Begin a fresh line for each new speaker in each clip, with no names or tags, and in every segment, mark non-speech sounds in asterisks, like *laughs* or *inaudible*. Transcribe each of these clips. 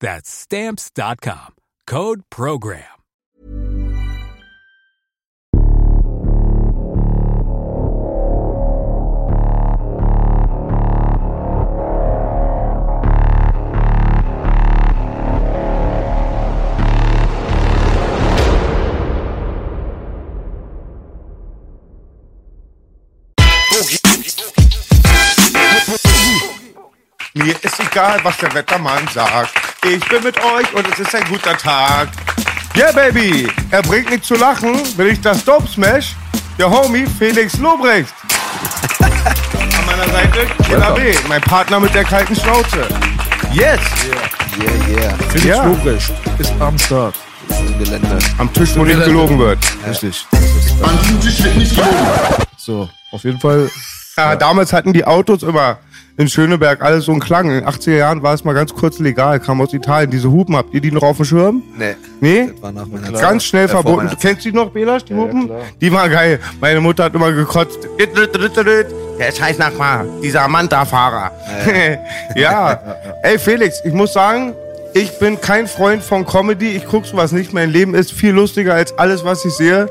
That's stamps.com. Code program.
Mir ist egal, was der Wettermann sagt. Ich bin mit euch und es ist ein guter Tag. Yeah, Baby! Er bringt mich zu lachen, will ich das Dope Smash? Der Homie Felix Lobrecht. An meiner Seite Killer B, mein Partner mit der kalten Schnauze. Yes!
Yeah, yeah.
Felix
Ja.
Lobrecht ist am Start.
Gelände.
Am Tisch, wo nicht gelogen wird.
Richtig.
An diesem Tisch wird nicht gelogen.
So, auf jeden Fall.
Ja, damals hatten die Autos immer in Schöneberg alles so einen Klang. In den 80er Jahren war es mal ganz kurz legal, kam aus Italien. Diese Hupen, habt ihr die noch auf dem Schirm?
Nee.
Nee?
Das war nach meiner Zeit.
Ganz schnell
Äh, vor
verboten.
meiner
Du kennst die noch, Belasch, die Hupen?
klar.
die war geil. Meine Mutter hat immer gekotzt. Der scheiß Nachbar, dieser Manta-Fahrer. *laughs* Ja. Ey, Felix, ich muss sagen, ich bin kein Freund von Comedy. Ich guck sowas nicht. Mein Leben ist viel lustiger als alles, was ich sehe.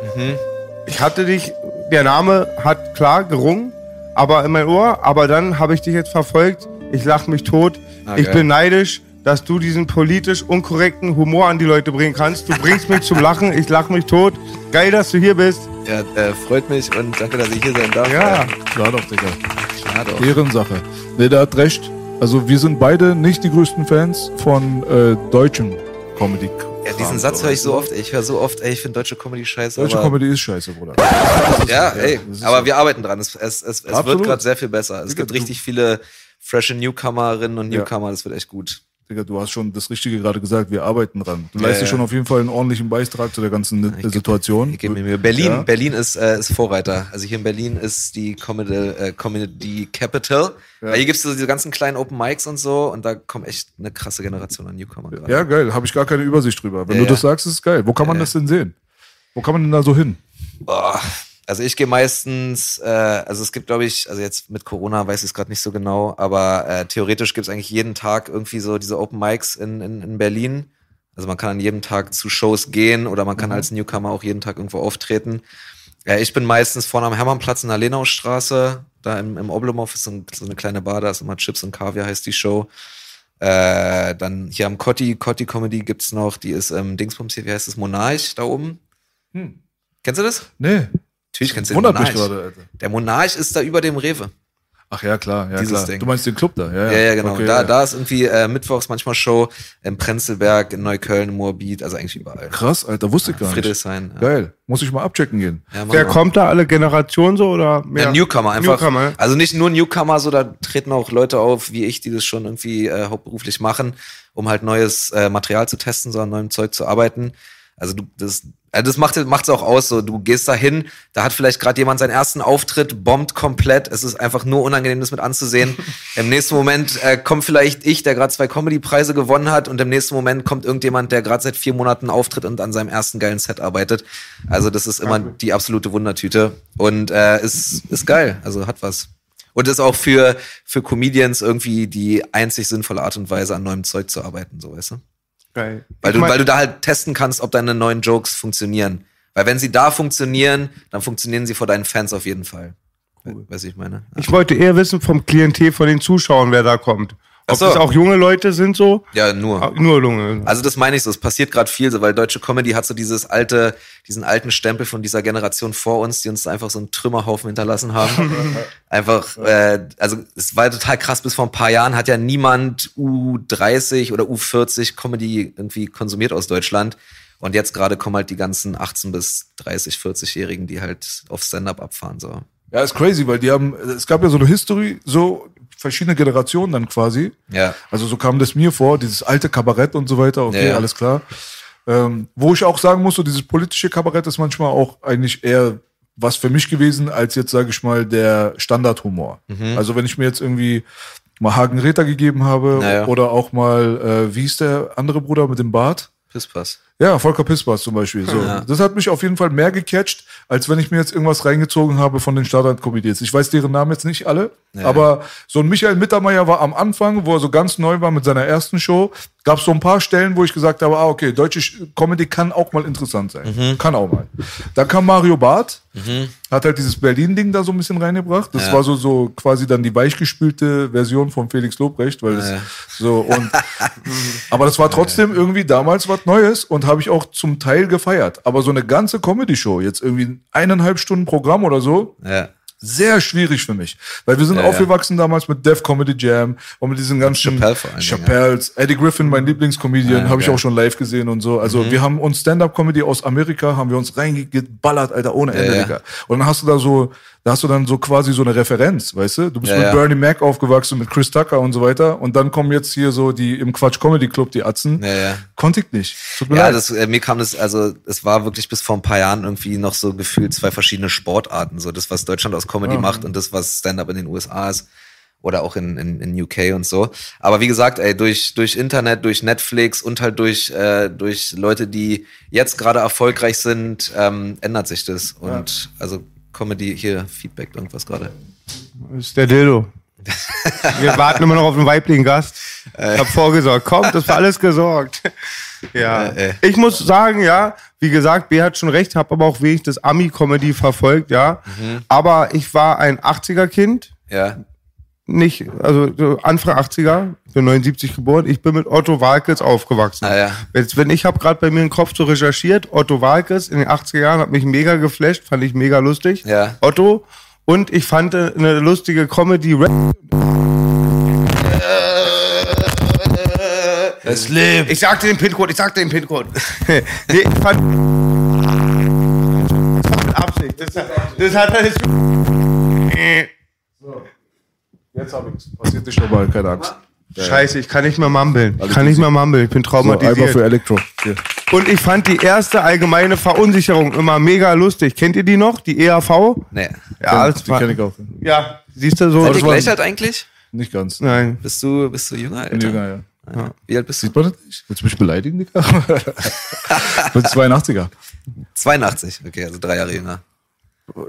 Ich hatte dich, der Name hat klar gerungen, aber in mein Ohr. Aber dann habe ich dich jetzt verfolgt. Ich lach mich tot.
Ah,
ich bin neidisch, dass du diesen politisch unkorrekten Humor an die Leute bringen kannst. Du bringst mich zum Lachen. Ich lach mich tot. Geil, dass du hier bist.
Ja, äh, freut mich und danke, dass ich hier sein darf.
Ja.
Äh,
Klar doch, Digga.
Klar doch.
Ehrensache. Nee, der hat recht. Also, wir sind beide nicht die größten Fans von äh, deutschen Comedy.
Ja, diesen Satz höre ich so oft. Ich höre so oft, ey, ich finde deutsche Comedy scheiße.
Deutsche
aber,
Comedy ist scheiße, Bruder.
Ja, ey, aber wir arbeiten dran. Es, es, es, es wird gerade sehr viel besser. Es gibt richtig viele frische Newcomerinnen und
Ja.
Newcomer. Das wird echt gut.
Digga, du hast schon das Richtige gerade gesagt. Wir arbeiten dran. Du
Ja,
leistest
ja.
schon auf jeden Fall einen ordentlichen Beitrag zu der ganzen
Ich geb-
Situation.
Ich gebe mir. Berlin,
Ja.
Berlin ist, äh, ist Vorreiter. Also hier in Berlin ist die Comedy, äh, Comedy Capital. Weil hier gibt's so diese ganzen kleinen Open Mics und so und da kommt echt eine krasse Generation an Newcomer gerade.
Ja, geil. Habe ich gar keine Übersicht drüber. Wenn
Ja,
du das
ja.
sagst, ist es geil. Wo kann man
Ja.
das denn sehen? Wo kann man denn da so hin?
Boah. Also ich gehe meistens, äh, also es gibt, glaube ich, also jetzt mit Corona weiß ich es gerade nicht so genau, aber äh, theoretisch gibt es eigentlich jeden Tag irgendwie so diese Open Mics in, in, in Berlin. Also man kann an jedem Tag zu Shows gehen oder man kann als Newcomer auch jeden Tag irgendwo auftreten. Ja, ich bin meistens vorne am Hermannplatz in der Lenaustraße, da im, im Oblomov ist so, ein, so eine kleine Bar, da ist immer Chips und Kaviar heißt die Show. Äh, dann hier am Cotti, Cotti Comedy gibt's noch, die ist ähm, Dingsbums hier, wie heißt das, Monarch da oben.
Hm.
Kennst du das?
Nee.
Natürlich kennst du den
Wundert mich
Monarch.
gerade, Alter.
Der Monarch ist da über dem Rewe.
Ach ja, klar. Ja,
Dieses
klar.
Ding.
Du meinst den Club da? Ja,
Ja, ja, genau.
Okay,
da,
ja.
da ist irgendwie äh, mittwochs manchmal Show im Prenzlberg, in Neukölln, im Moabit, also eigentlich überall.
Krass, Alter. Wusste ich gar nicht.
Friedrichshain. Ja.
Geil. Muss ich mal abchecken gehen.
Ja,
Wer
mal.
kommt da? Alle Generationen so oder mehr?
Ja, Newcomer einfach.
Newcomer.
Also nicht nur Newcomer, so da treten auch Leute auf, wie ich, die das schon irgendwie äh, hauptberuflich machen, um halt neues äh, Material zu testen, so an neuem Zeug zu arbeiten. Also du, das, also das macht macht's auch aus. So, du gehst da hin, da hat vielleicht gerade jemand seinen ersten Auftritt, bombt komplett. Es ist einfach nur unangenehm, das mit anzusehen. *laughs* Im nächsten Moment äh, kommt vielleicht ich, der gerade zwei Comedy-Preise gewonnen hat, und im nächsten Moment kommt irgendjemand, der gerade seit vier Monaten auftritt und an seinem ersten geilen Set arbeitet. Also das ist immer die absolute Wundertüte und äh, ist ist geil. Also hat was. Und ist auch für, für Comedians irgendwie die einzig sinnvolle Art und Weise, an neuem Zeug zu arbeiten, so weißt du?
Geil.
Weil
Ich
du, weil du da halt testen kannst, ob deine neuen Jokes funktionieren. Weil wenn sie da funktionieren, dann funktionieren sie vor deinen Fans auf jeden Fall. Weißt du, ich meine?
Ich wollte eher wissen vom Klientel, von den Zuschauern, wer da kommt. Ob
so.
das auch junge Leute sind so?
Ja, nur.
Ah, Nur junge.
Also das meine ich so, es passiert gerade viel so, weil deutsche Comedy hat so dieses alte, diesen alten Stempel von dieser Generation vor uns, die uns einfach so einen Trümmerhaufen hinterlassen haben. *laughs* einfach, äh, also es war total krass, bis vor ein paar Jahren hat ja niemand U30 oder U40 Comedy irgendwie konsumiert aus Deutschland. Und jetzt gerade kommen halt die ganzen 18 bis 30, 40-Jährigen, die halt auf Stand-up abfahren. So.
Ja, ist crazy, weil die haben, es gab ja so eine History, so verschiedene Generationen dann quasi.
Ja.
Also so kam das mir vor, dieses alte Kabarett und so weiter, okay,
Ja,
alles klar. Ähm, wo ich auch sagen muss, so dieses politische Kabarett ist manchmal auch eigentlich eher was für mich gewesen, als jetzt, sage ich mal, der Standardhumor.
Mhm.
Also wenn ich mir jetzt irgendwie mal Hagen Räther gegeben habe
Naja.
oder auch mal, äh, wie ist der andere Bruder mit dem Bart?
Pisspass.
Ja, Volker Pispers zum Beispiel. So.
Ja.
Das hat mich auf jeden Fall mehr gecatcht, als wenn ich mir jetzt irgendwas reingezogen habe von den Standard-Comedians. Ich weiß deren Namen jetzt nicht alle,
Ja.
aber so ein Michael Mittermeier war am Anfang, wo er so ganz neu war mit seiner ersten Show, gab es so ein paar Stellen, wo ich gesagt habe, ah, okay, deutsche Sch- Comedy kann auch mal interessant sein.
Mhm.
Kann auch mal. Dann kam Mario Barth, hat halt dieses Berlin-Ding da so ein bisschen reingebracht. Das
Ja.
war so, so quasi dann die weichgespülte Version von Felix Lobrecht, weil das so und *laughs* aber das war trotzdem irgendwie damals was Neues und habe ich auch zum Teil gefeiert. Aber so eine ganze Comedy-Show, jetzt irgendwie eineinhalb Stunden Programm oder so,
Ja.
sehr schwierig für mich. Weil wir sind
Ja, ja.
aufgewachsen damals mit Def Comedy Jam und mit diesen ganzen
Chappelle
Chappelles, Eddie Griffin, mein Lieblingscomedian,
Ja,
habe ich auch schon live gesehen und so. Also wir haben uns Stand-Up-Comedy aus Amerika, haben wir uns reingeballert, Alter, ohne Ende,
Ja, ja.
Und dann hast du da so, da hast du dann so quasi so eine Referenz, weißt du? Du bist
Ja,
mit
ja.
Bernie Mac aufgewachsen, mit Chris Tucker und so weiter. Und dann kommen jetzt hier so die im Quatsch Comedy Club, die Atzen.
Ja, ja.
Konnte ich nicht. Tut mir
Ja,
leid.
das, äh, mir kam das, also es war wirklich bis vor ein paar Jahren irgendwie noch so gefühlt zwei verschiedene Sportarten. So das, was Deutschland aus Comedy macht und das, was Stand-up in den USA ist. Oder auch in, in, in UK und so. Aber wie gesagt, ey, durch, durch Internet, durch Netflix und halt durch, äh, durch Leute, die jetzt gerade erfolgreich sind, ähm, ändert sich das. Und also Comedy, hier, Feedback, irgendwas gerade.
Das ist der Dildo. Wir *laughs* warten immer noch auf einen weiblichen Gast. Ich hab vorgesorgt. Kommt, das war alles gesorgt. Ja.
Äh, äh.
Ich muss sagen, ja, wie gesagt, B hat schon recht, habe aber auch wenig das Ami-Comedy verfolgt, ja.
Mhm.
Aber ich war ein 80er-Kind.
Ja.
Nicht, also so Anfang 80er, bin 79 geboren. Ich bin mit Otto Walkes aufgewachsen.
Ah, ja.
Jetzt, wenn ich habe gerade bei mir im Kopf so recherchiert, Otto Walkes in den 80er Jahren hat mich mega geflasht, fand ich mega lustig.
Ja.
Otto. Und ich fand äh, eine lustige Comedy.
Es lebt.
Ich sagte den PIN-Code, ich sagte den PIN-Code. *laughs* nee, ich fand. Das war mit Absicht. Das, hat- das hat er jetzt.
Jetzt habe ich's. Passiert nicht nochmal, keine Angst.
Scheiße, ich kann nicht mehr mumbeln. Ich kann nicht mehr mumbeln, ich bin
So, einmal für
traumatisiert.
Elektro. Hier.
Und ich fand die erste allgemeine Verunsicherung immer mega lustig. Kennt ihr die noch? Die EAV?
Nee.
Ja, das
die kenne ich auch.
ja, siehst du so.
Seid ihr gleich alt eigentlich?
Nicht ganz.
Nein.
Bist du, bist du jünger,
Bin
älter?
jünger, ja.
Ja. Wie alt bist du?
Sieht man das nicht? Willst du mich beleidigen, Digga? *laughs* ich bin 82er.
82, okay, also drei Jahre jünger.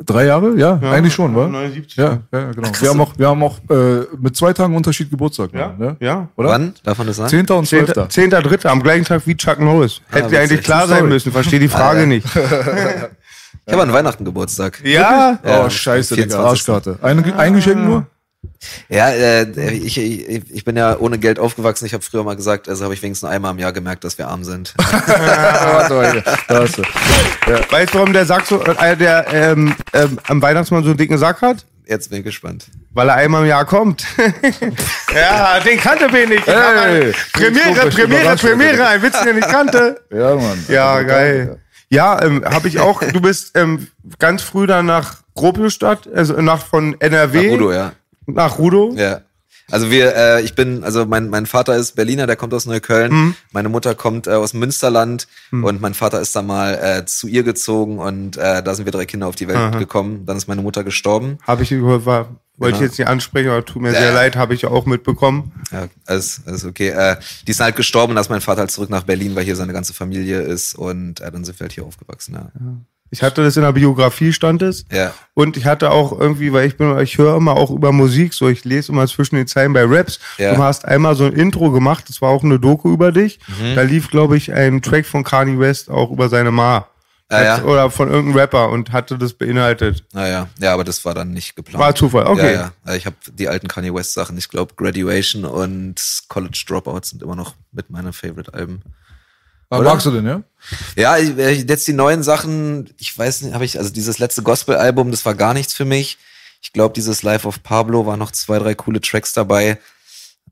Drei Jahre? Ja, eigentlich schon, wa?
79.
Ja, ja, genau. Wir haben auch, wir haben auch äh, mit zwei Tagen Unterschied Geburtstag.
Ja,
ne?
ja.
Oder?
Wann? Darf man das sagen?
Zehnter und Zwölfter.
Zehnter, dritter, am gleichen Tag wie Chuck Norris. Hätte
witzig.
eigentlich klar sein müssen, verstehe die Frage
Ah, ja.
nicht.
Ich habe an Weihnachten Geburtstag.
Ja?
Oh,
Ja,
scheiße, Digga.
24..
Arschkarte. Ein, ein Geschenk nur?
Ja, äh, ich, ich, ich bin ja ohne Geld aufgewachsen. Ich habe früher mal gesagt, also habe ich wenigstens einmal im Jahr gemerkt, dass wir arm sind. *laughs*
Weißt du, warum der Sack so, äh, der ähm, ähm, am Weihnachtsmann so einen dicken Sack hat?
Jetzt bin ich gespannt.
Weil er einmal im Jahr kommt. *laughs* ja, den kannte wenig. Ich hab
Hey,
Premiere, Premiere. Premiere, ein Witz, den ich kannte. *laughs*
Ja, Mann.
Ja,
Also,
geil. Ja, ähm, habe ich auch. Du bist ähm, ganz früh dann nach Gropiusstadt, also nach von NRW.
Nach Udo, ja.
Nach Rudo.
Ja. Also wir, äh, ich bin, also mein, mein Vater ist Berliner, der kommt aus Neukölln.
Mhm.
Meine Mutter kommt äh, aus Münsterland und mein Vater ist dann mal äh, zu ihr gezogen und äh, da sind wir drei Kinder auf die Welt gekommen. Dann ist meine Mutter gestorben.
Habe ich gehört, war, wollte ich
Genau.
jetzt nicht ansprechen, aber tut mir
Ja.
sehr leid, habe ich auch mitbekommen.
Ja, alles, alles okay. Äh, die ist halt gestorben, ist mein Vater halt zurück nach Berlin, weil hier seine ganze Familie ist und äh, dann sind wir halt hier aufgewachsen. Ja.
Ich hatte das in der Biografie stand es.
Ja.
Und ich hatte auch irgendwie, weil ich bin, ich höre immer auch über Musik, so ich lese immer zwischen den Zeilen bei Raps.
Ja.
Du hast einmal so ein Intro gemacht, das war auch eine Doku über dich.
Mhm.
Da lief, glaube ich, ein Track von Kanye West auch über seine Ma.
Ah, ja.
Oder von irgendeinem Rapper und hatte das beinhaltet.
Naja, ja, aber das war dann nicht geplant.
War Zufall, okay.
Ja, ja. Ich habe die alten Kanye West Sachen, ich glaube Graduation und College Dropout sind immer noch mit meinen Favorite Alben.
Ah,
Oder?
magst du den, ja?
Ja, ich- äh, jetzt die neuen Sachen, ich weiß nicht, habe ich, also dieses letzte Gospel-Album, das war gar nichts für mich. Ich glaube, dieses Life of Pablo war noch zwei, drei coole Tracks dabei.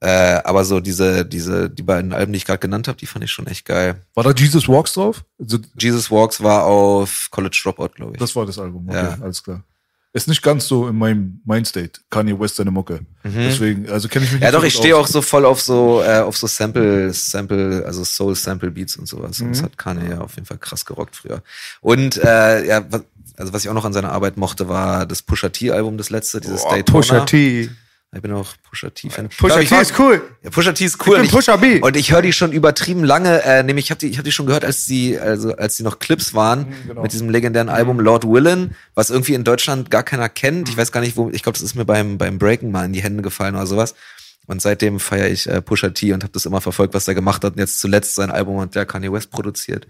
Äh, aber so diese, diese, die beiden Alben, die ich gerade genannt habe, die fand ich schon echt geil.
War da Jesus Walks drauf? Also,
Jesus Walks war auf College Dropout, glaube ich.
das war das Album, okay,
Ja.
alles klar. Ist nicht ganz so in meinem Mindstate, Kanye West seine Mucke. Deswegen, also kenne ich mich
Mhm. ja,
nicht
doch,
so
ich stehe auch so voll auf so, äh, auf so Sample, Sample, also Soul Sample Beats und sowas. Und das
Mhm.
hat Kanye ja auf jeden Fall krass gerockt früher. Und äh, ja, was, also was ich auch noch an seiner Arbeit mochte, war das Pusha T Album, das letzte, dieses
Boah,
Daytona.
Pusha T.
Ich bin auch Pusha T-Fan.
Pusha
Ja, ich
T ist cool.
Ja, Pusha T ist cool.
bin
Und
Pusha B.
Und ich höre die schon übertrieben lange, äh, nämlich ich habe die, ich hab die schon gehört, als die, also als die noch Clips waren,
Mhm,
mit diesem legendären Album Lord Willen, was irgendwie in Deutschland gar keiner kennt.
Mhm.
Ich weiß gar nicht, wo, ich glaube, das ist mir beim, beim Breaken mal in die Hände gefallen oder sowas. Und seitdem feiere ich äh, Pusha T und habe das immer verfolgt, was er gemacht hat. Und jetzt zuletzt sein Album hat der Kanye West produziert.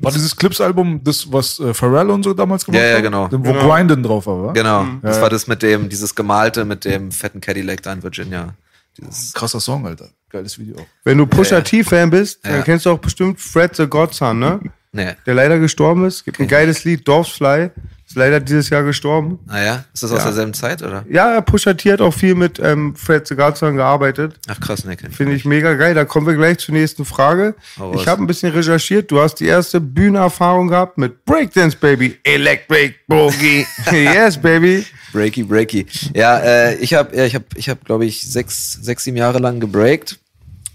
War dieses Clips-Album das, was äh, Pharrell und so damals gemacht
Ja, ja,
haben?
genau.
Dem, Wo Grindin drauf war, wa?
Genau.
Mhm.
Das war das mit dem, dieses gemalte mit dem fetten Cadillac da in Virginia. Dieses,
Krasser Song, Alter. Geiles Video.
Wenn du Pusha
Ja.
T-Fan bist, dann
Ja.
kennst du auch bestimmt Fred the Godson, ne?
nee.
Der leider gestorben ist. Gibt ein geiles Lied, Dorfsfly. Ist leider dieses Jahr gestorben.
Naja, ist das aus
Ja.
derselben Zeit, oder?
Ja, Pusha T hat auch viel mit ähm, Fred Godson gearbeitet.
Ach krass, kenn ich
Finde ich mega geil. Da kommen wir gleich zur nächsten Frage.
Raus.
Ich habe ein bisschen recherchiert. Du hast die erste Bühnenerfahrung gehabt mit Breakdance, Baby. Electric Boogie. *laughs* yes, Baby.
Breaky, breaky. Ja, äh, ich habe, ja, ich habe, ich habe, glaube ich, sechs, sechs, sieben Jahre lang gebreakt.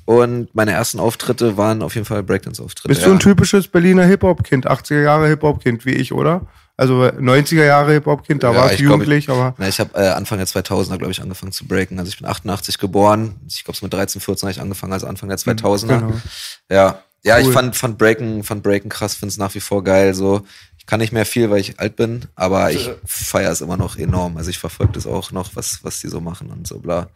Und meine ersten Auftritte waren auf jeden Fall Breakdance-Auftritte.
Bist
ja.
du ein typisches Berliner Hip-Hop-Kind? 80er Jahre Hip-Hop-Kind wie ich, oder? Also 90er Jahre Hip-Hop-Kind, da
Ja,
warst
ich
du
glaub,
jugendlich, aber
Na, ich habe äh, Anfang der 2000er, glaube ich, angefangen zu breaken. Also ich bin 88 geboren. Ich glaube, mit 13, 14 habe ich angefangen, also Anfang der 2000er.
genau.
Ja, ja, ich
Cool.
fand, fand Breaken, fand Breaken krass, finde es nach wie vor geil. So, ich kann nicht mehr viel, weil ich alt bin, aber ich feiere es immer noch enorm. Also ich verfolge das auch noch, was, was die so machen und so bla.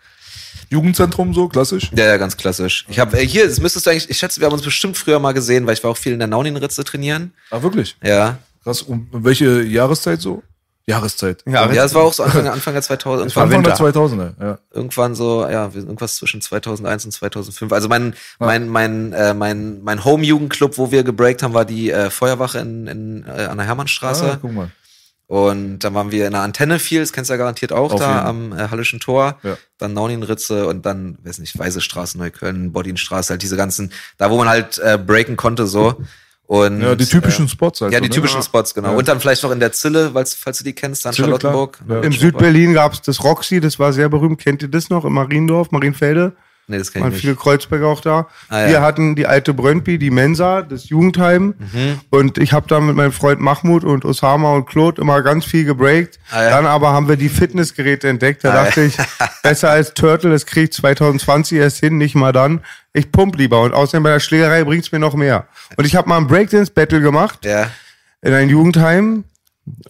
Jugendzentrum so, klassisch.
Ja, ja, ganz klassisch. Ich habe äh, hier, das müsstest du eigentlich, ich schätze, wir haben uns bestimmt früher mal gesehen, weil ich war auch viel in der Naunin-Ritze trainieren.
Ah, wirklich?
Ja.
Krass. Und welche Jahreszeit so? Jahreszeit.
ja,
Ja, es war auch so Anfang, Anfang der 2000
war
Anfang der
Winter.
2000er, ja.
irgendwann so, ja, irgendwas zwischen 2001 und 2005. Also mein, mein, mein, äh, mein, mein Home-Jugendclub, wo wir gebreakt haben, war die äh, Feuerwache in, in, äh, an der Hermannstraße.
Ah, guck mal.
Und dann waren wir in der Antenne viel, das kennst du ja garantiert auch
Auf
da
jeden.
am äh, Hallischen Tor.
Ja.
Dann Nauninritze und dann, weiß nicht, Weiße Straße, Neukölln, Bodinstraße, halt diese ganzen, da wo man halt äh, breaken konnte so. Und,
Ja, die typischen
äh,
Spots halt.
Ja, die
ne?
typischen Spots, genau.
Ja.
Und dann vielleicht noch in der Zille, weil's, falls du die kennst, dann
Zille,
Charlottenburg.
Ja.
In Südberlin gab es das Roxy, das war sehr berühmt. Kennt ihr das noch? Im Mariendorf, Marienfelde?
Nee, das kenn
Waren
ich nicht.
viele Kreuzberger auch da.
Ah, ja.
Wir hatten die alte Brönnby, die Mensa, das Jugendheim.
Mhm.
Und ich habe da mit meinem Freund Mahmoud und Osama und Claude immer ganz viel gebreakt.
Ah, ja.
Dann aber haben wir die Fitnessgeräte entdeckt. Da
Ah,
dachte
ja.
ich, *laughs* besser als Turtle, das krieg ich 2020 erst hin, nicht mal dann. Ich pump lieber. Und außerdem bei der Schlägerei bringt's mir noch mehr. Und ich habe mal ein Breakdance-Battle gemacht
Ja.
in ein Jugendheim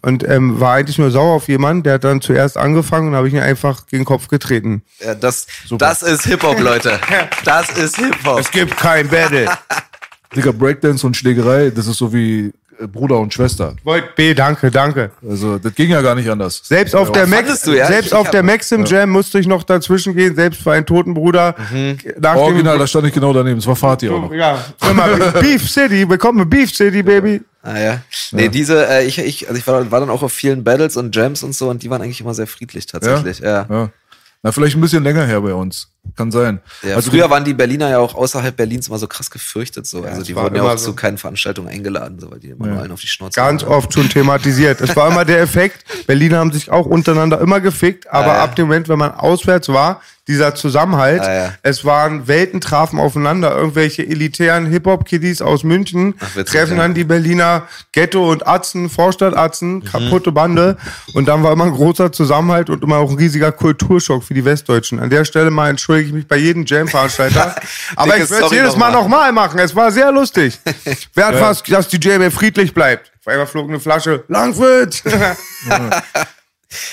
und ähm, war eigentlich nur sauer auf jemanden, der hat dann zuerst angefangen und habe ich ihn einfach gegen den Kopf getreten.
Ja, das, das ist Hip-Hop, Leute. *laughs* Das ist Hip-Hop.
Es gibt kein Battle. *laughs*
Digga, Breakdance und Schlägerei, das ist so wie Bruder und Schwester.
Volt B, danke, danke.
Also, das ging ja gar nicht anders.
Selbst auf der Max,
du, ja?
selbst
Ich-
auf der Maxim Jam musste ich noch dazwischen gehen, selbst für einen toten Bruder. Dem-
Original, da stand ich genau daneben. Das war Fatih auch noch.
ja, immer *laughs* Beef City, willkommen Beef City, Baby.
Ah ja. Nee, diese, äh, ich, ich, also ich war, war dann auch auf vielen Battles und Jams und so und die waren eigentlich immer sehr friedlich tatsächlich. Ja. ja.
Ja. Na, vielleicht ein bisschen länger her bei uns. Kann sein. also
früher waren die Berliner ja auch außerhalb Berlins immer so krass gefürchtet so. also
es
die wurden ja
immer
auch
so.
zu keinen Veranstaltungen eingeladen, so, weil die immer nur allen auf die Schnauze
Ganz
hauen.
oft schon thematisiert. Es war immer der Effekt, Berliner haben sich auch untereinander immer gefickt, aber
Ah, ja.
ab dem Moment, wenn man auswärts war, dieser Zusammenhalt,
Ah, ja.
es waren Welten trafen aufeinander, irgendwelche elitären Hip-Hop-Kiddies aus München
Ach, witzig,
treffen
ja.
dann die Berliner Ghetto- und Atzen, Vorstadtatzen,
Mhm.
kaputte Bande und dann war immer ein großer Zusammenhalt und immer auch ein riesiger Kulturschock für die Westdeutschen. An der Stelle mal entschuldige ich mich bei jedem Jam-Veranstalter, *laughs* aber
Dicke
ich würde es jedes Mal
nochmal.
nochmal machen, es war sehr lustig. *laughs* Wer hat was, dass die JM friedlich bleibt? Auf einmal flog eine Flasche. Langwirt! *laughs*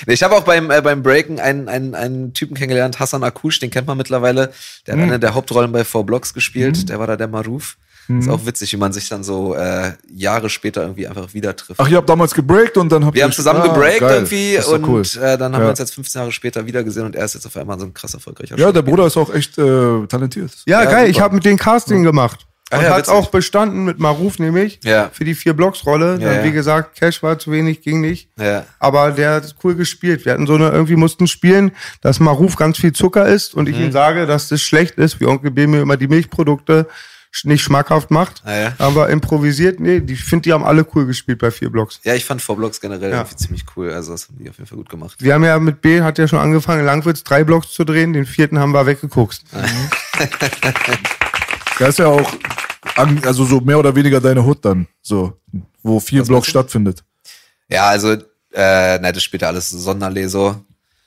Nee, Ich habe auch beim, äh, beim Breaken einen, einen, einen Typen kennengelernt, Hassan Akush, den kennt man mittlerweile. Der
Mhm.
hat eine der Hauptrollen bei Four Blocks gespielt. Der war da der Maruf. Ist auch witzig, wie man sich dann so äh, Jahre später irgendwie einfach wieder trifft.
Ach, ihr habt damals gebreakt und dann habt
wir
ihr
haben zusammen
Ah,
gebreakt
geil.
irgendwie und
cool.
äh, dann haben
Ja.
wir uns jetzt 15 Jahre später wieder gesehen und er ist jetzt auf einmal so ein krass erfolgreicher
Ja, der
Schauspieler.
Bruder ist auch echt äh, talentiert.
Ja,
Ja,
geil. Ich
super.
habe mit denen Casting gemacht.
Ah
Und
ja,
hat
witzig.
auch bestanden mit Maruf nämlich.
Ja.
Für die vier Blocks-Rolle.
Ja,
Dann,
ja.
Wie gesagt, Cash war zu wenig, ging nicht.
Ja.
Aber der hat cool gespielt. Wir hatten so eine, irgendwie mussten spielen, dass Maruf ganz viel Zucker isst und
Mhm.
ich ihm sage, dass das schlecht ist, wie Onkel B mir immer die Milchprodukte nicht schmackhaft macht.
Ah, ja.
Aber improvisiert, nee, die- finde, die haben alle cool gespielt bei vier Blocks.
Ja, ich fand V-Blocks generell
Ja.
irgendwie ziemlich cool. Also das haben die auf jeden Fall gut gemacht.
Wir haben ja mit B, hat ja schon angefangen, in Langwitz drei Blocks zu drehen, den vierten haben wir weggeguckt. *laughs*
Der ist ja auch, also so mehr oder weniger deine Hut dann, so, wo vier Blocks stattfindet.
Ja, also, äh, na, das spielt ja alles Sonderlee so.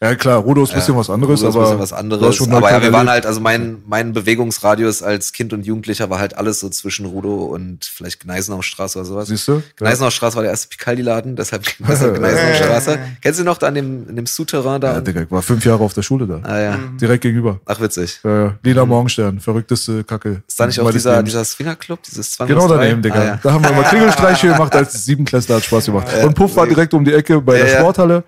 Ja klar, Rudo ist ein bisschen was anderes,
Das ist
aber
bisschen was anderes.
schon
Aber ja, wir waren halt, also mein, mein Bewegungsradius als Kind und Jugendlicher war halt alles so zwischen Rudo und vielleicht Gneisenaustraße oder sowas.
Siehst du?
Gneisenaustraße war der erste Picaldi-Laden, deshalb *laughs* deshalb *laughs* Gneisenaustraße. Kennst du noch da an dem, in dem Souterrain da?
Ja, Digga, ich war fünf Jahre auf der Schule da.
ah, ja.
Direkt gegenüber.
Ach, witzig.
Ja, ja. Lila Morgenstern, verrückteste Kacke.
Ist da nicht auch dieser, dieser Swingerclub, dieses 2
Genau daneben, Digga.
Ah, ja.
Da haben wir mal Klingelstreiche *laughs* gemacht als Siebenklässler, hat Spaß gemacht. Und Puff war direkt um die Ecke bei
Ja,
der
ja.
Sporthalle.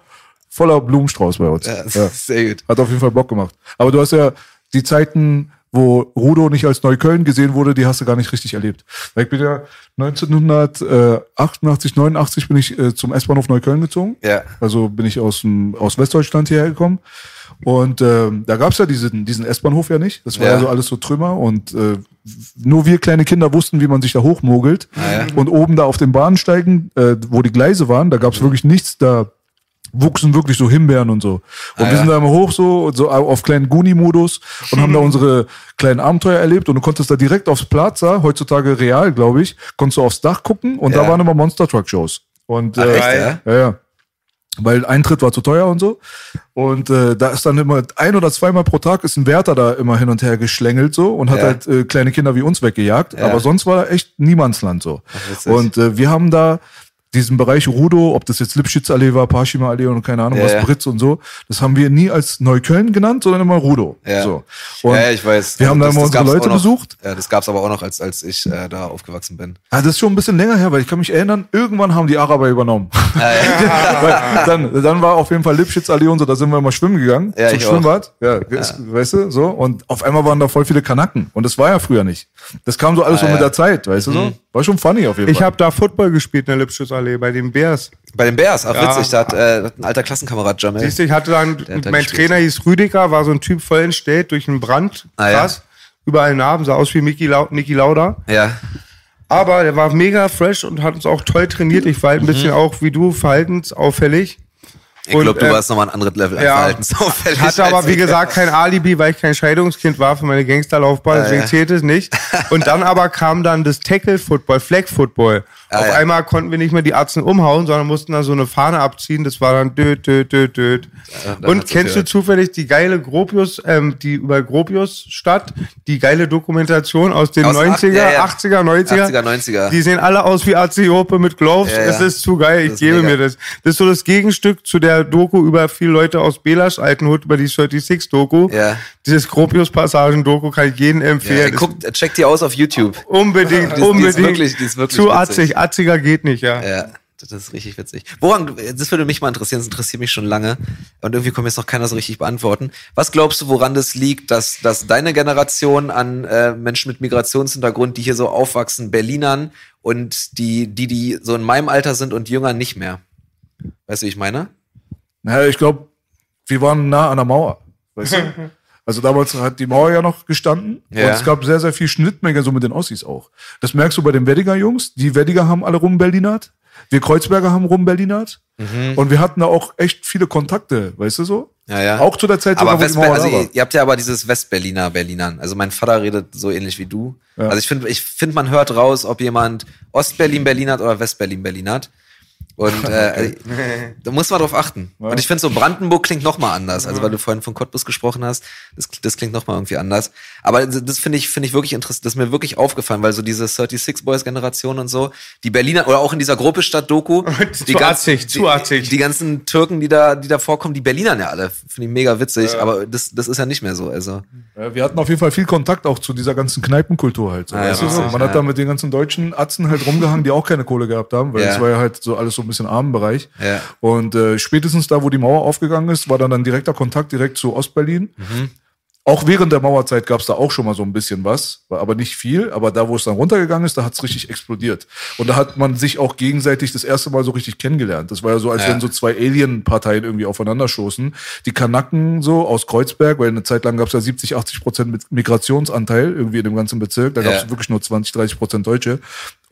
Voller Blumenstrauß bei uns.
Ja,
Ja. *laughs*
Sehr gut.
Hat auf jeden Fall Bock gemacht. Aber du hast ja die Zeiten, wo Rudo nicht als Neukölln gesehen wurde, die hast du gar nicht richtig erlebt. Weil ich bin ja 1988, 89 bin ich äh, zum S-Bahnhof Neukölln gezogen.
Ja.
Also bin ich aus, dem, aus Westdeutschland hierher gekommen. Und ähm, da gab's ja diesen, diesen S-Bahnhof ja nicht. Das war ja.
Ja.
so alles so Trümmer. Und äh, nur wir kleine Kinder wussten, wie man sich da hochmogelt.
Ah,
Und oben da auf den Bahnsteigen, äh, wo die Gleise waren, da gab's wirklich nichts. Da wuchsen wirklich so Himbeeren und so. Und
Ah,
wir sind
ja.
da immer hoch so, so auf kleinen Guni-Modus und haben da unsere kleinen Abenteuer erlebt und du konntest da direkt aufs Plaza, heutzutage real, glaube ich, konntest du aufs Dach gucken und da
Ja.
waren immer Monster Truck Shows. Und
Ach,
äh,
echt, ja?
ja, ja. Weil Eintritt war zu teuer und so. Und äh, da ist dann immer ein oder zweimal pro Tag ist ein Wärter da immer hin und her geschlängelt so und hat
Ja.
halt äh, kleine Kinder wie uns weggejagt.
Ja.
Aber sonst war da echt Niemandsland so.
witzig.
und äh, wir haben da diesen Bereich Rudo, ob das jetzt Lipschitzallee war, Parshima Allee und keine Ahnung
Ja,
was,
ja.
Britz und so, das haben wir nie als Neukölln genannt, sondern immer Rudo.
Ja.
So. Und
ja, ich weiß.
Wir haben da
das-
immer unsere Leute
noch,
besucht.
Ja, das gab's aber auch noch, als, als ich äh, da aufgewachsen bin.
Ah, das ist schon ein bisschen länger her, weil ich kann mich erinnern, irgendwann haben die Araber übernommen. *laughs* weil dann, dann war auf jeden Fall Lipschitzallee und so, da sind wir immer schwimmen gegangen.
Ja,
zum. Schwimmbad. Ja, weißt du, so. Und auf einmal waren da voll viele Kanaken. Und das war ja früher nicht. Das kam so alles so
Ah,
mit
ja.
der Zeit, weißt du so? War schon funny auf jeden
Ich
Fall.
habe da Football gespielt in der Lipschussallee bei den Bears.
Bei den Bears, ach
Ja.
witzig, da hat, äh, ein alter Klassenkamerad Jamel.
Siehst du, ich hatte dann,
Der
mein
gespielt.
Trainer hieß Rüdiger, war so ein Typ voll entstellt durch einen Brand.
Ah, ja.
Krass. Überall Narben, sah aus wie Mickey Lau Niki Lauda.
Ja.
Aber der war mega fresh und hat uns auch toll trainiert. Ich war halt ein bisschen auch wie du, verhaltensauffällig.
Ich glaube, du
äh,
warst nochmal ein anderes Level an
ja.
Verhaltensauffällig. *laughs*
Hatte aber, wie
ich.
gesagt, kein Alibi, weil ich kein Scheidungskind war für meine Gangsterlaufbahn,
Ah,
deswegen
ja.
zählt es nicht. *laughs* Und dann aber kam dann das Tackle-Football, Flag-Football.
Ah,
Auf
ja.
einmal konnten wir nicht mehr die Atzen umhauen, sondern mussten dann so eine Fahne abziehen. Das war dann död, död, död, död. Und kennst du zufällig die geile Gropius, ähm, die über Gropius Stadt, die geile Dokumentation aus den
Aus den
90er,
acht- ja, ja.
80er, 90er?
80er, 90er.
Die sehen alle aus wie Aziope mit Gloves.
Ja, ja.
Es ist zu geil, ich gebe
mega.
mir das. Das ist so das Gegenstück zu der Doku über viele Leute aus Belasch Altenhut, über die 36-Doku.
Ja.
Dieses Gropius-Passagen-Doku kann ich jedem
Ja,
empfehlen.
guckt, check die aus auf YouTube.
Unbedingt,
Die ist- die ist
unbedingt.
wirklich- die ist wirklich
zu
witzig.
atzig. Atziger geht nicht, ja.
Ja, das ist richtig witzig. Woran, das würde mich mal interessieren, das interessiert mich schon lange. Und irgendwie kommt jetzt noch keiner so richtig beantworten. Was glaubst du, woran das liegt, dass, dass deine Generation an äh, Menschen mit Migrationshintergrund, die hier so aufwachsen, Berlinern und die, die, die so in meinem Alter sind und jünger nicht mehr? Weißt du, wie ich meine?
Naja, ich glaube, wir waren nah an der Mauer. Weißt du? *laughs* Also damals hat die Mauer ja noch gestanden
Ja.
und es gab sehr, sehr viel Schnittmenge so mit den Ossis auch. Das merkst du bei den Weddiger Jungs. Die Weddiger haben alle rumberlinert. Wir Kreuzberger haben rumberlinert. Und wir hatten da auch echt viele Kontakte, weißt du so?
Mhm. Ja, ja.
Auch zu der Zeit,
Aber
sogar, wo
also ihr, ihr habt ja aber dieses Westberliner Berlinern. Also mein Vater redet so ähnlich wie du.
Ja.
Also ich finde, ich finde, man hört raus, ob jemand Ostberlin Berlin hat oder Westberlin Berlin hat. Und *laughs* äh, da muss man drauf achten. Und ich finde so Brandenburg klingt noch mal anders. Also weil du vorhin von Cottbus gesprochen hast, das, das klingt noch mal irgendwie anders. Aber das finde ich finde ich wirklich interessant. Das ist mir wirklich aufgefallen, weil so diese 36 Boys Generation und so, die Berliner oder auch in dieser Gruppe Stadt Doku, die *laughs*
zu
die, die ganzen Türken, die da die da vorkommen, die Berlinern ja alle, finde ich mega witzig. Aber das das ist ja nicht mehr so. Also
Ja, wir hatten auf jeden Fall viel Kontakt auch zu dieser ganzen Kneipenkultur halt. So,
Ah, ja,
Man
ja.
hat da mit den ganzen deutschen Atzen halt rumgehangen, die auch keine Kohle gehabt haben, weil
Ja.
es war ja halt so alles so ein bisschen Armenbereich.
Ja.
Und äh, spätestens da, wo die Mauer aufgegangen ist, war dann dann direkter Kontakt direkt zu Ostberlin.
Mhm.
Auch während der Mauerzeit gab es da auch schon mal so ein bisschen was, aber nicht viel. Aber da, wo es dann runtergegangen ist, da hat es richtig explodiert. Und da hat man sich auch gegenseitig das erste Mal so richtig kennengelernt. Das war ja so, als
Ja.
wenn so zwei Alien-Parteien irgendwie aufeinander stoßen. Die Kanaken so aus Kreuzberg, weil eine Zeit lang gab es ja 70, 80 Prozent mit Migrationsanteil irgendwie in dem ganzen Bezirk. Da gab es
Ja.
wirklich nur 20, 30 Prozent Deutsche.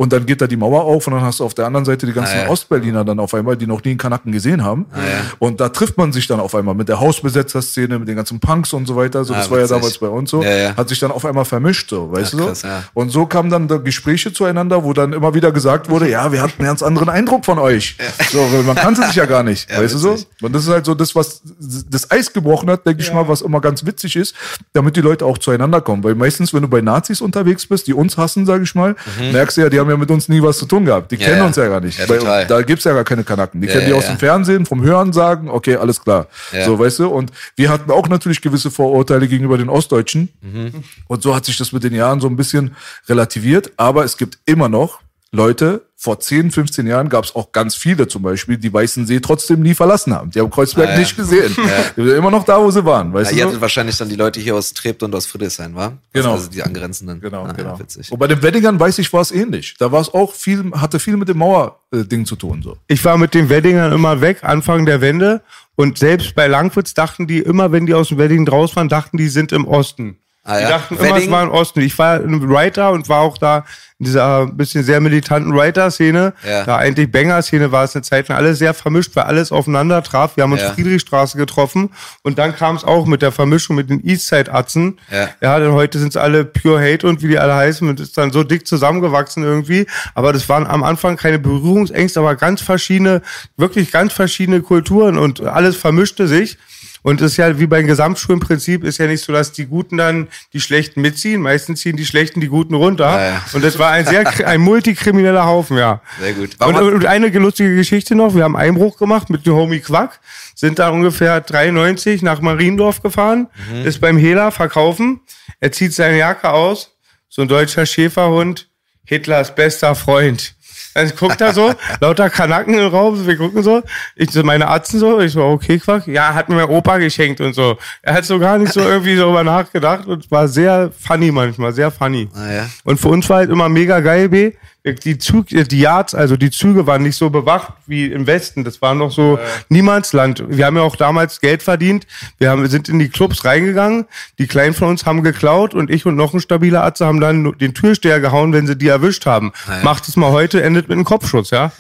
Und dann geht da die Mauer auf und dann hast du auf der anderen Seite die ganzen
Ah, ja.
Ostberliner dann auf einmal, die noch nie einen Kanaken gesehen haben.
Ah, ja.
Und da trifft man sich dann auf einmal mit der Hausbesetzer-Szene, mit den ganzen Punks und so weiter. So,
Ah,
das war ja
witzig.
damals bei uns so.
Ja, ja.
Hat sich dann auf einmal vermischt, so, weißt du
krass.
Und so kamen dann da Gespräche zueinander, wo dann immer wieder gesagt wurde, ja, wir hatten einen ganz anderen Eindruck von euch. So, man kannte sich ja gar nicht, *laughs*
Ja,
weißt du so?
witzig.
Und das ist halt so das, was das Eis gebrochen hat, denke ich mal, was immer ganz witzig ist, damit die Leute auch zueinander kommen. Weil meistens, wenn du bei Nazis unterwegs bist, die uns hassen, sage ich mal, merkst du ja, die haben ja mit uns nie was zu tun gehabt. Die.
Ja,
kennen
ja.
uns ja gar nicht.
Ja, total.
da gibt's ja gar keine Kanaken. Die kennen die aus dem Fernsehen, vom Hören sagen, okay, alles klar. So, weißt du? Und wir hatten auch natürlich gewisse Vorurteile gegenüber den Ostdeutschen.
Mhm.
Und so hat sich das mit den Jahren so ein bisschen relativiert. Aber es gibt immer noch Leute, vor 10, 15 Jahren gab es auch ganz viele zum Beispiel, die Weißen See trotzdem nie verlassen haben. Die haben Kreuzberg
Ah, ja.
nicht gesehen. Die sind immer noch da, wo sie waren. Weißt
ja, ihr
du?
hattet
so?
wahrscheinlich dann die Leute hier aus Treptow und aus Friedrichshain, war?
Genau.
Also die angrenzenden.
Genau,
Ah,
genau.
Ja, witzig.
Und bei den Weddingern weiß ich, war es ähnlich. Da war es auch viel, hatte viel mit dem Mauerding zu tun. So.
Ich war mit den Weddingern immer weg, Anfang der Wende. Und selbst bei Langwitz dachten die immer, wenn die aus dem Wedding draus waren, dachten die sind im Osten.
Ah,
die
ja?
dachten immer, es
Wedding?
war im Osten. Ich war ein Writer und war auch da in dieser bisschen sehr militanten Writer-Szene.
Ja.
Da eigentlich Banger-Szene war es eine Zeit lang alles sehr vermischt, weil alles aufeinander traf. Wir haben uns
Ja.
Friedrichstraße getroffen und dann kam es auch mit der Vermischung mit den Eastside-Atzen.
Ja.
ja, denn heute sind es alle Pure Hate und wie die alle heißen und ist dann so dick zusammengewachsen irgendwie. Aber das waren am Anfang keine Berührungsängste, aber ganz verschiedene, wirklich ganz verschiedene Kulturen und alles vermischte sich. Und es ist ja wie beim Gesamtschulenprinzip ist ja nicht so, dass die Guten dann die Schlechten mitziehen. Meistens ziehen die Schlechten die Guten runter.
Ja, ja.
Und das war ein sehr, ein multikrimineller Haufen, ja.
Sehr gut.
Und, und eine lustige Geschichte noch. Wir haben Einbruch gemacht mit dem Homie Quack, sind da ungefähr 93 nach Mariendorf gefahren,
Mhm.
ist beim Hela verkaufen. Er zieht seine Jacke aus, so ein deutscher Schäferhund, Hitlers bester Freund. Dann guckt er so, lauter Kanaken im Raum, wir gucken so, ich so meine Atzen so, ich so, okay, Quack, ja, hat mir mein Opa geschenkt und so. Er hat so gar nicht so irgendwie darüber nachgedacht und war sehr funny manchmal, sehr funny.
Ah, ja.
Und für uns war halt immer mega geil, B. Die Züge, die Yards, also die Züge waren nicht so bewacht wie im Westen. Das war noch so Niemandsland. Wir haben ja auch damals Geld verdient. Wir haben, sind in die Clubs reingegangen. Die Kleinen von uns haben geklaut und ich und noch ein stabiler Atze haben dann den Türsteher gehauen, wenn sie die erwischt haben.
Ah, ja.
Macht es mal heute, mit einem Kopfschuss, ja?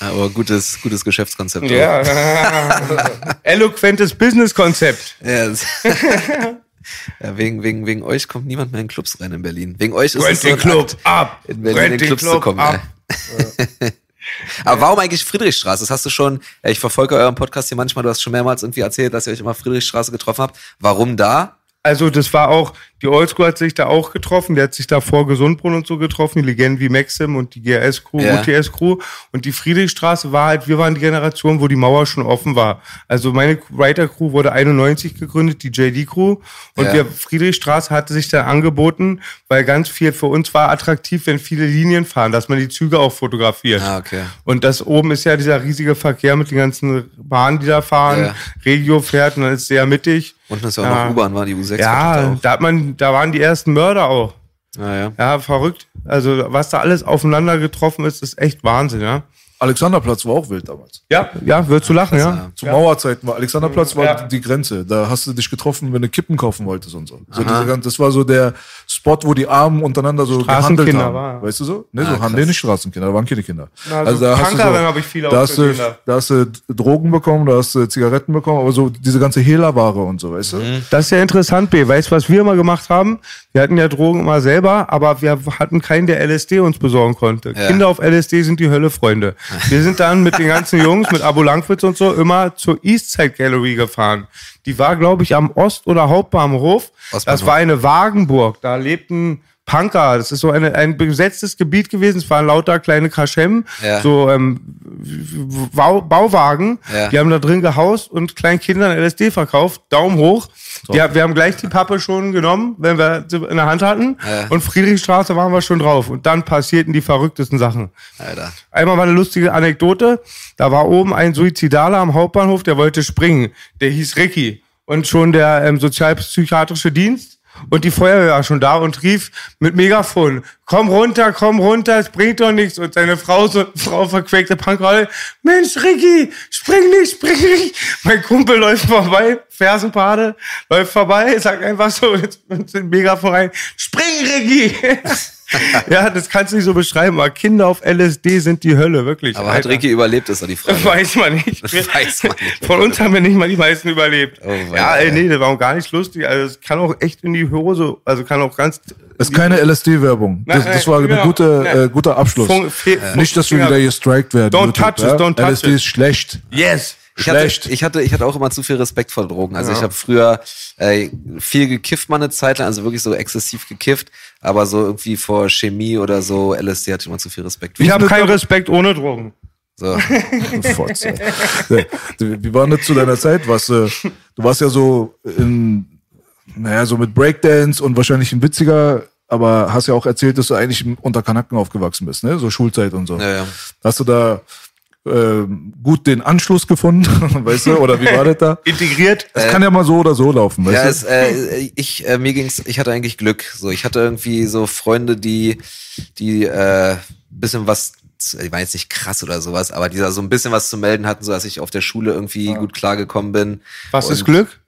Aber gutes, gutes Geschäftskonzept.
Ja. *laughs* Eloquentes Businesskonzept.
Ja, das- *laughs* ja, wegen, wegen, wegen euch kommt niemand mehr in Clubs rein in Berlin. Wegen euch ist
Rennt
es so
den
ein
Club
Akt,
ab.
in Berlin
Rennt
in
den
Clubs zu
Club
kommen.
ab.
ey. *laughs* Aber warum eigentlich Friedrichstraße? Das hast du schon, ja, ich verfolge euren Podcast hier manchmal, du hast schon mehrmals irgendwie erzählt, dass ihr euch immer Friedrichstraße getroffen habt. Warum da?
Also das war auch, die Oldschool hat sich da auch getroffen, der hat sich da vor Gesundbrunnen und so getroffen, die Legenden wie Maxim und die GRS-Crew,
Ja.
OTS-Crew und die Friedrichstraße war halt, wir waren die Generation, wo die Mauer schon offen war. Also meine Writer-Crew wurde 91 gegründet, die JD-Crew und
Ja.
wir, Friedrichstraße hatte sich dann angeboten, weil ganz viel für uns war attraktiv, wenn viele Linien fahren, dass man die Züge auch fotografiert.
Ah, okay.
Und das oben ist ja dieser riesige Verkehr mit den ganzen Bahnen, die da fahren.
Ja.
Regio fährt und dann ist sehr mittig.
Ist ja auch
Ja.
noch U-Bahn, war die U6.
Ja, da hat man, da waren die ersten Mörder auch.
auch. Ja, ja.
Ja, verrückt. Also, was da alles aufeinander getroffen ist, ist echt Wahnsinn, ja.
Alexanderplatz war auch wild damals.
Ja, ja, würdest du lachen, ja.
Zu Mauerzeiten war Alexanderplatz war
Ja.
die Grenze. Da hast du dich getroffen, wenn du Kippen kaufen wolltest und so. so diese, das war so der Spot, wo die Armen untereinander so gehandelt
Straßenkinder
haben.
war.
Weißt du so? Ne,
Ah,
so haben die nicht Straßenkinder, da waren keine Kinder.
Na, so
da hast du
hab ich viel
da
auch
hast, du,
da.
hast du Drogen bekommen, da hast du Zigaretten bekommen, aber so diese ganze Hehlerware und so, weißt du?
Mhm.
Das ist ja interessant, B. Weißt du, was wir immer gemacht haben? Wir hatten ja Drogen immer selber, aber wir hatten keinen, der LSD uns besorgen konnte.
Ja.
Kinder auf LSD sind die Hölle, Freunde. Wir sind dann mit den ganzen Jungs, mit Abo Langwitz und so, immer zur Eastside Gallery gefahren. Die war, glaube ich, am Ost- oder Hauptbahnhof. Das
Ostbahnhof.
war eine Wagenburg. Da lebten Punker. Das ist so eine, ein besetztes Gebiet gewesen. Es waren lauter kleine Kaschem,
Ja.
so ähm, Bau, Bauwagen.
Ja.
Die haben da drin gehaust und kleinen Kindern LSD verkauft. Daumen hoch. Ja, wir haben gleich die Pappe schon genommen, wenn wir sie in der Hand hatten.
Ja.
Und Friedrichstraße waren wir schon drauf. Und dann passierten die verrücktesten Sachen.
Alter.
Einmal war eine lustige Anekdote. Da war oben ein Suizidaler am Hauptbahnhof, der wollte springen. Der hieß Ricky. Und schon der ähm, sozialpsychiatrische Dienst und die Feuerwehr war schon da und rief mit Megafon, komm runter, komm runter, es bringt doch nichts. Und seine Frau, so *laughs* Frau verquäkte Punkrolle, Mensch, Ricky, spring nicht, spring nicht. Mein Kumpel läuft vorbei, Fersenpade, läuft vorbei, sagt einfach so jetzt mit dem Megafon rein, spring, Ricky. *laughs* ja, das kannst du nicht so beschreiben, aber Kinder auf LSD sind die Hölle, wirklich.
Aber hat
Alter.
Ricky überlebt, ist doch die Frage.
Weiß man nicht. *laughs*
Weiß man nicht.
Von uns haben wir nicht mal die meisten überlebt.
Oh,
ja, ey, nee, das war auch gar nicht lustig. Also es kann auch echt in die Hose, also kann auch ganz.
Das ist keine LSD-Werbung. Das, das war eine
genau.
gute,
Ja.
äh, guter Abschluss.
Fun- fe-
Nicht, dass wir wieder gestrikt werden.
Don't
YouTube,
touch it, don't touch
LSD
it.
ist schlecht.
Yes.
Ich hatte,
Schlecht.
ich, hatte, ich hatte auch immer zu viel Respekt vor Drogen. Also
Ja.
ich habe früher äh, viel gekifft mal eine Zeit lang, also wirklich so exzessiv gekifft, aber so irgendwie vor Chemie oder so LSD hatte ich immer zu viel Respekt.
Ich habe keinen Respekt ohne Drogen.
so.
Wie war das zu deiner Zeit? Was, äh, du warst ja so in, naja, so mit Breakdance und wahrscheinlich ein witziger, aber hast ja auch erzählt, dass du eigentlich unter Kanaken aufgewachsen bist, ne? So Schulzeit und so.
Ja, ja.
Hast du da ähm, gut den Anschluss gefunden, *laughs* weißt du? Oder wie war das da? *laughs*
Integriert.
Das kann ja mal so oder so laufen, weißt
Ja,
du?
es, äh, ich, äh, mir ging's, ich hatte eigentlich Glück. So, ich hatte irgendwie so Freunde, die, die äh, bisschen was, die waren jetzt nicht krass oder sowas, aber die da so ein bisschen was zu melden hatten, so dass ich auf der Schule irgendwie gut klargekommen bin.
Was ist
Und-
Glück?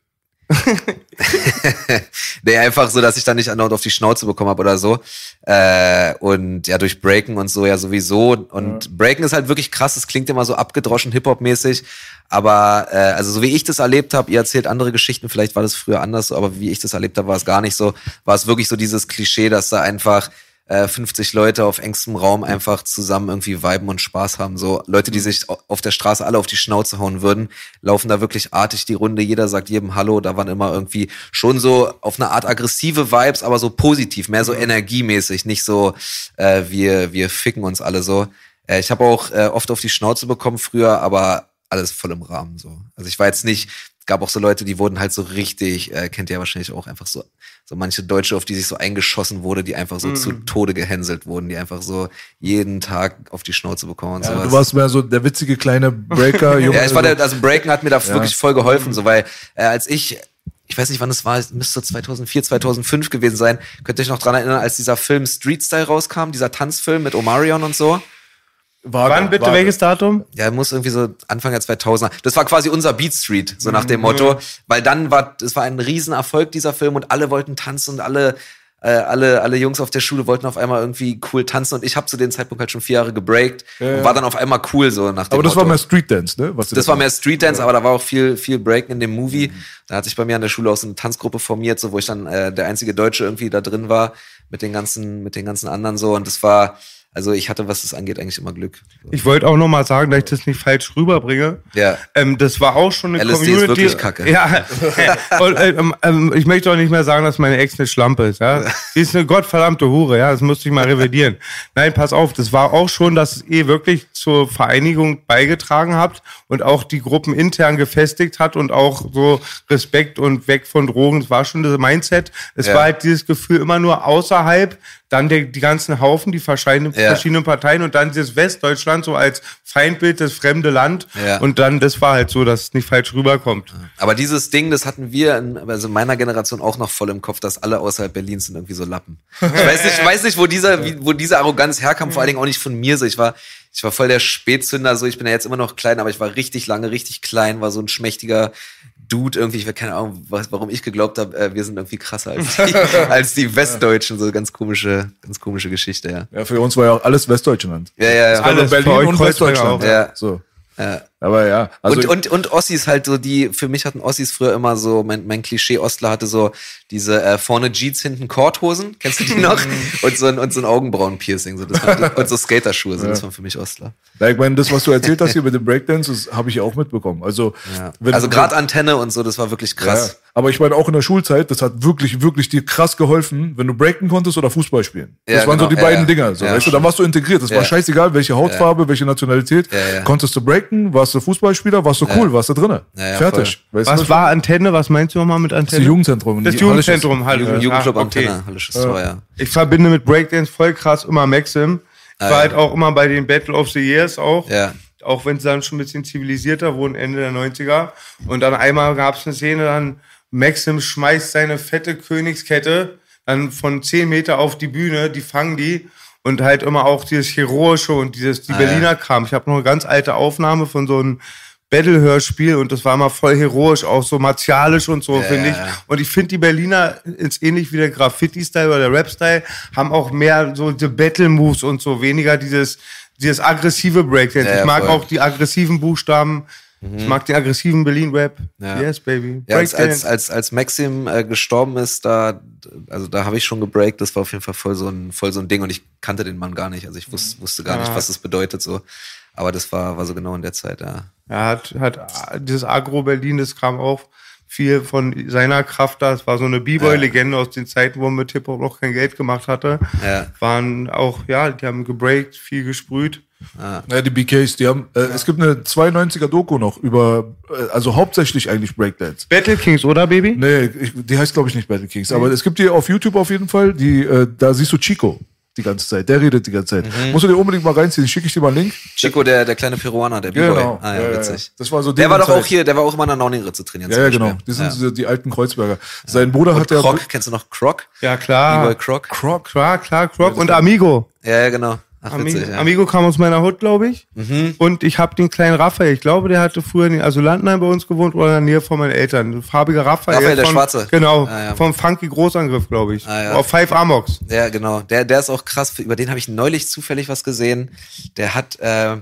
*laughs*
nee, einfach so, dass ich dann nicht andauernd auf die Schnauze bekommen habe oder so. Äh, und ja, durch Breaken und so ja sowieso. Und Breaken ist halt wirklich krass, es klingt immer so abgedroschen, Hip-Hop-mäßig. Aber äh, also so wie ich das erlebt habe, ihr erzählt andere Geschichten, vielleicht war das früher anders, aber wie ich das erlebt habe, war es gar nicht so. War es wirklich so dieses Klischee, dass da einfach äh, 50 Leute auf engstem Raum einfach zusammen irgendwie viben und Spaß haben. So Leute, die sich au- auf der Straße alle auf die Schnauze hauen würden, laufen da wirklich artig die Runde. Jeder sagt jedem Hallo. Da waren immer irgendwie schon so auf eine Art aggressive Vibes, aber so positiv, mehr so energiemäßig, nicht so äh, wir wir ficken uns alle so. Äh, ich habe auch äh, oft auf die Schnauze bekommen früher, aber alles voll im Rahmen so. Also ich war jetzt nicht gab auch so Leute, die wurden halt so richtig, äh, kennt ihr ja wahrscheinlich auch einfach so, so manche Deutsche, auf die sich so eingeschossen wurde, die einfach so zu Tode gehänselt wurden, die einfach so jeden Tag auf die Schnauze bekommen und
Ja,
sowas.
du warst mehr so der witzige kleine Breaker, *laughs* Junge.
Ja, ich war der, also Breaken hat mir da wirklich voll geholfen, so weil äh, als ich ich weiß nicht, wann es war, es müsste 2004, 2005 gewesen sein. Könnt ihr euch noch dran erinnern, als dieser Film Street Style rauskam, dieser Tanzfilm mit Omarion und so?
Vage,
Wann bitte
vage.
welches Datum?
Ja, muss irgendwie so Anfang der 2000er. Das war quasi unser Beat Street, so nach dem
Mhm.
Motto, weil dann war es war ein Riesenerfolg dieser Film und alle wollten tanzen und alle äh, alle alle Jungs auf der Schule wollten auf einmal irgendwie cool tanzen und ich habe zu dem Zeitpunkt halt schon vier Jahre gebreakt und war dann auf einmal cool so nach dem
Aber das
Motto.
war mehr Street Dance, ne? Was
Das
da-
war mehr Street Dance, aber da war auch viel, viel Breaken in dem Movie. Da hat sich bei mir an der Schule auch so eine Tanzgruppe formiert, so wo ich dann äh, der einzige Deutsche irgendwie da drin war mit den ganzen, mit den ganzen anderen so. Und das war, also ich hatte, was das angeht, eigentlich immer Glück.
Ich wollte auch noch mal sagen, dass ich das nicht falsch rüberbringe.
Ja.
Ähm, das war auch schon eine
LSD ist
Community.
wirklich kacke.
Ja. *laughs* Und, ähm, ähm, ich möchte auch nicht mehr sagen, dass meine Ex eine Schlampe ist. Ja. Sie ist eine gottverdammte Hure. Ja, das musste ich mal revidieren. Nein, pass auf. Das war auch schon, dass eh wirklich zur Vereinigung beigetragen habt und auch die Gruppen intern gefestigt hat und auch so Respekt und weg von Drogen. Das war schon das Mindset. Es
Ja.
war halt dieses Gefühl immer nur außerhalb, dann der, die ganzen Haufen, die verschiedenen,
Ja.
verschiedenen Parteien und dann dieses Westdeutschland so als Feindbild, das fremde Land.
Ja.
Und dann, das war halt so, dass es nicht falsch rüberkommt.
Aber dieses Ding, das hatten wir in, also in meiner Generation auch noch voll im Kopf, dass alle außerhalb Berlins sind irgendwie so Lappen. Ich weiß nicht, ich weiß nicht, wo dieser, wie, wo diese Arroganz herkam, vor allen Dingen auch nicht von mir so. Ich war, ich war voll der Spätzünder, so ich bin ja jetzt immer noch klein, aber ich war richtig lange, richtig klein, war so ein schmächtiger Dude irgendwie. Ich habe keine Ahnung, was, warum ich geglaubt habe, äh, wir sind irgendwie krasser als *laughs* die, als die Westdeutschen. So ganz komische, ganz komische Geschichte, ja.
Ja, für uns war ja auch alles Westdeutschland.
Ja, ja, ja.
Alles
Berlin und Westdeutschland.
auch. Ja.
So.
ja.
Aber ja, also
und, und, und Ossis halt so, die, für mich hatten Ossis früher immer so, mein, mein Klischee-Ostler hatte so diese äh, vorne Jeans, hinten Korthosen, kennst du die noch? *laughs* und so ein, und so ein Augenbrauen-Piercing, so, das und so Skaterschuhe, so, das waren für mich Ostler.
ja, ich meine, das, was du erzählt hast hier mit dem Breakdance, das habe ich ja auch mitbekommen. Also,
Ja. Also gerade Antenne und so, das war wirklich krass.
Ja. Aber ich meine, auch in der Schulzeit, das hat wirklich, wirklich dir krass geholfen, wenn du breaken konntest oder Fußball spielen. Das
Ja,
waren so
genau.
die
Ja,
beiden
ja.
Dinger. So,
Ja,
weißt du, dann warst du integriert. Das war
Ja.
scheißegal, welche Hautfarbe, welche Nationalität.
Ja, ja.
Konntest du breaken, warst du Fußballspieler, warst du cool, warst du drinne.
Ja, ja,
Fertig. Weißt du,
Was war Antenne? Was meinst du nochmal mit
das
Antenne?
Jugendzentrum?
Das Jugendzentrum, halt.
Jugend, Jugendclub
Ah, okay.
Antenne, Hallisches Tor, ja.
Ich verbinde mit Breakdance voll krass immer Maxim. Ich war
ja.
halt auch immer bei den Battle of the Years auch.
Ja.
Auch wenn sie dann schon ein bisschen zivilisierter wurden, Ende der 90er. Und dann einmal gab es eine Szene, dann Maxim schmeißt seine fette Königskette dann von 10 Meter auf die Bühne, die fangen die. Und halt immer auch dieses Heroische und dieses, die
Ah,
Berliner Kram. Ich habe noch eine ganz alte Aufnahme von so einem Battle-Hörspiel und das war immer voll heroisch, auch so martialisch und so, finde ich.
ja.
Und ich finde, die Berliner, ist ähnlich wie der Graffiti-Style oder der Rap-Style, haben auch mehr so die Battle-Moves und so, weniger dieses, dieses aggressive Breakdance.
Ja, ja,
ich mag
voll.
auch die aggressiven Buchstaben. Ich mag den aggressiven Berlin-Rap.
Ja.
Yes, baby.
Ja, als, als, als, als Maxim äh, gestorben ist, da, also da habe ich schon gebreakt, das war auf jeden Fall voll so ein, voll so ein Ding und ich kannte den Mann gar nicht. Also ich wus, wusste gar nicht,
Ah.
was das bedeutet so. Aber das war, war so genau in der Zeit, ja.
Er hat, hat dieses Agro-Berlin, das kam auch viel von seiner Kraft da. Es war so eine B-Boy-Legende aus den Zeiten, wo man mit Hip-Hop noch kein Geld gemacht hatte.
Ja.
Waren auch, ja, die haben gebreakt, viel gesprüht.
Ja, die BKs, die haben, äh, es gibt eine 92er Doku noch über, äh, also hauptsächlich eigentlich Breakdance.
Battle Kings, oder, Baby?
Nee, ich, die heißt glaube ich nicht Battle Kings, aber es gibt die auf YouTube auf jeden Fall, die, äh, da siehst du Chico die ganze Zeit, der redet die ganze Zeit.
Mhm.
Musst du dir unbedingt mal reinziehen, schicke ich dir mal einen Link.
Chico, der, der kleine Peruaner, der B-Boy.
Genau.
Ah, ja,
Ja, ja,
witzig.
ja. Das war so
Der war doch
deren
auch
Zeit.
hier, der war auch immer in der Nauningritze trainieren.
Ja, ja,
Beispiel.
genau. Die sind
ja.
diese, die alten Kreuzberger. Sein Bruder
Und
hat ja.
Croc, kennst du noch Croc?
Ja, klar.
B-Boy Croc?
Croc. Klar, klar, Croc. Und Amigo.
Ja, ja, genau. Ach,
Amigo,
witzig, ja. Mhm.
Amigo kam aus meiner Hut, glaube ich. Und ich habe den kleinen Raphael. Ich glaube, der hatte früher in Landheim bei uns gewohnt oder in der Nähe von meinen Eltern. Ein farbiger Raphael.
Raphael, der
von,
Schwarze.
Genau.
Ah, ja.
Vom Funky Großangriff, glaube ich.
Ah, ja.
Auf Five Amox.
Ja, genau. Der, der ist auch krass. Über den habe ich neulich zufällig was gesehen. Der hat, äh,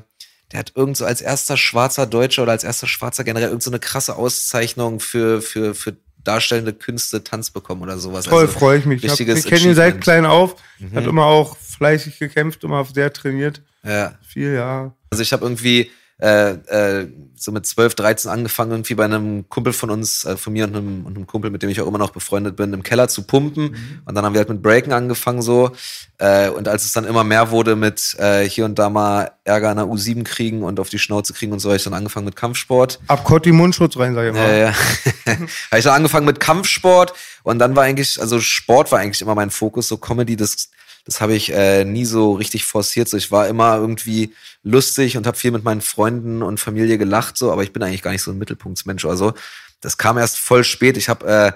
der hat irgend so als erster schwarzer Deutscher oder als erster schwarzer generell irgend so eine krasse Auszeichnung für, für, für darstellende Künste Tanz bekommen oder sowas.
Toll,
Also,
freue ich mich. Ich, ich kenne ihn seit.
Mhm.
klein auf. Hat immer auch fleißig gekämpft, immer sehr trainiert.
Ja.
Viel, ja.
Also ich habe irgendwie äh, äh, so mit 12, 13 angefangen, irgendwie bei einem Kumpel von uns, äh, von mir und einem, und einem Kumpel, mit dem ich auch immer noch befreundet bin, im Keller zu pumpen. Und dann haben wir halt mit Breaken angefangen so. Äh, und als es dann immer mehr wurde mit äh, hier und da mal Ärger an der U7 kriegen und auf die Schnauze kriegen und so, habe ich dann angefangen mit Kampfsport.
Ab Kotti Mundschutz rein, sag ich mal.
Ja, ja. *laughs* habe ich dann angefangen mit Kampfsport und dann war eigentlich, also Sport war eigentlich immer mein Fokus, so Comedy, das, das habe ich äh, nie so richtig forciert. So, ich war immer irgendwie lustig und habe viel mit meinen Freunden und Familie gelacht, so, aber ich bin eigentlich gar nicht so ein Mittelpunktsmensch oder so. Das kam erst voll spät. Ich habe äh,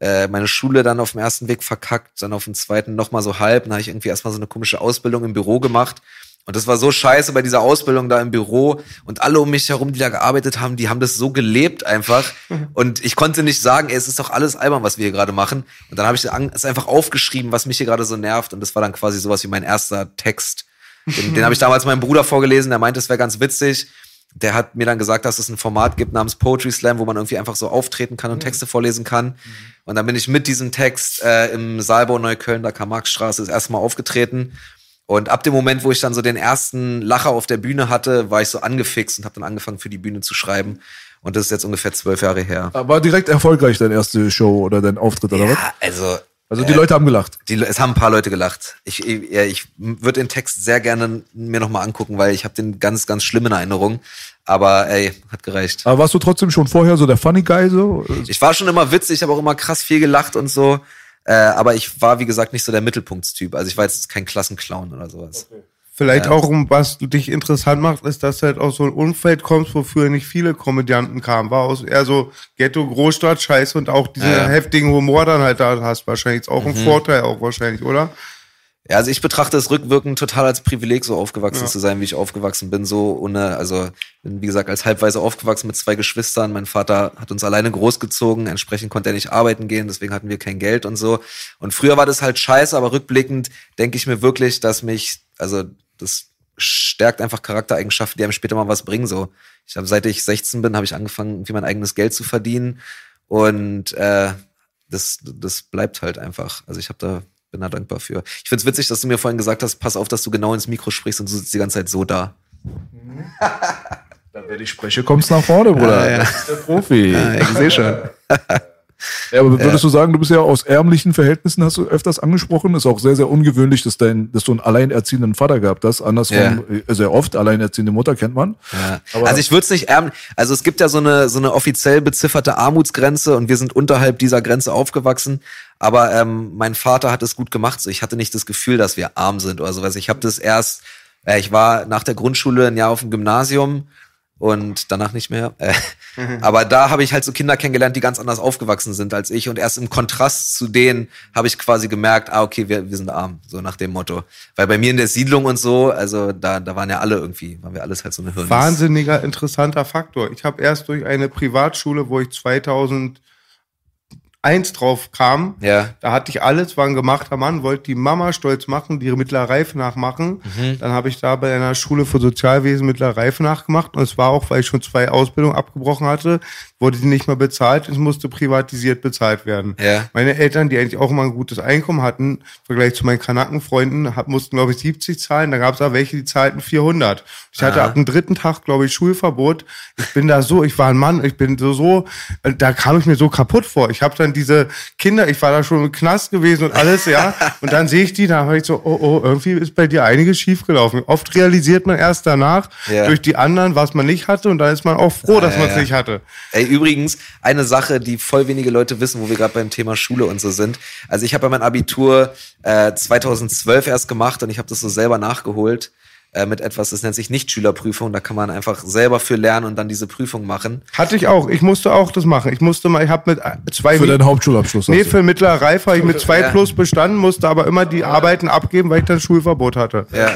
äh, meine Schule dann auf dem ersten Weg verkackt, dann auf dem zweiten nochmal so halb. Dann habe ich irgendwie erstmal so eine komische Ausbildung im Büro gemacht. Und das war so scheiße bei dieser Ausbildung da im Büro. Und alle um mich herum, die da gearbeitet haben, die haben das so gelebt einfach. *laughs* Und ich konnte nicht sagen, ey, es ist doch alles albern, was wir hier gerade machen. Und dann habe ich es einfach aufgeschrieben, was mich hier gerade so nervt. Und das war dann quasi sowas wie mein erster Text. Den, den habe ich damals meinem Bruder vorgelesen, der meinte, es wäre ganz witzig. Der hat mir dann gesagt, dass es ein Format gibt namens Poetry Slam, wo man irgendwie einfach so auftreten kann und Texte vorlesen kann. Und dann bin ich mit diesem Text äh, im Saalbau Neukölln, da kam Marxstraße, das erste Mal aufgetreten. Und ab dem Moment, wo ich dann so den ersten Lacher auf der Bühne hatte, war ich so angefixt und habe dann angefangen, für die Bühne zu schreiben. Und das ist jetzt ungefähr zwölf Jahre her.
War direkt erfolgreich deine erste Show oder dein Auftritt oder was?
Ja, also
Also die Leute haben gelacht.
die, es haben ein paar Leute gelacht. Ich, ich, ich würde den Text sehr gerne mir nochmal angucken, weil ich habe den ganz, ganz schlimm in Erinnerung. Aber ey, hat gereicht.
Aber warst du trotzdem schon vorher so der Funny Guy so?
Ich war schon immer witzig, ich habe auch immer krass viel gelacht und so. Äh, aber ich war, wie gesagt, nicht so der Mittelpunktstyp. Also ich war jetzt kein Klassenclown oder sowas.
Vielleicht auch, um was dich interessant macht, ist, dass du halt aus so einem Umfeld kommst, wofür nicht viele Komödianten kamen. War aus eher so Ghetto, Großstadt, Scheiße und auch diesen
Ja. Mhm.
heftigen Humor dann halt da hast. Wahrscheinlich ist auch ein Vorteil auch wahrscheinlich, oder?
Ja, also ich betrachte es rückwirkend total als Privileg, so aufgewachsen zu sein, wie ich aufgewachsen bin. So ohne, also bin wie gesagt als halbweise aufgewachsen mit zwei Geschwistern. Mein Vater hat uns alleine großgezogen, entsprechend konnte er nicht arbeiten gehen, deswegen hatten wir kein Geld und so. Und früher war das halt scheiße, aber rückblickend denke ich mir wirklich, dass mich, also das stärkt einfach Charaktereigenschaften, die einem später mal was bringen. So, ich habe seit ich 16 bin, habe ich angefangen, irgendwie mein eigenes Geld zu verdienen und äh, das, das bleibt halt einfach. Also ich habe da bin da dankbar für. Ich find's witzig, dass du mir vorhin gesagt hast, pass auf, dass du genau ins Mikro sprichst und du sitzt die ganze Zeit so da. *laughs*
Dann, wenn ich spreche, kommst nach vorne, Bruder.
Ja, ja.
Das ist der Profi.
Ja, ich sehe schon. *laughs*
Ja, aber würdest du sagen, du bist ja aus ärmlichen Verhältnissen, hast du öfters angesprochen. Ist auch sehr, sehr ungewöhnlich, dass, dein, dass du einen alleinerziehenden Vater gehabt hast. Andersrum, äh, sehr oft, alleinerziehende Mutter kennt man.
Ja. Also ich würde es nicht ärm. Also es gibt ja so eine so eine offiziell bezifferte Armutsgrenze und wir sind unterhalb dieser Grenze aufgewachsen. Aber ähm, mein Vater hat es gut gemacht. So, ich hatte nicht das Gefühl, dass wir arm sind oder sowas. Ich habe das erst. Äh, ich war nach der Grundschule ein Jahr auf dem Gymnasium und danach nicht mehr. Äh, Aber da habe ich halt so Kinder kennengelernt, die ganz anders aufgewachsen sind als ich. Und erst im Kontrast zu denen habe ich quasi gemerkt, ah, okay, wir, wir sind arm, so nach dem Motto. Weil bei mir in der Siedlung und so, also da, da waren ja alle irgendwie, waren wir alles halt so eine Hirnis.
Wahnsinniger interessanter Faktor. Ich habe erst durch eine Privatschule, wo ich 2001 drauf kam,
Ja.
da hatte ich alles, war ein gemachter Mann, wollte die Mama stolz machen, die ihre mittlere Reife nachmachen.
Mhm.
Dann habe ich da bei einer Schule für Sozialwesen mittlere Reife nachgemacht und es war auch, weil ich schon zwei Ausbildungen abgebrochen hatte, wurde die nicht mehr bezahlt und es musste privatisiert bezahlt werden.
Ja.
Meine Eltern, die eigentlich auch immer ein gutes Einkommen hatten, im Vergleich zu meinen Kanackenfreunden, hab- mussten, glaube ich, 70 zahlen. Da gab es auch welche, die zahlten 400. Ich hatte
Aha.
ab dem dritten Tag, glaube ich, Schulverbot. Ich bin da so, ich war ein Mann, ich bin so, so, da kam ich mir so kaputt vor. Ich habe dann diese Kinder, ich war da schon im Knast gewesen und alles, ja. *laughs* Und dann sehe ich die, da habe ich so, oh, oh, irgendwie ist bei dir einiges schiefgelaufen. Oft realisiert man erst danach
Ja.
durch die anderen, was man nicht hatte und dann ist man auch froh, dass
ja,
man es
ja.
nicht hatte.
Ey, übrigens, eine Sache, die voll wenige Leute wissen, wo wir gerade beim Thema Schule und so sind. Also ich habe ja mein Abitur äh, 2012 erst gemacht und ich habe das so selber nachgeholt äh, mit etwas, das nennt sich Nichtschülerprüfung. Da kann man einfach selber für lernen und dann diese Prüfung machen.
Hatte ich auch. Ich musste auch das machen. Ich musste mal, ich habe mit äh, zwei
Für deinen Hauptschulabschluss.
Nee, für mittlere Reife habe ich mit zwei
Ja.
plus bestanden, musste aber immer die Arbeiten abgeben, weil ich dann Schulverbot hatte.
Ja.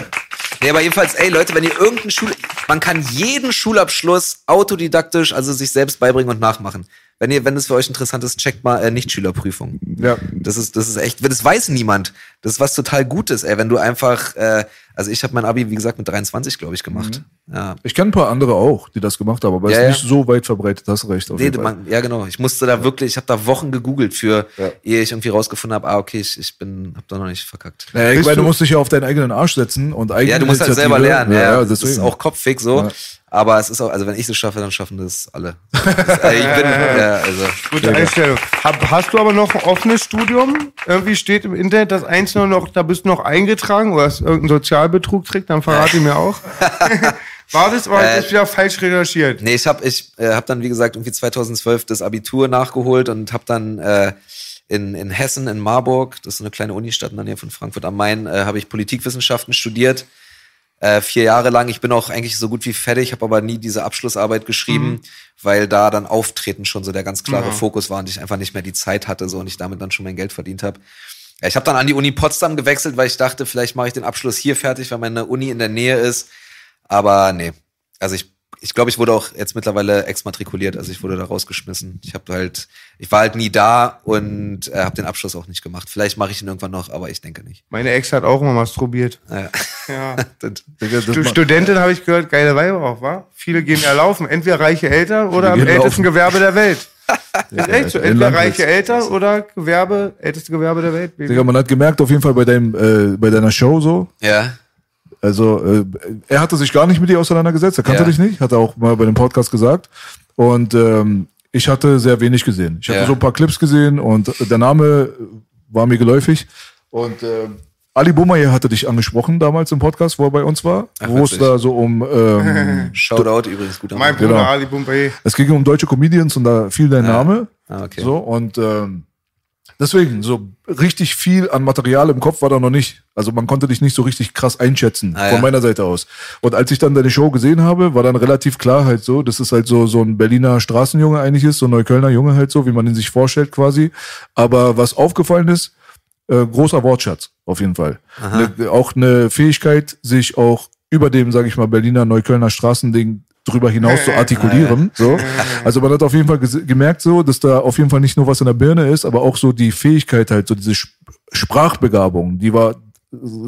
Nee, aber jedenfalls, ey Leute, wenn ihr irgendeinen Schul... Man kann jeden Schulabschluss autodidaktisch, also sich selbst beibringen und nachmachen. Wenn ihr, wenn es für euch interessant ist, checkt mal äh, Nichtschülerprüfung.
Ja.
Das ist, das ist echt, das weiß niemand. Das ist was total Gutes, ey, wenn du einfach, äh, also ich habe mein Abi, wie gesagt, mit 23, glaube ich, gemacht. Ja.
Ich kenne ein paar andere auch, die das gemacht haben, aber
Ja,
ist
ja.
nicht so weit verbreitet, hast recht. Auf
Nee,
jeden Fall.
man, ja genau. Ich musste da wirklich, ich habe da Wochen gegoogelt für, ehe ich irgendwie rausgefunden habe, ah okay, ich, ich bin, hab da noch nicht verkackt.
Naja, ich meine, du musst dich ja auf deinen eigenen Arsch setzen und eigene
Ja, du musst halt selber lernen. Ja,
ja,
das ist auch kopfig so. Aber es ist auch, also wenn ich es schaffe, dann schaffen das alle. Äh, *laughs* ich bin, ja, also.
Gute Einstellung. Hab, hast du aber noch ein offenes Studium? Irgendwie steht im Internet, dass eins nur noch, da bist du noch eingetragen oder hast irgendeinen Sozialbetrug kriegt, dann verrate ich *laughs* mir auch. *laughs* War das oder
Äh,
ist wieder falsch recherchiert?
Nee, ich habe ich, äh, hab dann, wie gesagt, irgendwie 2012 das Abitur nachgeholt und habe dann äh, in, in Hessen, in Marburg, das ist so eine kleine Unistadt in der Nähe von Frankfurt am Main, äh, habe ich Politikwissenschaften studiert. Äh, vier Jahre lang. Ich bin auch eigentlich so gut wie fertig, habe aber nie diese Abschlussarbeit geschrieben, weil da dann Auftreten schon so der ganz klare Fokus war und ich einfach nicht mehr die Zeit hatte so und ich damit dann schon mein Geld verdient habe. Ja, ich habe dann an die Uni Potsdam gewechselt, weil ich dachte, vielleicht mache ich den Abschluss hier fertig, weil meine Uni in der Nähe ist. Aber nee. Also ich, ich glaube, ich wurde auch jetzt mittlerweile exmatrikuliert, also ich wurde da rausgeschmissen. Ich habe halt, ich war halt nie da und äh, habe den Abschluss auch nicht gemacht. Vielleicht mache ich ihn irgendwann noch, aber ich denke nicht.
Meine Ex hat auch immer masturbiert.
Ja.
Ja. *laughs*
Das-
das ma-
Studentin habe ich gehört, geile Weiber auch, wa? Viele gehen ja laufen. Entweder reiche Eltern oder am ältesten
laufen.
Gewerbe der Welt. *laughs* Ist echt so. Entweder reiche Eltern oder Gewerbe, älteste Gewerbe der Welt. Baby.
Digga, man hat gemerkt auf jeden Fall bei deinem, äh, bei deiner Show so.
ja.
Also äh, er hatte sich gar nicht mit dir auseinandergesetzt, er kannte
Ja.
dich nicht, hat er auch mal bei dem Podcast gesagt. Und ähm, ich hatte sehr wenig gesehen. Ich hatte
Ja.
so ein paar Clips gesehen und der Name war mir geläufig. Und ähm, Ali Boumaier hatte dich angesprochen damals im Podcast, wo er bei uns war,
Ach,
wo es da so um ähm, *laughs*
Shoutout übrigens, guter
mein. Bruder
Genau.
Ali Bombay.
es ging um deutsche Comedians und da fiel dein Name.
Ah, okay.
So, und ähm, deswegen, so richtig viel an Material im Kopf war da noch nicht. Also man konnte dich nicht so richtig krass einschätzen,
Ah,
von
ja.
meiner Seite aus. Und als ich dann deine Show gesehen habe, war dann relativ klar halt so, dass es halt so, so ein Berliner Straßenjunge eigentlich ist, so ein Neuköllner Junge halt so, wie man ihn sich vorstellt quasi. Aber was aufgefallen ist, äh, großer Wortschatz, auf jeden Fall. Ne, auch eine Fähigkeit, sich auch über dem, sage ich mal, Berliner Neuköllner Straßending drüber hinaus zu *laughs* artikulieren. So. Also man hat auf jeden Fall gemerkt, so, dass da auf jeden Fall nicht nur was in der Birne ist, aber auch so die Fähigkeit halt, so diese Sp- Sprachbegabung, die war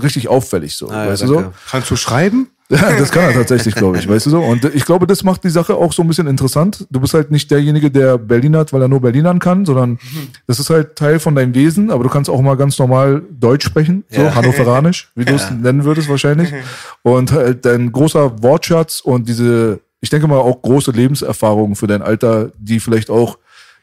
richtig auffällig so.
Ah, ja,
weißt du so?
Kannst du schreiben? *laughs*
Ja, das kann er tatsächlich, glaube ich, weißt du so. Und ich glaube, das macht die Sache auch so ein bisschen interessant. Du bist halt nicht derjenige, der Berlin hat, weil er nur Berlinern kann, sondern das ist halt Teil von deinem Wesen, aber du kannst auch mal ganz normal Deutsch sprechen, so
Ja.
hannoveranisch, wie du es nennen würdest wahrscheinlich. *laughs* Und halt dein großer Wortschatz und diese, ich denke mal auch große Lebenserfahrung für dein Alter, die vielleicht auch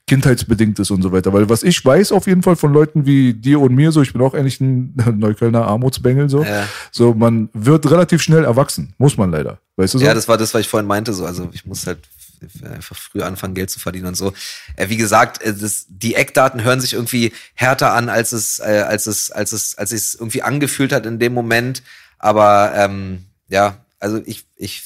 kindheitsbedingt ist und so weiter. Weil was ich weiß auf jeden Fall von Leuten wie dir und mir, so ich bin auch eigentlich ein *laughs* Neuköllner Armutsbengel, so,
Ja.
so man wird relativ schnell erwachsen, muss man leider. Weißt du so?
Ja, das war das, was ich vorhin meinte. So, also ich muss halt einfach früh anfangen, Geld zu verdienen und so. Äh, wie gesagt, äh, das, die Eckdaten hören sich irgendwie härter an, als es, äh, als es, als es, als es irgendwie angefühlt hat in dem Moment. Aber ähm, ja, also ich, ich,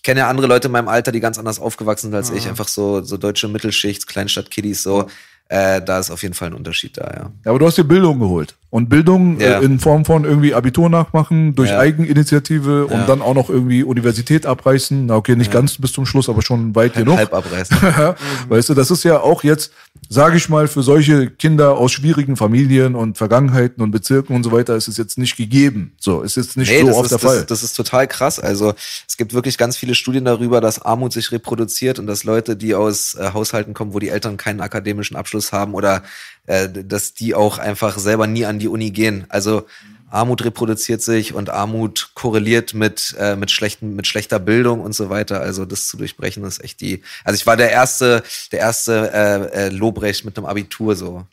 ich kenne ja andere Leute in meinem Alter, die ganz anders aufgewachsen sind als ich. Einfach so, so deutsche Mittelschicht, Kleinstadt-Kiddies, so. Äh, da ist auf jeden Fall ein Unterschied da, ja.
Ja, aber du hast dir Bildung geholt. Und Bildung
Ja.
äh, in Form von irgendwie Abitur nachmachen, durch
Ja.
Eigeninitiative und dann auch noch irgendwie Universität abreißen. Na okay, nicht ganz bis zum Schluss, aber schon weit genug.
Halb abreißen. *laughs*
Weißt du, das ist ja auch jetzt, sage ich mal, für solche Kinder aus schwierigen Familien und Vergangenheiten und Bezirken und so weiter ist es jetzt nicht gegeben. So, ist jetzt nicht
Nee,
so oft
ist,
der Fall.
Das, das ist total krass. Also es gibt wirklich ganz viele Studien darüber, dass Armut sich reproduziert und dass Leute, die aus äh, Haushalten kommen, wo die Eltern keinen akademischen Abschluss haben oder äh, dass die auch einfach selber nie an die Uni gehen. Also Armut reproduziert sich und Armut korreliert mit äh, mit schlechten mit schlechter Bildung und so weiter. Also das zu durchbrechen ist echt die. Also ich war der erste der erste äh, äh, Lobrecht mit einem Abitur so.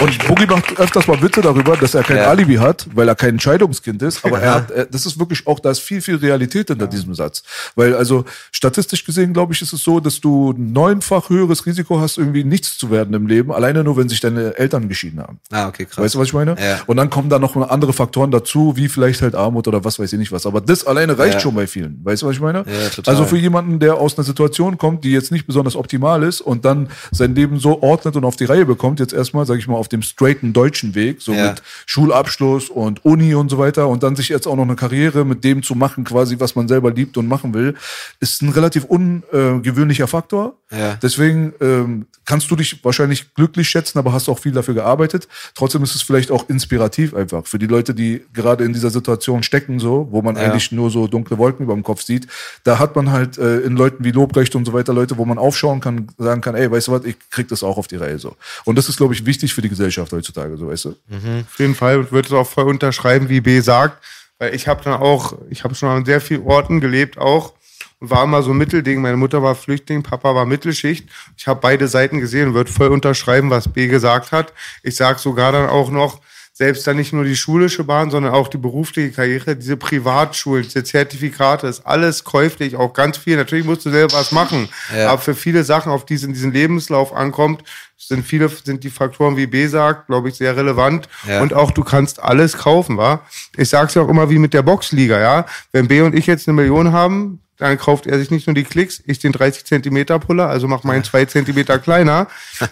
Und Boogie macht öfters mal Witze darüber, dass er kein
Ja.
Alibi hat, weil er kein Scheidungskind ist. Aber er hat, er, das ist wirklich auch, da ist viel, viel Realität hinter diesem Satz. Weil also statistisch gesehen, glaube ich, ist es so, dass du ein neunfach höheres Risiko hast, irgendwie nichts zu werden im Leben, alleine nur, wenn sich deine Eltern geschieden haben.
Ah okay krass.
Weißt du, was ich meine?
Ja.
Und dann kommen da noch andere Faktoren dazu, wie vielleicht halt Armut oder was weiß ich nicht was. Aber das alleine reicht
Ja.
schon bei vielen. Weißt du, was ich meine?
Ja.
Also für jemanden, der aus einer Situation kommt, die jetzt nicht besonders optimal ist und dann sein Leben so ordnet und auf die Reihe bekommt, jetzt erstmal, sage ich mal, auf dem straighten deutschen Weg, so
Ja.
mit Schulabschluss und Uni und so weiter und dann sich jetzt auch noch eine Karriere mit dem zu machen, quasi, was man selber liebt und machen will, ist ein relativ ungewöhnlicher Faktor. Deswegen ähm, kannst du dich wahrscheinlich glücklich schätzen, aber hast auch viel dafür gearbeitet. Trotzdem ist es vielleicht auch inspirativ einfach für die Leute, die gerade in dieser Situation stecken, so, wo man
Ja.
eigentlich nur so dunkle Wolken über dem Kopf sieht. Da hat man halt äh, in Leuten wie Lobrecht und so weiter Leute, wo man aufschauen kann, sagen kann, ey, weißt du was, ich krieg das auch auf die Reihe so. Und das ist, glaube ich, wichtig für die Gesellschaft heutzutage, so, weißt du?
Auf jeden Fall würde es auch voll unterschreiben, wie B sagt. Weil ich habe dann auch, ich habe schon an sehr vielen Orten gelebt auch und war immer so ein Mittelding. Meine Mutter war Flüchtling, Papa war Mittelschicht. Ich habe beide Seiten gesehen und würde voll unterschreiben, was B gesagt hat. Ich sag sogar dann auch noch, selbst dann nicht nur die schulische Bahn, sondern auch die berufliche Karriere, diese Privatschulen, diese Zertifikate, ist alles käuflich, auch ganz viel. Natürlich musst du selber was machen,
Ja.
aber für viele Sachen, auf die es in diesen Lebenslauf ankommt, sind viele, sind die Faktoren, wie B sagt, glaube ich, sehr relevant.
Ja.
Und auch du kannst alles kaufen, wa? Ich sag's ja auch immer wie mit der Boxliga, ja? Wenn B und ich jetzt eine Million haben, dann kauft er sich nicht nur die Klicks, ich den 30 Zentimeter Puller, also mach meinen zwei Zentimeter kleiner.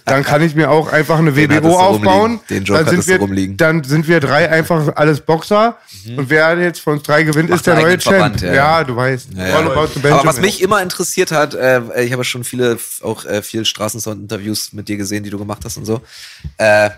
Dann kann ich mir auch einfach eine WBO aufbauen.
Den Joke
dann sind wir,
rumliegen.
dann sind wir drei einfach alles Boxer. Und wer jetzt von uns drei gewinnt,
Macht
ist der neue Champ.
Verband,
Ja,
ja,
du weißt.
Ja, ja.
All about the
Aber was mich immer interessiert hat, äh, ich habe schon viele, auch äh, viel Straßensound-Interviews mit dir gesehen, die du gemacht hast und so. Äh,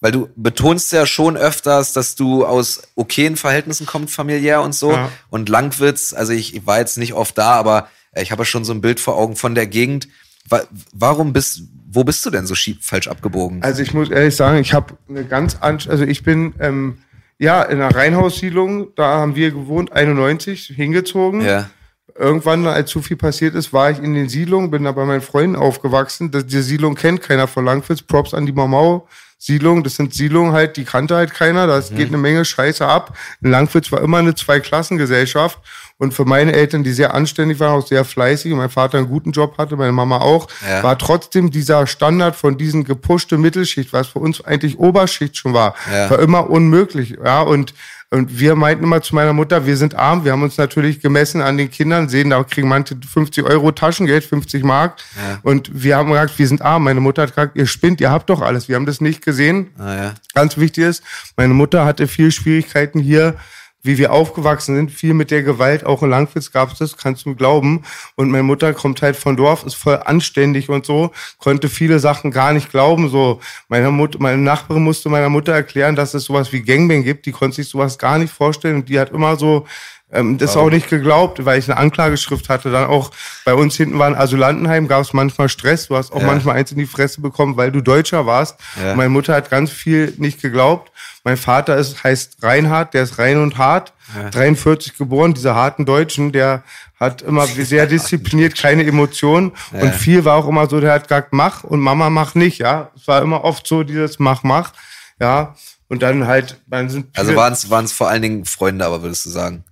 weil du betonst ja schon öfters, dass du aus okayen Verhältnissen kommst, familiär und so.
Ja.
Und Langwitz, also ich, ich war jetzt nicht oft da, aber äh, ich habe ja schon so ein Bild vor Augen von der Gegend. Wa warum bist, wo bist du denn so schief falsch abgebogen?
Also ich muss ehrlich sagen, ich habe eine ganz an, also ich bin ähm, ja in einer Reihenhaussiedlung, da haben wir gewohnt, 91 hingezogen.
ja.
Irgendwann, als zu viel passiert ist, war ich in den Siedlungen, bin da bei meinen Freunden aufgewachsen. Das, die Siedlung kennt keiner von Langwitz. Props an die Mamau. Siedlung, das sind Siedlungen halt, die kannte halt keiner. Da geht eine Menge Scheiße ab. In Langwitz war immer eine Zweiklassengesellschaft. Und für meine Eltern, die sehr anständig waren, auch sehr fleißig, und mein Vater einen guten Job hatte, meine Mama auch,
Ja.
war trotzdem dieser Standard von diesen gepushte Mittelschicht, was für uns eigentlich Oberschicht schon war,
Ja.
war immer unmöglich. Ja, und und wir meinten immer zu meiner Mutter, wir sind arm. Wir haben uns natürlich gemessen an den Kindern, sehen, da kriegen manche 50 Euro Taschengeld, 50 Mark.
Ja.
Und wir haben gesagt, wir sind arm. Meine Mutter hat gesagt, ihr spinnt, ihr habt doch alles. Wir haben das nicht gesehen.
Ah, ja.
Ganz wichtig ist, meine Mutter hatte viel Schwierigkeiten hier, wie wir aufgewachsen sind, viel mit der Gewalt, auch in Langwitz gab es das, kannst du glauben. Und meine Mutter kommt halt von Dorf, ist voll anständig und so, konnte viele Sachen gar nicht glauben. So, meine Mutter, meine Nachbarin musste meiner Mutter erklären, dass es sowas wie Gangbang gibt, die konnte sich sowas gar nicht vorstellen und die hat immer so Ähm, das auch nicht geglaubt, weil ich eine Anklageschrift hatte. Dann auch bei uns hinten war ein Asylantenheim, gab es manchmal Stress. Du hast auch
Ja.
manchmal eins in die Fresse bekommen, weil du Deutscher warst.
Ja.
Meine Mutter hat ganz viel nicht geglaubt. Mein Vater ist, heißt Reinhard, der ist rein und hart. 43 geboren, dieser harten Deutschen, der hat immer sehr *laughs* diszipliniert, keine Emotionen. Und viel war auch immer so, der hat gesagt, mach und Mama mach nicht, ja. Es war immer oft so dieses mach, mach, ja. Und dann halt, dann sind
Also waren es vor allen Dingen Freunde, aber würdest du sagen?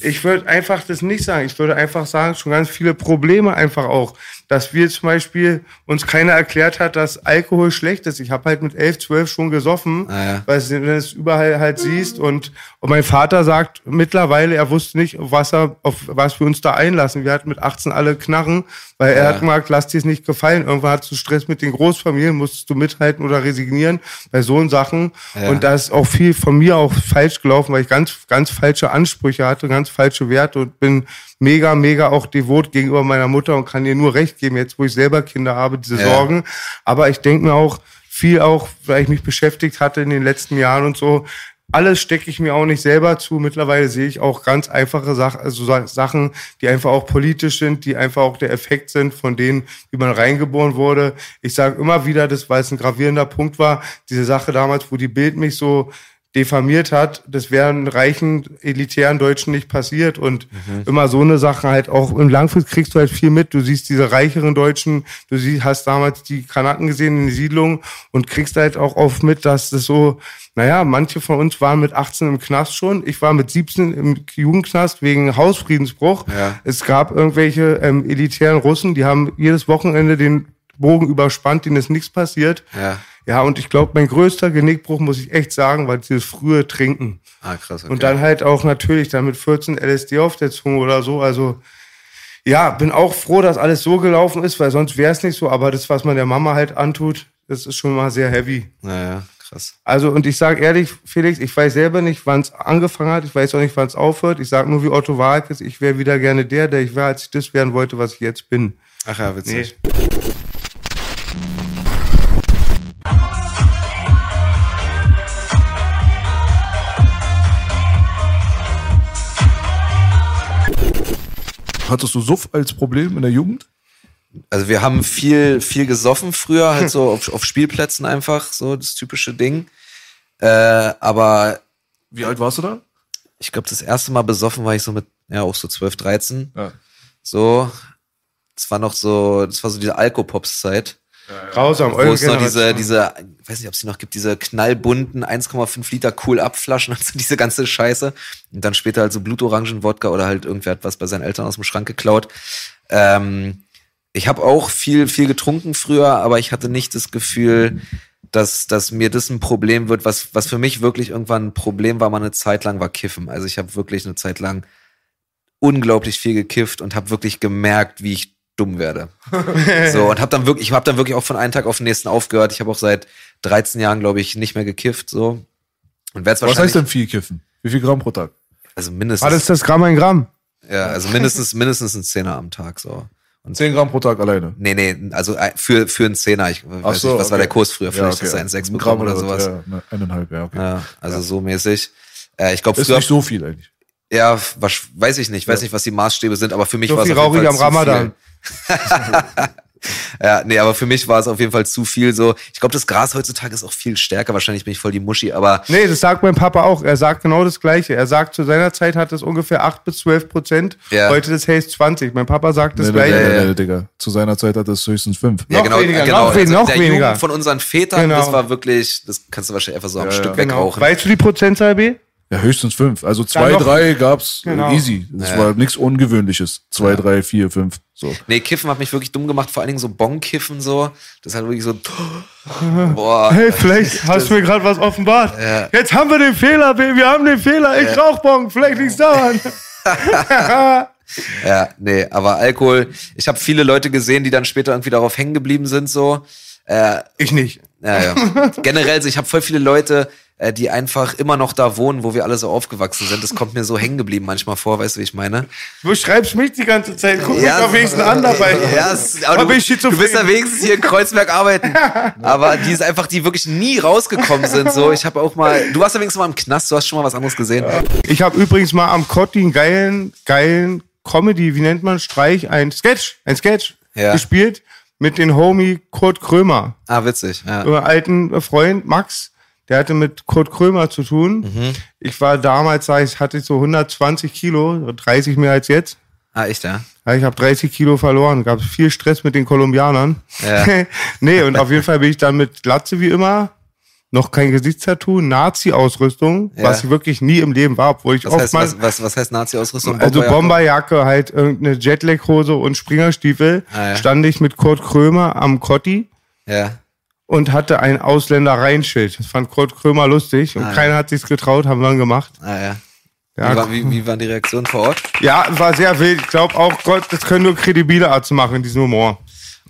Ich würde einfach das nicht sagen. Ich würde einfach sagen, schon ganz viele Probleme einfach auch. Dass wir zum Beispiel uns keiner erklärt hat, dass Alkohol schlecht ist. Ich habe halt mit 11, 12 schon gesoffen,
Ah, ja.
weil du es überall halt siehst. Und, und mein Vater sagt mittlerweile, er wusste nicht, auf was, er, auf was wir uns da einlassen. Wir hatten mit 18 alle Knarren, weil er
Ja.
hat gesagt, lass dir es nicht gefallen. Irgendwann hattest du Stress mit den Großfamilien, musstest du mithalten oder resignieren bei so Sachen.
Ja.
Und da ist auch viel von mir auch falsch gelaufen, weil ich ganz, ganz falsche Ansprüche hatte, ganz falsche Werte und bin mega, mega auch devot gegenüber meiner Mutter und kann ihr nur recht geben, jetzt wo ich selber Kinder habe, diese
Ja.
Sorgen. Aber ich denke mir auch viel auch, weil ich mich beschäftigt hatte in den letzten Jahren und so, alles stecke ich mir auch nicht selber zu. Mittlerweile sehe ich auch ganz einfache Sachen, also Sa- Sachen, die einfach auch politisch sind, die einfach auch der Effekt sind von denen, wie man reingeboren wurde. Ich sage immer wieder, das, weil es ein gravierender Punkt war, diese Sache damals, wo die Bild mich so diffamiert hat, das wäre einen reichen, elitären Deutschen nicht passiert. Und immer so eine Sache halt auch im Langfrist kriegst du halt viel mit. Du siehst diese reicheren Deutschen, du siehst, hast damals die Kanaken gesehen in den Siedlungen und kriegst halt auch oft mit, dass das so, naja, manche von uns waren mit 18 im Knast schon. Ich war mit 17 im Jugendknast wegen Hausfriedensbruch.
Ja.
Es gab irgendwelche ähm, elitären Russen, die haben jedes Wochenende den Bogen überspannt, denen ist nichts passiert.
Ja.
Ja, und ich glaube, mein größter Genickbruch, muss ich echt sagen, war dieses frühe Trinken.
Ah, krass. Okay.
Und dann halt auch natürlich dann mit 14 LSD auf der Zunge oder so. Also ja, bin auch froh, dass alles so gelaufen ist, weil sonst wäre es nicht so. Aber das, was man der Mama halt antut, das ist schon mal sehr heavy.
Naja, krass.
Also und ich sage ehrlich, Felix, ich weiß selber nicht, wann es angefangen hat. Ich weiß auch nicht, wann es aufhört. Ich sage nur wie Otto Walkes, ich wäre wieder gerne der, der ich war, als ich das werden wollte, was ich jetzt bin.
Ach ja, witzig.
Hattest du Suff als Problem in der Jugend?
Also wir haben viel, viel gesoffen früher, halt so auf, auf Spielplätzen einfach, so das typische Ding. Äh, aber
Wie alt warst du da?
ich glaube, das erste Mal besoffen war ich so mit, ja, auch so 12, 13.
Ja.
So. Das war noch so, das war so diese Alkopops-Zeit.
Grausam,
Wo
eure
es noch diese, diese, ich weiß nicht, ob es die noch gibt, diese knallbunten 1,5 Liter cool abflaschen *laughs* und so diese ganze Scheiße. Und dann später halt so Blutorangen-Wodka oder halt irgendwer hat was bei seinen Eltern aus dem Schrank geklaut. Ähm, ich habe auch viel, viel getrunken früher, aber ich hatte nicht das Gefühl, dass, dass mir das ein Problem wird, was, was für mich wirklich irgendwann ein Problem war, mal eine Zeit lang war Kiffen. Also ich habe wirklich eine Zeit lang unglaublich viel gekifft und habe wirklich gemerkt, wie ich dumm werde. *laughs* so und habe dann wirklich, ich habe dann wirklich auch von einem Tag auf den nächsten aufgehört. Ich habe auch seit 13 Jahren, glaube ich, nicht mehr gekifft. So und werde
Was
wahrscheinlich,
heißt denn viel kiffen? Wie viel Gramm pro Tag?
also mindestens,
das das Gramm ein Gramm?
ja, also mindestens, *laughs* mindestens ein Zehner am Tag so. Und
10 Gramm pro Tag alleine.
Nee, nee, also für, für einen Zehner. Ich weiß nicht, was war der Kurs früher? Vielleicht einen Sechs
Ein
bekommen
Gramm
oder sowas.
Ja, ne, eineinhalb, ja, okay.
Ja, also so mäßig. Äh, ich glaube,
Ist
früher,
nicht so viel eigentlich.
ja, was, weiß ich nicht, weiß nicht, was die Maßstäbe sind, aber für mich
So
war es
viel rauchig am Ramadan.
Viel. *laughs* ja, nee, aber für mich war es auf jeden Fall zu viel so. Ich glaube, das Gras heutzutage ist auch viel stärker. Wahrscheinlich bin ich voll die Muschi, aber
Nee, das sagt mein Papa auch. Er sagt genau das Gleiche. Er sagt, zu seiner Zeit hat es ungefähr 8 bis 12 Prozent.
Ja.
Heute das heißt 20. Mein Papa sagt das
Nee, nee,
Gleiche.
nee, nee,
ja.
Digga. Zu seiner Zeit hat es höchstens fünf.
ja,
Noch
genau,
weniger,
genau.
noch weniger,
also
noch
der
weniger.
Jugend von unseren Vätern,
Genau.
das war wirklich, das kannst du wahrscheinlich einfach so am
Ja,
Stück
ja.
Genau.
wegrauchen.
Weißt du die Prozentzahl, B?
Ja, höchstens fünf. Also zwei,
noch-
drei gab's
Genau.
easy. Das
Ja.
war nichts Ungewöhnliches. Zwei, drei, vier, fünf. So.
Nee, Kiffen hat mich wirklich dumm gemacht, vor allen Dingen so Bon-Kiffen so. Das hat wirklich so, *laughs* boah.
Hey, vielleicht hast du mir gerade was offenbart.
Ja.
Jetzt haben wir den Fehler. Wir haben den Fehler. Ich rauch Bon. Vielleicht liegt's daran. *laughs*
Ja, nee, aber Alkohol, ich habe viele Leute gesehen, die dann später irgendwie darauf hängen geblieben sind, so. Äh,
Ich nicht.
ja, ja. Generell, so, ich habe voll viele Leute, äh, die einfach immer noch da wohnen, wo wir alle so aufgewachsen sind. Das kommt mir so hängen geblieben manchmal vor, weißt du, wie ich meine?
Du schreibst mich die ganze Zeit. Guck mich
Ja,
doch wenigstens an dabei.
Ja, aber du, du bist ja wenigstens hier in Kreuzberg arbeiten. *laughs* Aber die ist einfach, die wirklich nie rausgekommen sind. So, ich habe auch mal, du warst ja wenigstens mal im Knast, du hast schon mal was anderes gesehen.
Ich habe übrigens mal am Kotti einen geilen, geilen Comedy, wie nennt man Streich? Ein Sketch, ein Sketch
Ja.
gespielt mit den Homie Kurt Krömer.
Ah, witzig. Ja.
Über alten Freund Max, der hatte mit Kurt Krömer zu tun.
Mhm.
Ich war damals, sag ich, hatte ich so 120 Kilo, 30 mehr als jetzt.
Ah, echt, ja?
Ja, ich habe 30 Kilo verloren, gab viel Stress mit den Kolumbianern.
Ja. *laughs*
nee, und auf jeden Fall bin ich dann mit Glatze wie immer, noch kein Gesichtstattoo, Nazi-Ausrüstung,
Ja.
was ich wirklich nie im Leben war, obwohl ich
Was heißt,
oftmals,
was, was, was heißt Nazi-Ausrüstung?
also
Bomberjacke?
Bomberjacke, halt irgendeine Jetlag-Hose und Springerstiefel,
Ah, ja.
stand ich mit Kurt Krömer am Kotti
Ja.
Und hatte ein Ausländereinschild. Das fand Kurt Krömer lustig und
Ah, ja.
keiner hat sich's getraut, haben wir dann gemacht.
Ah, ja.
Ja,
Wie, war, wie, wie waren die Reaktionen vor Ort?
ja war sehr wild. Ich glaube auch, Gott, das können nur kredibile Arzt machen, diesen Humor.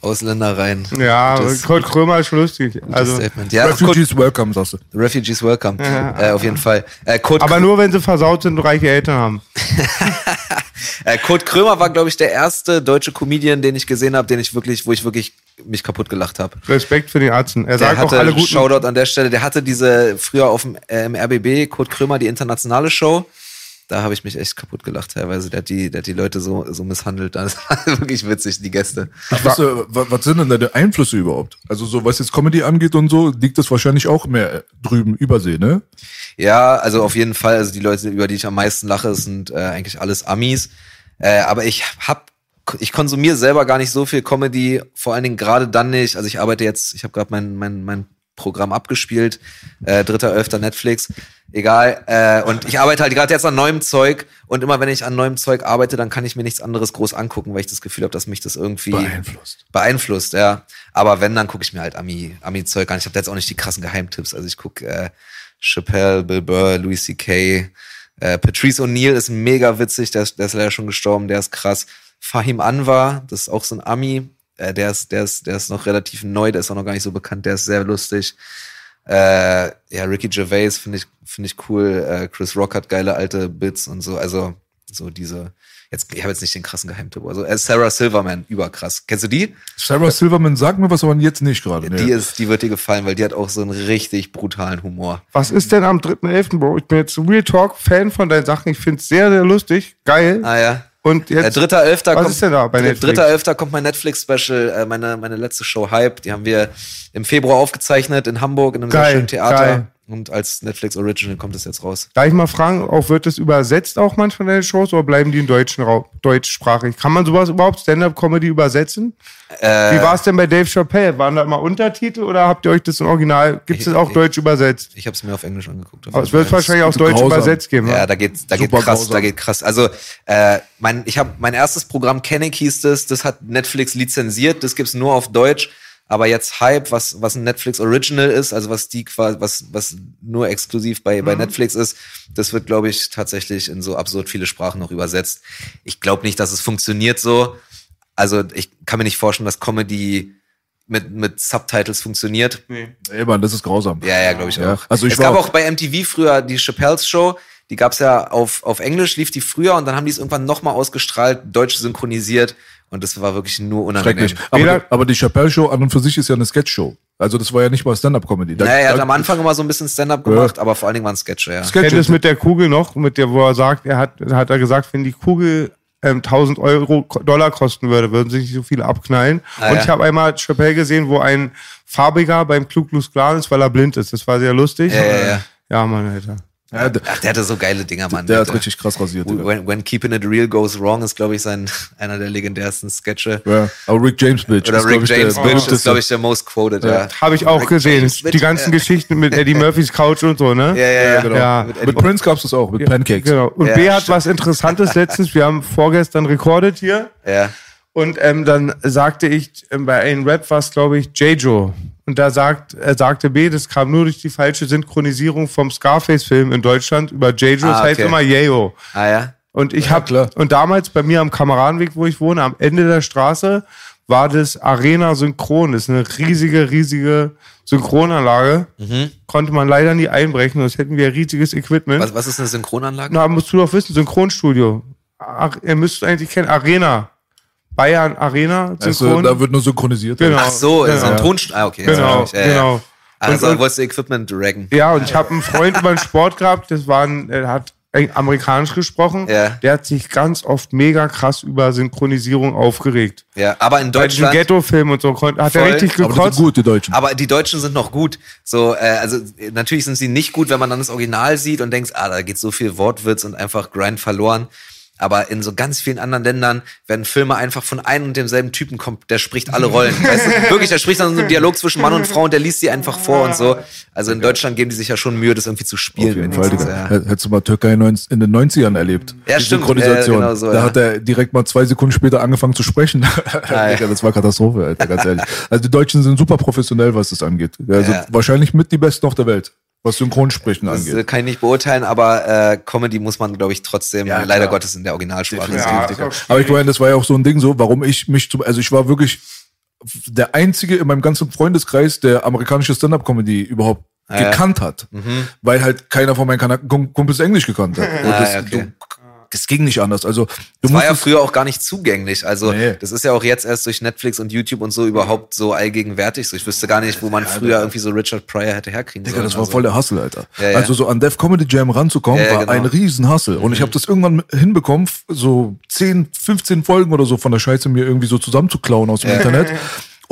Ausländer rein.
Ja,
Gutes-
Kurt Krömer ist schon lustig. Also,
Statement. Ja, Kurt,
Refugees welcome, sagst du.
Refugees welcome. Äh, auf jeden Fall. Äh, Kurt,
aber nur, wenn sie versaut sind und reiche Eltern haben. *laughs*
äh, Kurt Krömer war, glaube ich, der erste deutsche Comedian, den ich gesehen habe, den ich wirklich, wo ich wirklich mich kaputt gelacht habe.
Respekt für den Arzt. Er
Der
sagt auch
hatte,
alle guten.
Shoutout an der Stelle, der hatte diese, früher auf dem, äh, im RBB, Kurt Krömer, die internationale Show. Da habe ich mich echt kaputt gelacht teilweise. Der hat die, der hat die Leute so, so misshandelt. *laughs* Das war wirklich witzig, die Gäste.
Was, äh, wa- was sind denn deine Einflüsse überhaupt? Also so was jetzt Comedy angeht und so, liegt das wahrscheinlich auch mehr äh, drüben übersee, ne?
Ja, also auf jeden Fall. Also die Leute, über die ich am meisten lache, sind äh, eigentlich alles Amis. Äh, aber ich hab, ich konsumiere selber gar nicht so viel Comedy. Vor allen Dingen gerade dann nicht. Also ich arbeite jetzt, ich habe gerade mein, mein, mein Programm abgespielt, äh, dritter, elfter Netflix, egal. Äh, und ich arbeite halt gerade jetzt an neuem Zeug. Und immer wenn ich an neuem Zeug arbeite, dann kann ich mir nichts anderes groß angucken, weil ich das Gefühl habe, dass mich das irgendwie
Beeinflusst.
beeinflusst, ja. Aber wenn, dann gucke ich mir halt Ami, Ami-Zeug an. Ich habe jetzt auch nicht die krassen Geheimtipps. Also ich gucke äh, Chappelle, Bill Burr, Louis C.K., äh, Patrice O'Neill ist mega witzig, der ist, der ist leider schon gestorben, der ist krass. Fahim Anwar, das ist auch so ein Ami, äh, der ist, der ist, der ist noch relativ neu, der ist auch noch gar nicht so bekannt, der ist sehr lustig. Äh, ja, Ricky Gervais finde ich, finde ich cool. Äh, Chris Rock hat geile alte Bits und so. Also so diese. Jetzt, ich habe jetzt nicht den krassen Geheimtipp. Also äh, Sarah Silverman, überkrass. Kennst du die?
Sarah Silverman sagt mir was, aber jetzt nicht gerade.
Die
Nee.
ist, die wird dir gefallen, weil die hat auch so einen richtig brutalen Humor.
Was ist denn am 3.11., Bro? Ich bin jetzt Real Talk Fan von deinen Sachen. Ich finde es sehr, sehr lustig. Geil.
Ah ja.
Und
Äh,
jetzt.
dritter Elfter
was
kommt,
ist denn da bei
Dr-
Netflix?
Dritter Elfter kommt mein Netflix-Special, äh, meine, meine letzte Show Hype. Die haben wir im Februar aufgezeichnet in Hamburg in einem
Geil,
sehr schönen Theater.
geil.
Und als Netflix Original kommt es jetzt raus.
Darf ich mal fragen, auch wird es übersetzt auch manchmal deine Shows oder bleiben die in deutschen Raum, deutschsprachig? Kann man sowas überhaupt Stand-Up-Comedy übersetzen?
Äh,
Wie war es denn bei Dave Chappelle? Waren da immer Untertitel oder habt ihr euch das im Original, gibt es
Ich-
auch
ich-
deutsch übersetzt?
Ich habe es mir auf Englisch angeguckt. auf
Aber es wird wahrscheinlich auf
zu
Deutsch
grausam.
übersetzt geben.
Ja, da geht, da geht krass,
grausam.
da geht krass. Also, äh, mein, ich habe mein erstes Programm Kenneck hieß das, das hat Netflix lizenziert, das gibt's nur auf Deutsch. Aber jetzt Hype, was, was ein Netflix Original ist, also was die quasi, was, was nur exklusiv bei,
Mhm.
bei Netflix ist, das wird, glaube ich, tatsächlich in so absurd viele Sprachen noch übersetzt. Ich glaube nicht, dass es funktioniert so. Also, ich kann mir nicht vorstellen, dass Comedy mit, mit Subtitles funktioniert.
Ey, Mann, das ist grausam.
Ja, ja, glaube ich
Ja,
auch.
also ich
es gab auch bei MTV früher die Chappelle's Show, die gab's ja auf, auf Englisch, lief die früher und dann haben die es irgendwann nochmal ausgestrahlt, deutsch synchronisiert und das war wirklich nur unangenehm.
Schrecklich. Aber,
Weder-
aber die Chappelle-Show an und für sich ist ja eine Sketch-Show. Also das war ja nicht mal Stand-Up-Comedy.
Naja, er hat am Anfang immer so ein bisschen Stand-up gemacht, aber vor allen Dingen waren Sketche, ja.
Sketche.
Kennt es mit der Kugel noch, mit der, wo er sagt, er hat, hat er gesagt, wenn die Kugel ähm, 1000 Euro Dollar kosten würde, würden sich nicht so viele abknallen.
Ah,
und
ja.
ich habe einmal Chappelle gesehen, wo ein Farbiger beim Ku Klux Klan ist, weil er blind ist. Das war sehr lustig.
Ja, ja, ja.
Ja, Mann, Alter.
Ja, der,
Ach, der hatte so geile Dinger, Mann.
der hat
Alter.
richtig krass rasiert.
When, when Keeping It Real Goes Wrong ist, glaube ich, sein, *laughs* einer der legendärsten Sketche.
Ja, aber Rick James Bitch.
Oder
ist,
Rick
ich, der
James Bitch ist, glaube ich, der most quoted, ja.
Habe ich auch
Rick
gesehen.
James
die ganzen
ja.
Geschichten mit *laughs* Eddie Murphys Couch und so, ne?
Ja, ja, ja.
genau.
Ja.
Mit
Mit, Prince gab's das auch, mit Pancakes.
Genau. Und
Ja,
B hat
stimmt.
was Interessantes letztens. Wir haben vorgestern recorded hier.
ja.
Und ähm, dann sagte ich, ähm, bei einem Rap war es, glaube ich, J-Jo. Und da sagt, äh, sagte B, das kam nur durch die falsche Synchronisierung vom Scarface-Film in Deutschland über J-Jo. Das
Ah,
heißt
okay.
immer Yayo.
Ah, ja.
Und ich
Ja,
hab
klar.
und damals bei mir am Kameradenweg, wo ich wohne, am Ende der Straße, war das Arena Synchron. Das ist eine riesige, riesige Synchronanlage. Konnte man leider nie einbrechen, sonst hätten wir riesiges Equipment.
Was, was ist eine Synchronanlage?
Na, musst du doch wissen, Synchronstudio. Ach, ihr müsst eigentlich kennen, Arena. Bayern Arena,
Also,
Synchron.
da wird nur synchronisiert.
Genau.
Ach so,
Genau.
ist ein Tonstudio. Ah, okay.
genau,
ich. Ja, ja.
genau.
Also
Und-
wolltest du Equipment raggen.
Ja, und ich habe einen Freund über den Sport gehabt, das war ein, er hat amerikanisch gesprochen.
Ja.
Der hat sich ganz oft mega krass über Synchronisierung aufgeregt.
Ja, aber in
Bei
Deutschland.
Ghetto-Filmen und so hat er richtig
Aber die sind
gekotzt.
gut, die Deutschen.
Aber die Deutschen sind noch gut. So, äh, also äh, natürlich sind sie nicht gut, wenn man dann das Original sieht und denkt, ah, da geht so viel Wortwitz und einfach Grind verloren. Aber in so ganz vielen anderen Ländern werden Filme einfach von einem und demselben Typen kommt, der spricht alle Rollen. *laughs* weißt du, wirklich, der spricht dann so einen Dialog zwischen Mann und Frau und der liest sie einfach vor und so. Also in Deutschland geben die sich ja schon Mühe, das irgendwie zu spielen.
Auf jeden Fall,
ja.
Hättest du mal Türkei in den 90ern erlebt.
Ja,
Die
stimmt.
Synchronisation.
Ja, genau so,
da
ja.
hat er direkt mal zwei Sekunden später angefangen zu sprechen. *laughs* Digga, das war Katastrophe, Alter, ganz ehrlich. Also die Deutschen sind super professionell, was das angeht. Also
Ja.
wahrscheinlich mit die Besten auf der Welt, was Synchronsprechen
Das äh,
angeht.
kann ich nicht beurteilen, aber äh, Comedy muss man, glaube ich, trotzdem
Ja,
leider
klar.
Gottes in der Originalsprache
Ja,
Aber ich meine, das war ja auch so ein Ding so, warum ich mich zum, also ich war wirklich der einzige in meinem ganzen Freundeskreis, der amerikanische Stand-Up-Comedy überhaupt
ja.
gekannt hat. Weil halt keiner von meinen Kumpels Englisch gekannt hat. *laughs* Und
Ah,
das,
okay.
du, das ging nicht anders. Also du
Das war ja früher auch gar nicht zugänglich. Also
Nee.
das ist ja auch jetzt erst durch Netflix und YouTube und so überhaupt so allgegenwärtig. So, ich wüsste gar nicht, wo man früher irgendwie so Richard Pryor hätte herkriegen
Digga,
sollen.
das war
also.
voll der Hustle, Alter.
Ja, ja.
Also so an Def Comedy Jam ranzukommen,
Ja, ja,
war
genau.
ein riesen Hustle. Und ich habe das irgendwann hinbekommen, so 10, 15 Folgen oder so von der Scheiße mir irgendwie so zusammenzuklauen aus dem Internet. *laughs*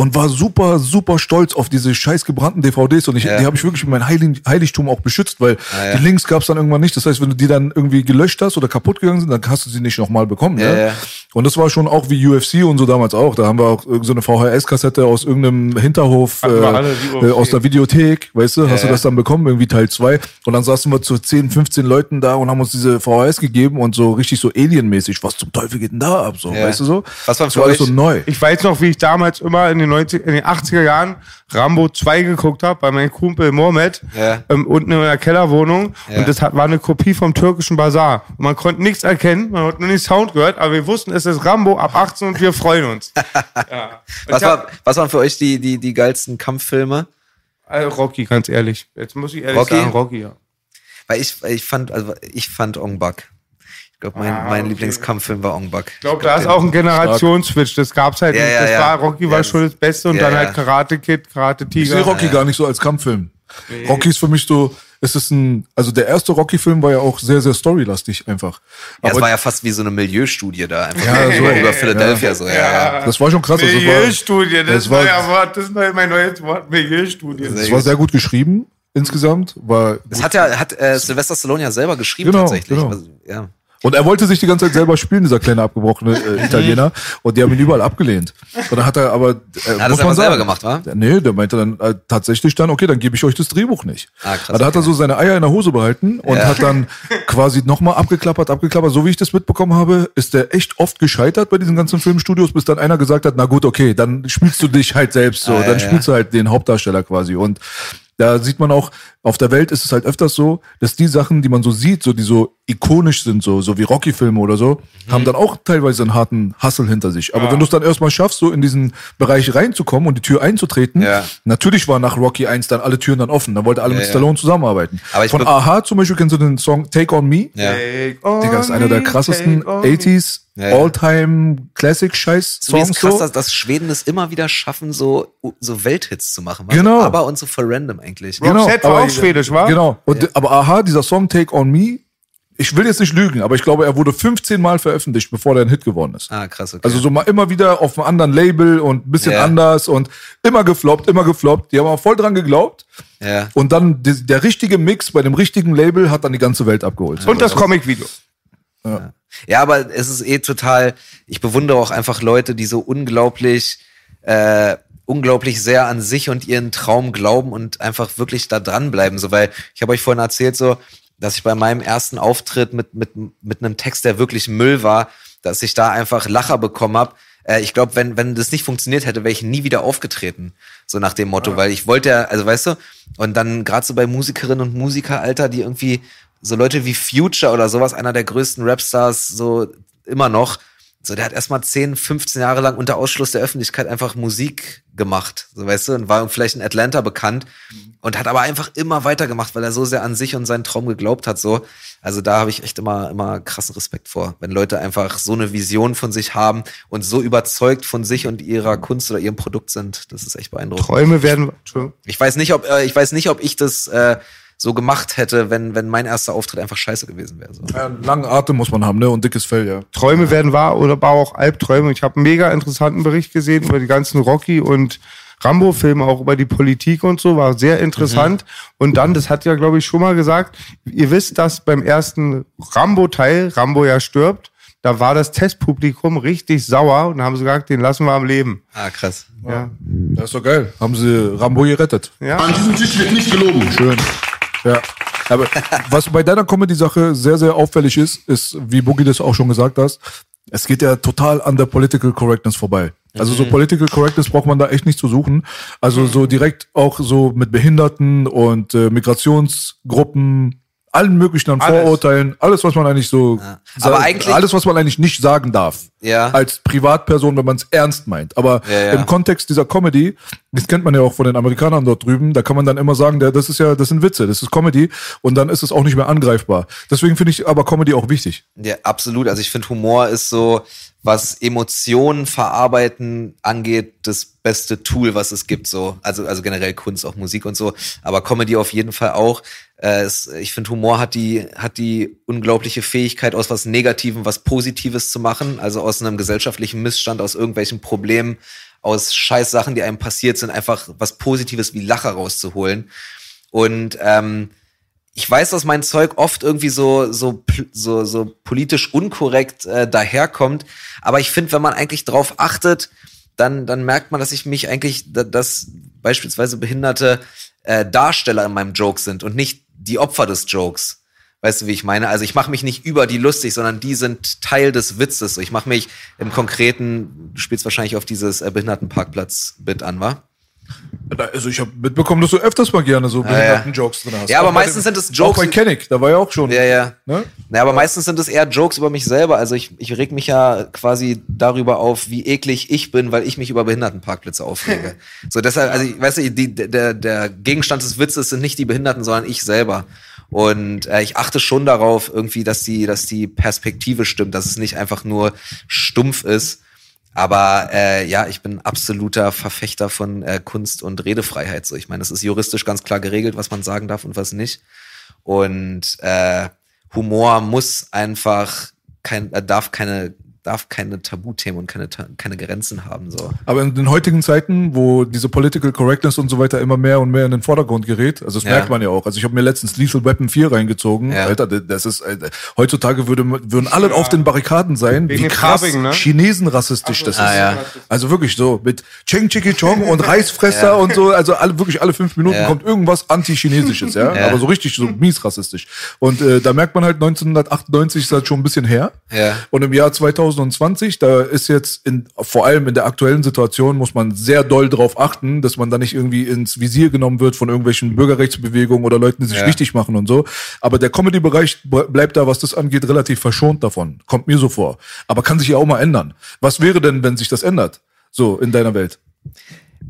Und war super, super stolz auf diese scheiß gebrannten DVDs. Und ich,
Ja.
die habe ich wirklich mit meinem Heilig, Heiligtum auch beschützt, weil
Ja, ja.
die Links gab es dann irgendwann nicht. Das heißt, wenn du die dann irgendwie gelöscht hast oder kaputt gegangen sind, dann hast du sie nicht nochmal bekommen.
Ja,
ne?
ja.
Und das war schon auch wie UFC und so damals auch. Da haben wir auch irgend so eine VHS-Kassette aus irgendeinem Hinterhof äh, äh, aus der Videothek, weißt du, hast du das dann bekommen, irgendwie Teil 2. Und dann saßen wir zu 10, 15 Leuten da und haben uns diese VHS gegeben und so richtig so alienmäßig, was zum Teufel geht denn da ab? So,
Ja.
weißt du so?
Was war
das war alles so neu.
Ich weiß noch, wie ich damals immer in den, 90, in den 80er Jahren Rambo 2 geguckt habe bei meinem Kumpel Mohamed
Ja.
ähm, unten in der Kellerwohnung.
Ja.
Und das hat, war eine Kopie vom türkischen Bazar. Und man konnte nichts erkennen, man hat nur den Sound gehört, aber wir wussten, es ist Rambo ab 18 und wir freuen uns. *laughs* ja.
Was, war, was waren für euch die, die, die geilsten Kampffilme?
Also Rocky, ganz ehrlich. Jetzt muss ich ehrlich
Rocky?
sagen, Rocky, ja.
Weil ich, ich fand, also ich fand Ong Bak. Ich glaube, mein,
Ah,
mein
okay.
Lieblingskampffilm war Ong Bak.
Ich glaube, da ist auch ein Generationsswitch. Das gab's halt
Ja,
nicht.
ja,
Das
ja.
war, Rocky war
Ja,
schon das Beste und
ja,
dann
ja.
halt Karate Kid, Karate
Ich sehe
Tiger.
Rocky gar nicht so als Kampffilm. Rocky ist für mich so, es ist ein, also der erste Rocky-Film war ja auch sehr, sehr storylastig einfach.
Ja, es
Aber
war ja fast wie so eine Milieustudie da. Einfach
Ja, so. *laughs*
über, Philadelphia. So, ja. Ja.
das war schon krass. Es war,
Milieustudie, das,
das war-
neuer Wort, das ist neu- mein neues Wort, Milieustudie.
es war sehr gut geschrieben insgesamt. War
Das hat ja hat äh, Sylvester Stallone ja selber geschrieben
Genau,
tatsächlich.
genau.
Also, ja.
Und er wollte sich die ganze Zeit selber spielen, dieser kleine abgebrochene äh, Italiener. Und die haben ihn überall abgelehnt. Und dann hat er aber. Äh,
er das einfach selber gemacht, wa?
Nee, der meinte dann äh, tatsächlich dann, okay, dann gebe ich euch das Drehbuch nicht.
Ah, krass,
Aber da hat er so seine Eier in der Hose behalten und
Ja.
hat dann quasi nochmal abgeklappert, abgeklappert. So wie ich das mitbekommen habe, ist der echt oft gescheitert bei diesen ganzen Filmstudios, bis dann einer gesagt hat, na gut, okay, dann spielst du dich halt selbst so.
Ah, ja,
dann
ja.
spielst du halt den Hauptdarsteller quasi. Und da sieht man auch, auf der Welt ist es halt öfters so, dass die Sachen, die man so sieht, so die so ikonisch sind, so, so wie Rocky-Filme oder so,
Mhm.
haben dann auch teilweise einen harten Hustle hinter sich. Aber wenn du es dann erstmal schaffst, so in diesen Bereich reinzukommen und die Tür einzutreten,
Ja.
natürlich waren nach Rocky 1 dann alle Türen dann offen. Dann wollte alle
Ja,
mit
ja.
Stallone zusammenarbeiten.
Aber ich
Von Aha zum Beispiel kennst du den Song Take On Me?
Ja.
Digga, das ist einer der krassesten 80s
Ja, ja.
All-Time Classic Scheiß
So wie es
Songs
krass,
so.
dass, dass Schweden es immer wieder schaffen, so, so Welthits zu machen.
Genau.
Aber und so for random eigentlich.
Roxette war auch schwedisch, wa?
Genau. Und, Aber Aha, dieser Song Take On Me, ich will jetzt nicht lügen, aber ich glaube, er wurde 15 Mal veröffentlicht, bevor der ein Hit geworden ist.
Ah, krass, okay.
Also so mal immer wieder auf einem anderen Label und ein bisschen
Ja.
anders und immer gefloppt, immer gefloppt. Die haben auch voll dran geglaubt.
ja.
Und dann die, der richtige Mix bei dem richtigen Label hat dann die ganze Welt abgeholt.
Und das Comicvideo.
Ja, aber es ist eh total, ich bewundere auch einfach Leute, die so unglaublich, äh, unglaublich sehr an sich und ihren Traum glauben und einfach wirklich da dranbleiben. So, weil ich habe euch vorhin erzählt, so, dass ich bei meinem ersten Auftritt mit, mit, mit einem Text, der wirklich Müll war, dass ich da einfach Lacher bekommen hab. Äh, ich glaube, wenn, wenn das nicht funktioniert hätte, wäre ich nie wieder aufgetreten. So nach dem Motto, weil ich wollte ja, also weißt du, und dann gerade so bei Musikerinnen und Musiker, Alter, die irgendwie so Leute wie Future oder sowas, einer der größten Rapstars, so immer noch, So, der hat erstmal 10, 15 Jahre lang unter Ausschluss der Öffentlichkeit einfach Musik gemacht, so weißt du, und war vielleicht in Atlanta bekannt und hat aber einfach immer weitergemacht, weil er so sehr an sich und seinen Traum geglaubt hat, so. Also da habe ich echt immer, immer krassen Respekt vor, wenn Leute einfach so eine Vision von sich haben und so überzeugt von sich und ihrer Kunst oder ihrem Produkt sind. Das ist echt beeindruckend.
Träume werden.
Ich weiß nicht, ob, äh, ich weiß nicht, ob ich das äh, so gemacht hätte, wenn, wenn mein erster Auftritt einfach scheiße gewesen wäre. So.
Ja, langen Atem muss man haben, ne? Und dickes Fell, ja.
Träume werden wahr oder aber auch Albträume. Ich habe einen mega interessanten Bericht gesehen über die ganzen Rocky und Rambo-Filme, auch über die Politik und so, war sehr interessant. Und dann, das hat ja, glaube ich, schon mal gesagt, ihr wisst, dass beim ersten Rambo-Teil, Rambo ja stirbt, da war das Testpublikum richtig sauer und haben sie gesagt, den lassen wir am Leben.
Ah, krass.
Ja.
Das ist doch geil. Haben sie Rambo gerettet.
An diesem Tisch wird nicht gelogen.
Schön. Ja. Aber *laughs* was bei deiner Comedy-Sache sehr, sehr auffällig ist, ist, wie Boogie das auch schon gesagt hast, es geht ja total an der Political Correctness vorbei. Also so Political Correctness braucht man da echt nicht zu suchen. Also so direkt auch so mit Behinderten und äh, Migrationsgruppen, allen möglichen an
Alles.
Vorurteilen, alles, was man eigentlich so,
Aber
sa-
eigentlich-
alles, was man eigentlich nicht sagen darf.
Ja.
Als Privatperson, wenn man es ernst meint. Aber
Ja, ja.
im Kontext dieser Comedy, das kennt man ja auch von den Amerikanern dort drüben, da kann man dann immer sagen, der, das ist ja, das sind Witze, das ist Comedy und dann ist es auch nicht mehr angreifbar. Deswegen finde ich aber Comedy auch wichtig.
Ja, absolut. Also ich finde, Humor ist so, was Emotionen verarbeiten angeht, das beste Tool, was es gibt. So, also also generell Kunst, auch Musik und so, aber Comedy auf jeden Fall auch. Äh, es, ich finde, Humor hat die hat die unglaubliche Fähigkeit, aus was Negativem was Positives zu machen. Also aus einem gesellschaftlichen Missstand, aus irgendwelchen Problemen, aus scheiß Sachen, die einem passiert sind, einfach was Positives wie Lacher rauszuholen. Und ähm, ich weiß, dass mein Zeug oft irgendwie so so so, so politisch unkorrekt äh, daherkommt, aber ich finde, wenn man eigentlich drauf achtet, dann dann merkt man, dass ich mich eigentlich, da- dass beispielsweise behinderte äh, Darsteller in meinem Joke sind und nicht die Opfer des Jokes. Weißt du, wie ich meine? Also ich mache mich nicht über die lustig, sondern die sind Teil des Witzes. Ich mache mich im Konkreten, du spielst wahrscheinlich auf dieses äh, Behindertenparkplatz-Bit an, wa?
Also ich habe mitbekommen, dass du öfters mal gerne so behinderten Jokes drin hast.
Ja, aber
Auch bei
meistens sind es
Auch
Jokes-
bei Kennick, da war ja auch schon.
Ja, ja.
Ne?
Ja, aber meistens sind es eher Jokes über mich selber. Also ich, ich reg mich ja quasi darüber auf, wie eklig ich bin, weil ich mich über Behindertenparkplätze aufrege. *laughs* so deshalb, also ich, weißt du, die, der, der Gegenstand des Witzes sind nicht die Behinderten, sondern ich selber. Und äh, ich achte schon darauf, irgendwie, dass die, dass die Perspektive stimmt, dass es nicht einfach nur stumpf ist. Aber äh, ja, ich bin absoluter Verfechter von äh, Kunst und Redefreiheit. So, ich meine, es ist juristisch ganz klar geregelt, was man sagen darf und was nicht. Und äh, Humor muss einfach kein, äh, darf keine, darf keine Tabuthemen und keine, keine Grenzen haben. So.
Aber in den heutigen Zeiten, wo diese Political Correctness und so weiter immer mehr und mehr in den Vordergrund gerät, also das
Ja.
merkt man ja auch. Also ich habe mir letztens Lethal Weapon 4 reingezogen.
Ja.
Alter, das ist Alter, heutzutage würde, würden alle auf den Barrikaden sein,
Wegen
wie krass
Farbigen, ne?
Chinesen rassistisch das ist.
Ah, ja.
Also wirklich so mit Cheng Chiki Chong und *laughs* Reisfresser und so, also alle wirklich alle fünf Minuten
Ja.
kommt irgendwas anti-chinesisches, ja?
Ja.
aber so richtig so mies rassistisch. Und äh, da merkt man halt 1998 ist halt schon ein bisschen her.
Ja.
Und im Jahr 2020, da ist jetzt in, vor allem in der aktuellen Situation, muss man sehr doll darauf achten, dass man da nicht irgendwie ins Visier genommen wird von irgendwelchen Bürgerrechtsbewegungen oder Leuten, die sich
Ja.
wichtig machen und so. Aber der Comedy-Bereich ble- bleibt da, was das angeht, relativ verschont davon. Kommt mir so vor. Aber kann sich ja auch mal ändern. Was wäre denn, wenn sich das ändert? So, in deiner Welt.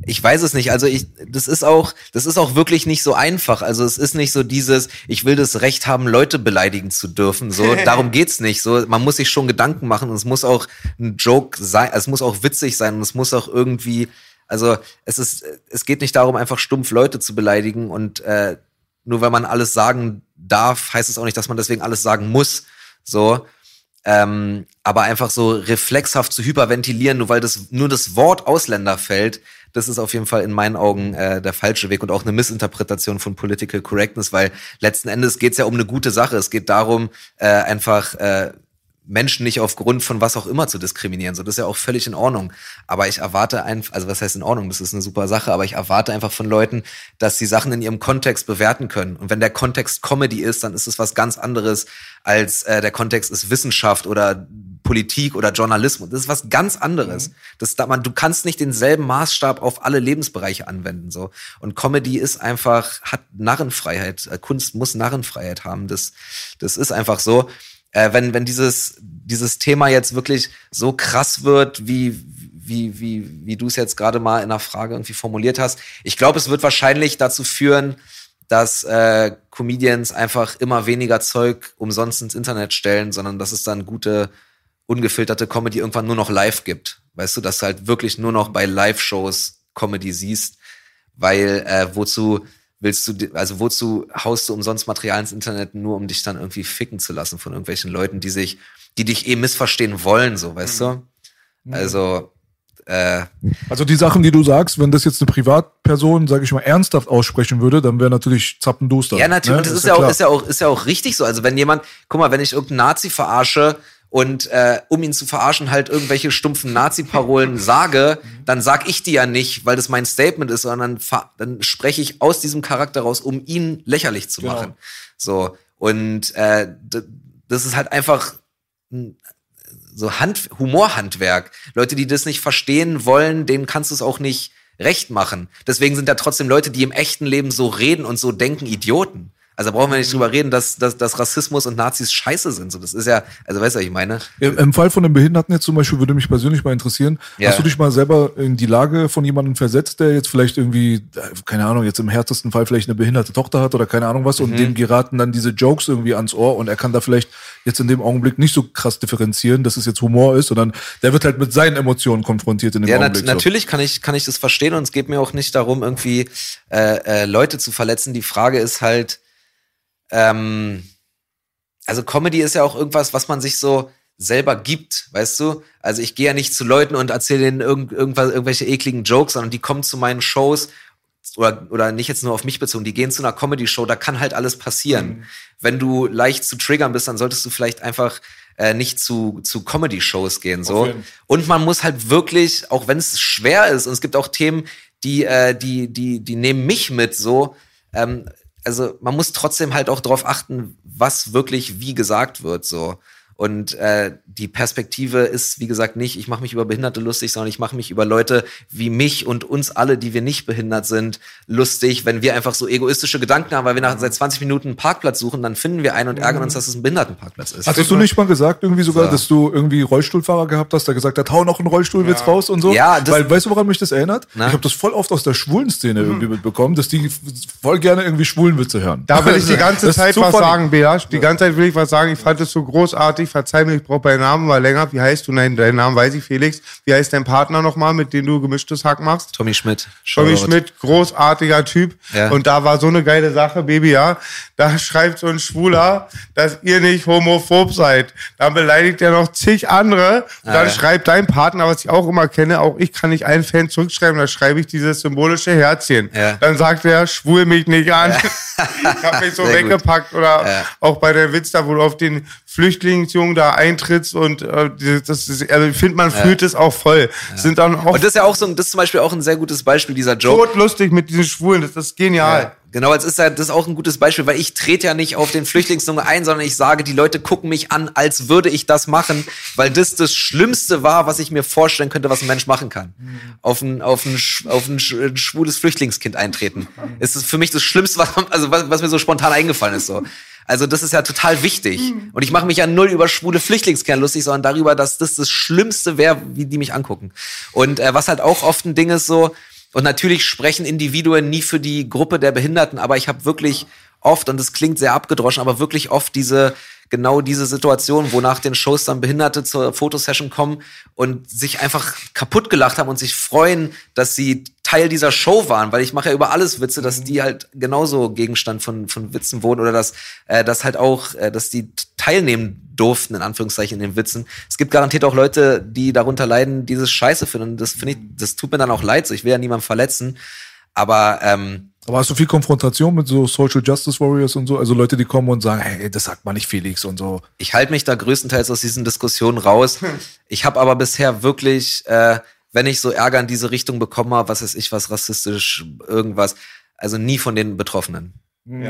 Ich weiß es nicht. Also ich, das ist auch, das ist auch wirklich nicht so einfach. Also es ist nicht so dieses, ich will das Recht haben, Leute beleidigen zu dürfen. So, *laughs* darum geht's nicht. So, man muss sich schon Gedanken machen und es muss auch ein Joke sein, es muss auch witzig sein und es muss auch irgendwie, also es ist, es geht nicht darum, einfach stumpf Leute zu beleidigen und äh, nur weil man alles sagen darf, heißt es auch nicht, dass man deswegen alles sagen muss. So. Ähm, aber einfach so reflexhaft zu hyperventilieren, nur weil das nur das Wort Ausländer fällt, das ist auf jeden Fall in meinen Augen äh, der falsche Weg und auch eine Missinterpretation von Political Correctness, weil letzten Endes geht es ja um eine gute Sache. Es geht darum, äh, einfach äh, Menschen nicht aufgrund von was auch immer zu diskriminieren. So, das ist ja auch völlig in Ordnung. Aber ich erwarte einfach, also was heißt in Ordnung? Das ist eine super Sache, aber ich erwarte einfach von Leuten, dass sie Sachen in ihrem Kontext bewerten können. Und wenn der Kontext Comedy ist, dann ist es was ganz anderes als äh, der Kontext ist Wissenschaft oder Politik oder Journalismus. Das ist was ganz anderes. Das, da man, du kannst nicht denselben Maßstab auf alle Lebensbereiche anwenden. So. Und Comedy ist einfach, hat Narrenfreiheit. Äh, Kunst muss Narrenfreiheit haben. Das, das ist einfach so. Äh, wenn, wenn dieses, dieses Thema jetzt wirklich so krass wird, wie, wie, wie, wie du es jetzt gerade mal in einer Frage irgendwie formuliert hast. Ich glaube, es wird wahrscheinlich dazu führen, dass äh, Comedians einfach immer weniger Zeug umsonst ins Internet stellen, sondern dass es dann gute, ungefilterte Comedy irgendwann nur noch live gibt. Weißt du, dass du halt wirklich nur noch bei Live-Shows Comedy siehst, weil äh, wozu willst du, also wozu haust du umsonst Material ins Internet, nur um dich dann irgendwie ficken zu lassen von irgendwelchen Leuten, die sich, die dich eh missverstehen wollen, so, weißt du? Also, äh,
Also die Sachen, die du sagst, wenn das jetzt eine Privatperson, sage ich mal, ernsthaft aussprechen würde, dann wäre natürlich zappenduster.
Ja, natürlich.
Ne?
Das ist ja, auch, ist, ja auch, ist ja auch richtig so. Also wenn jemand, guck mal, wenn ich irgendeinen Nazi verarsche und äh, um ihn zu verarschen halt irgendwelche stumpfen Nazi-Parolen sage, dann sag ich die ja nicht, weil das mein Statement ist, sondern dann spreche ich aus diesem Charakter raus, um ihn lächerlich zu
Genau.
machen. So und äh, das ist halt einfach ein- so Hand, Humorhandwerk. Leute, die das nicht verstehen wollen, denen kannst du es auch nicht recht machen. Deswegen sind da trotzdem Leute, die im echten Leben so reden und so denken, Idioten. Also brauchen wir nicht drüber reden, dass, dass, dass Rassismus und Nazis scheiße sind. So, das ist ja, also weißt du, was ich meine?
Im, Im Fall von einem Behinderten jetzt zum Beispiel würde mich persönlich mal interessieren,
Ja.
hast du dich mal selber in die Lage von jemandem versetzt, der jetzt vielleicht irgendwie, äh, keine Ahnung, jetzt im härtesten Fall vielleicht eine behinderte Tochter hat oder keine Ahnung was
Mhm.
und dem geraten dann diese Jokes irgendwie ans Ohr und er kann da vielleicht jetzt in dem Augenblick nicht so krass differenzieren, dass es jetzt Humor ist, sondern der wird halt mit seinen Emotionen konfrontiert in dem
Ja, nat
Augenblick. so.
natürlich kann ich, kann ich das verstehen und es geht mir auch nicht darum, irgendwie äh, äh, Leute zu verletzen. Die Frage ist halt, ähm, also Comedy ist ja auch irgendwas, was man sich so selber gibt, weißt du? Also ich gehe ja nicht zu Leuten und erzähle denen irgend, irgendwas, irgendwelche ekligen Jokes, sondern die kommen zu meinen Shows oder, oder nicht jetzt nur auf mich bezogen, die gehen zu einer Comedy-Show, da kann halt alles passieren. Wenn du leicht zu triggern bist, dann solltest du vielleicht einfach äh, nicht zu, zu Comedy-Shows gehen. So. Und man muss halt wirklich, auch wenn es schwer ist, und es gibt auch Themen, die, äh, die, die, die nehmen mich mit so, ähm, also man muss trotzdem halt auch darauf achten, was wirklich wie gesagt wird. so. Und äh, die Perspektive ist, wie gesagt, nicht, ich mache mich über Behinderte lustig, sondern ich mache mich über Leute wie mich und uns alle, die wir nicht behindert sind, lustig, wenn wir einfach so egoistische Gedanken haben, weil wir nach seit 20 Minuten einen Parkplatz suchen, dann finden wir einen und ärgern uns, dass es ein Behindertenparkplatz ist.
Hattest du nicht mal gesagt, irgendwie sogar,
So.
dass du irgendwie Rollstuhlfahrer gehabt hast, der gesagt hat, hau noch einen Rollstuhlwitz raus und so?
Ja, das-
Weil, weißt du, woran mich das erinnert?
Na?
Ich habe das voll oft aus der schwulen Szene irgendwie mitbekommen, dass die voll gerne irgendwie Schwulenwitze hören.
Da will ich die *laughs* ganze Zeit was
funny.
sagen, Beasch. Die ganze Zeit will ich was sagen. Ich fand es so großartig. Verzeih mir, ich brauche deinen Namen mal länger. Wie heißt du? Nein, deinen Namen weiß ich, Felix. Wie heißt dein Partner nochmal, mit dem du gemischtes Hack machst?
Tommy Schmidt.
Tommy
Shoutout.
Schmidt, großartiger Typ.
Ja.
Und da war so eine geile Sache, Baby, ja. Da schreibt so ein Schwuler, dass ihr nicht homophob seid. Dann beleidigt er noch zig andere. Und dann
ja.
schreibt dein Partner, was ich auch immer kenne, auch ich kann nicht einen Fan zurückschreiben, da schreibe ich dieses symbolische Herzchen.
Ja.
Dann sagt er, schwul mich nicht an. *laughs* ich hab mich so
Sehr gut.
weggepackt. Oder
Ja.
auch bei der Witz da, wo du auf den Flüchtlingsjungen da eintrittst und äh, das ist, also ich finde, man fühlt es auch voll. Sind dann auch
Und das ist ja auch so, ein- das ist zum Beispiel auch ein sehr gutes Beispiel, dieser Joke.
totlustig mit diesen Schwulen, das ist genial.
Ja, genau, jetzt ist ja, das ist auch ein gutes Beispiel, weil ich trete ja nicht auf den Flüchtlingszunge ein, sondern ich sage, die Leute gucken mich an, als würde ich das machen, weil das das Schlimmste war, was ich mir vorstellen könnte, was ein Mensch machen kann. Auf ein, auf ein, auf ein sch- ein schwules Flüchtlingskind eintreten. Es ist für mich das Schlimmste, was, also was, was mir so spontan eingefallen ist, so. Also das ist ja total wichtig. Und ich mache mich ja null über schwule Flüchtlingskerne lustig, sondern darüber, dass das das Schlimmste wäre, wie die mich angucken. Und äh, was halt auch oft ein Ding ist so, und natürlich sprechen Individuen nie für die Gruppe der Behinderten, aber ich habe wirklich oft, und das klingt sehr abgedroschen, aber wirklich oft diese, genau diese Situation, wo nach den Shows dann Behinderte zur Fotosession kommen und sich einfach kaputt gelacht haben und sich freuen, dass sie Teil dieser Show waren, weil ich mache ja über alles Witze, dass die halt genauso Gegenstand von, von Witzen wurden oder dass, äh, dass halt auch, äh, dass die teilnehmen durften, in Anführungszeichen, in den Witzen. Es gibt garantiert auch Leute, die darunter leiden, die das scheiße finden. Und das finde ich, das tut mir dann auch leid. So, ich will ja niemanden verletzen. Aber ähm,
Aber hast du viel Konfrontation mit so Social Justice Warriors und so? Also Leute, die kommen und sagen, hey, das sagt man nicht Felix und so.
ich halte mich da größtenteils aus diesen Diskussionen raus. *laughs* Ich habe aber bisher wirklich, äh, wenn ich so Ärger in diese Richtung bekommen habe, was weiß ich, was rassistisch, irgendwas, also nie von den Betroffenen.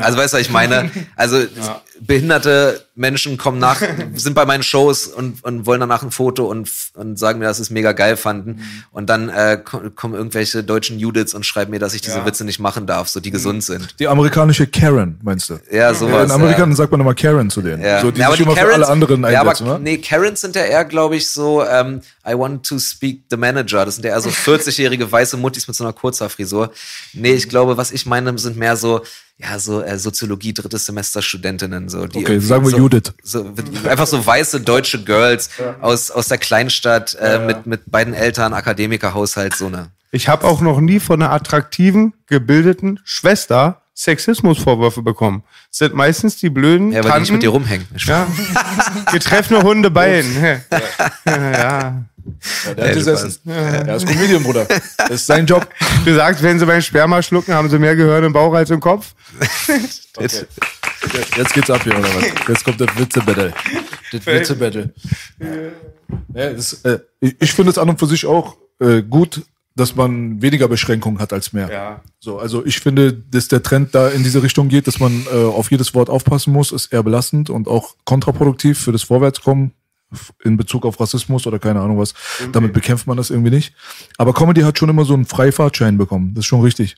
Also weißt du, was ich meine? Also *laughs* behinderte Menschen kommen nach, *laughs* sind bei meinen Shows und, und wollen danach ein Foto und, und sagen mir, dass sie es mega geil fanden. Und dann äh, ko- kommen irgendwelche deutschen Judiths und schreiben mir, dass ich diese
Ja.
Witze nicht machen darf, so die gesund sind.
Die amerikanische Karen, meinst du?
Ja, sowas.
in Amerika sagt man immer Karen zu denen.
Ja.
So, die
ja, aber
sich
die
immer für alle anderen
ja, aber,
einsetzen, ne?
nee, Karens sind ja eher, glaube ich, so, ähm, I want to speak the manager. Das sind ja eher so *laughs* 40-jährige weiße Muttis mit so einer Kurzhaarfrisur. Nee, ich glaube, was ich meine, sind mehr so, ja, so äh, Soziologie, drittes Semester Studentinnen. So, die
Okay, sagen wir
so,
Judith.
So, einfach so weiße deutsche Girls aus, aus der Kleinstadt äh, Mit, mit beiden Eltern, Akademikerhaushalt, so eine.
Ich habe auch noch nie von einer attraktiven, gebildeten Schwester Sexismusvorwürfe bekommen. Das sind meistens die blöden
Ja, weil die nicht
Tanten.
mit dir rumhängen.
Ja. Getreffene Hunde Bein. ja.
Ja, der hat gesessen. Er ist Comedian, Bruder. Das ist sein Job.
Du sagst, wenn sie mein Sperma schlucken, haben sie mehr Gehirn im Bauch als im Kopf.
Jetzt, jetzt geht's ab hier, oder was? Jetzt kommt das Witze-Battle. Das Witze-Battle. Ja, das, äh, ich ich finde es an und für sich auch äh, gut, dass man weniger Beschränkungen hat als mehr.
Ja.
So, also ich finde, dass der Trend da in diese Richtung geht, dass man äh, auf jedes Wort aufpassen muss, ist eher belastend und auch kontraproduktiv für das Vorwärtskommen in Bezug auf Rassismus oder keine Ahnung was. Damit bekämpft man das irgendwie nicht. Aber Comedy hat schon immer so einen Freifahrtschein bekommen. Das ist schon richtig.